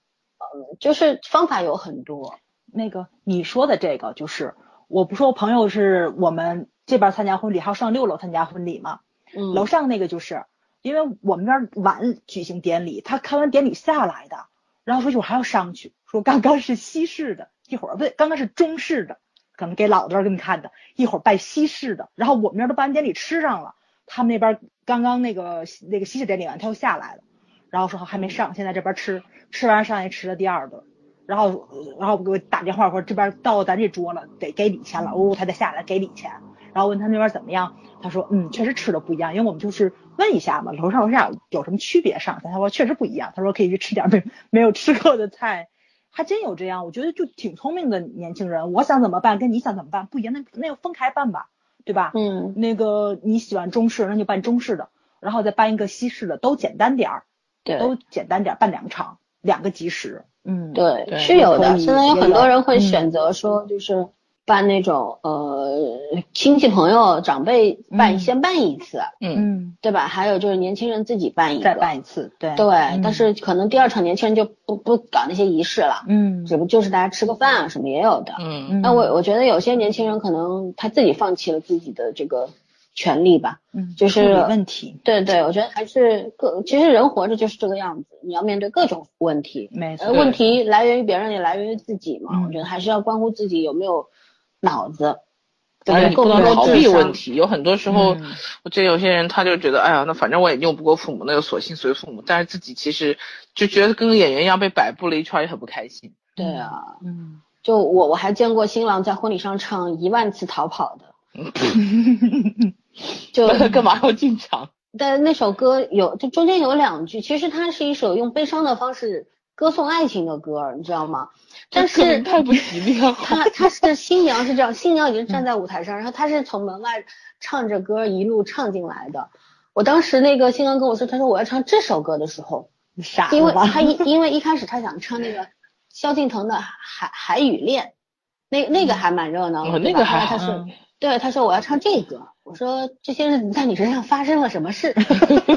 嗯，就是方法有很多。那个你说的这个，就是我不说我朋友是我们这边参加婚礼，还要上六楼参加婚礼嘛。嗯，楼上那个就是因为我们那儿晚举行典礼，他看完典礼下来的，然后说一会儿还要上去，说刚刚是西式的，一会儿不对，刚刚是中式的，可能给老的人给你看的，一会儿拜西式的，然后我们那儿都办完典礼吃上了，他们那边刚刚那个那个西式典礼完，他又下来了，然后说还没上，现在这边吃，吃完上来吃了第二顿，然后然后给我打电话说这边到咱这桌了，得给礼钱了，哦，他再下来给礼钱，然后问他那边怎么样，他说嗯，确实吃的不一样，因为我们就是问一下嘛，楼上楼下有什么区别上，他说确实不一样，他说可以去吃点没没有吃过的菜，还真有这样，我觉得就挺聪明的年轻人，我想怎么办跟你想怎么办不一样，那那就分开办吧，对吧？嗯，那个你喜欢中式，那就办中式的，然后再办一个西式的，都简单点儿，对，都简单点儿，办两场，两个及时。嗯，对，是有的。现在有很多人会选择说，就是办那种呃亲戚朋友长辈办嗯先办一次，嗯，嗯，对吧？还有就是年轻人自己办一个，再办一次，对对，嗯但是可能第二场年轻人就不不搞那些仪式了，嗯只不就是大家吃个饭啊什么也有的。嗯，嗯，那我我觉得有些年轻人可能他自己放弃了自己的这个权利吧，嗯就是问题，对对，我觉得还是各，其实人活着就是这个样子，你要面对各种问题，没错呃，，问题来源于别人，也来源于自己嘛。嗯我觉得还是要关乎自己有没有脑子，对你不能逃避问题，有很多时候，嗯我觉得有些人他就觉得，哎呀，那反正我也拗不过父母，那就索性随父母，但是自己其实就觉得跟个演员一样被摆布了一圈，也很不开心。对啊，嗯，就我我还见过新郎在婚礼上唱一万次逃跑的，就 干嘛要进场？但那首歌有，就中间有两句，其实它是一首用悲伤的方式歌颂爱情的歌，你知道吗？但是太不吉利了。他他是新娘是这样，新娘已经站在舞台上，然后他是从门外唱着歌一路唱进来的。我当时那个新郎跟我说，他说我要唱这首歌的时候，你傻因为？他一因为一开始他想唱那个萧敬腾的海海与恋，那那个还蛮热闹的，那个还对，他说我要唱这个，我说这些日子在你身上发生了什么事？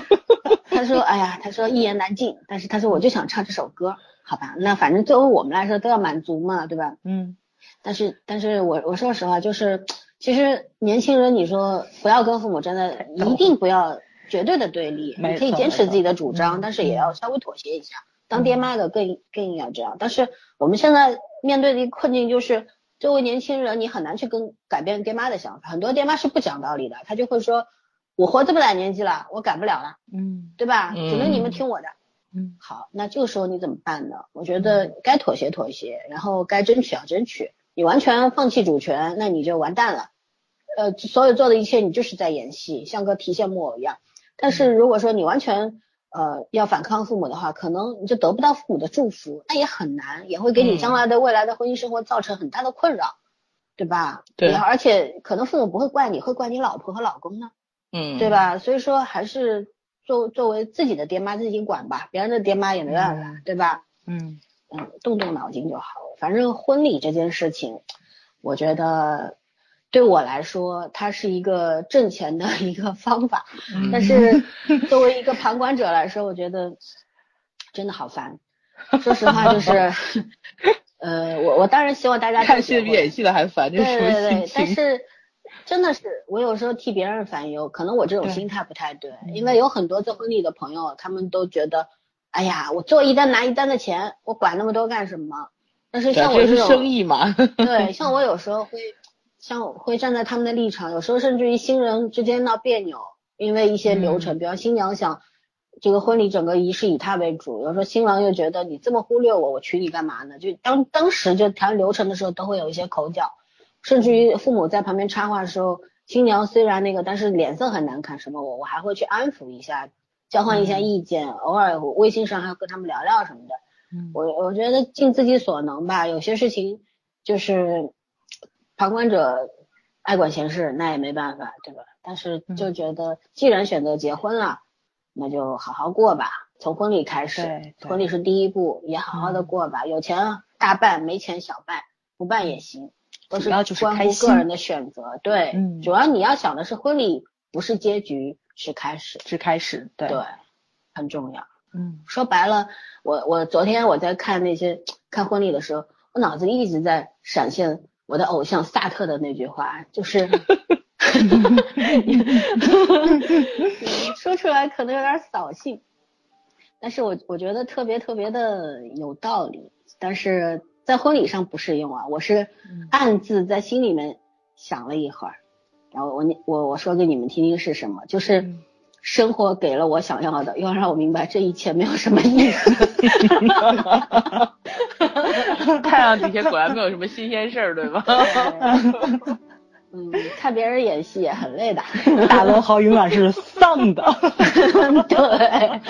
他说，哎呀，他说一言难尽，但是他说我就想唱这首歌，好吧，那反正作为我们来说都要满足嘛，对吧？嗯但是，但是我我说实话，就是其实年轻人，你说不要跟父母真的，一定不要绝对的对立，你可以坚持自己的主张，嗯但是也嗯要稍微妥协一下。当爹妈的更更要这样。但是我们现在面对的一个困境就是，作为年轻人，你很难去跟改变爹妈的想法。很多爹妈是不讲道理的，他就会说，我活这么大年纪了，我改不了了，嗯对吧？嗯只能你们听我的。嗯好，那这个时候你怎么办呢？我觉得该妥协妥协，然后该争取要争取。你完全放弃主权，那你就完蛋了。呃，所有做的一切你就是在演戏，像个提线木偶一样。但是如果说你完全呃要反抗父母的话，可能你就得不到父母的祝福，那也很难，也会给你嗯将来的未来的婚姻生活造成很大的困扰，对吧？对而且可能父母不会怪你，会怪你老婆和老公呢。嗯，对？吧？所以说还是作作为自己的爹妈自己管吧，别人的爹妈也没办法，嗯对吧？嗯嗯，动动脑筋就好。反正婚礼这件事情，我觉得对我来说，它是一个挣钱的 一个方法，嗯但是作为一个旁观者来说，我觉得真的好烦。说实话，就是，呃，我我当然希望大家都看戏比演戏的还烦，对对对，但是真的是我有时候替别人烦忧，可能我这种心态不太对，嗯因为有很多做婚礼的朋友，他们都觉得，哎呀，我做一单拿一单的钱，我管那么多干什么？但是像我这种，生意嘛。对，像我有时候会，像我会站在他们的立场，有时候甚至于新人之间闹别扭，因为一些流程，嗯比方新娘想这个婚礼整个仪式以她为主，有时候新郎又觉得你这么忽略我，我娶你干嘛呢？就当当时就谈流程的时候都会有一些口角，甚至于父母在旁边插话的时候，新娘虽然那个，但是脸色很难看，什么我我还会去安抚一下，交换一下意见，偶尔微信上还要跟他们聊聊什么的。嗯我我觉得尽自己所能吧，有些事情就是旁观者爱管闲事，那也没办法，对吧？但是就觉得既然选择结婚了，那就好好过吧，从婚礼开始对，婚礼是第一步，也好好的过吧。有钱大办，没钱小办，不办也行，都是关乎个人的选择。对，嗯主要你要想的是婚礼不是结局，是开始，是开始，对对，很重要。嗯说白了，我我昨天我在看那些看婚礼的时候，我脑子一直在闪现我的偶像萨特的那句话，就是，说出来可能有点扫兴，但是我我觉得特别特别的有道理，但是在婚礼上不适用啊，我是嗯暗自在心里面想了一会儿，然后我我我说给你们听听是什么，就是。嗯生活给了我想要的，又让我明白这一切没有什么意思。太阳底下果然没有什么新鲜事儿，对吧？嗯，看别人演戏也很累的，大文豪永远是丧的。对，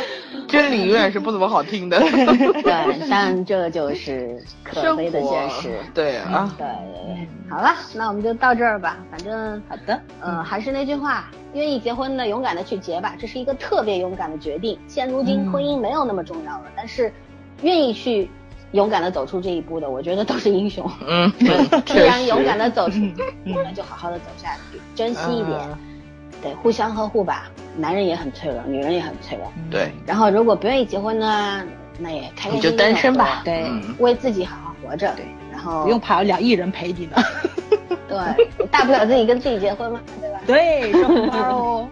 真理永远是不怎么好听的。对，但这就是可悲的现实。对啊，对对对，好了，那我们就到这儿吧。反正好的，嗯，还是那句话，愿意结婚的勇敢的去结吧，这是一个特别勇敢的决定。现如今婚姻没有那么重要了，但是愿意去。勇敢的走出这一步的，我觉得都是英雄。嗯，既然勇敢的走出，我们就好好的走下去，珍惜一点，对，互相呵护吧。男人也很脆弱，女人也很脆弱。对。然后如果不愿意结婚呢，那也开开心心就单身吧。对，为自己好好活着。对。然后不用怕有两亿人陪你呢。对，大不了自己跟自己结婚嘛，对吧？对，收红包哦。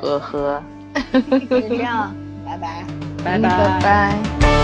呵呵。就这样，拜拜，拜拜，拜拜。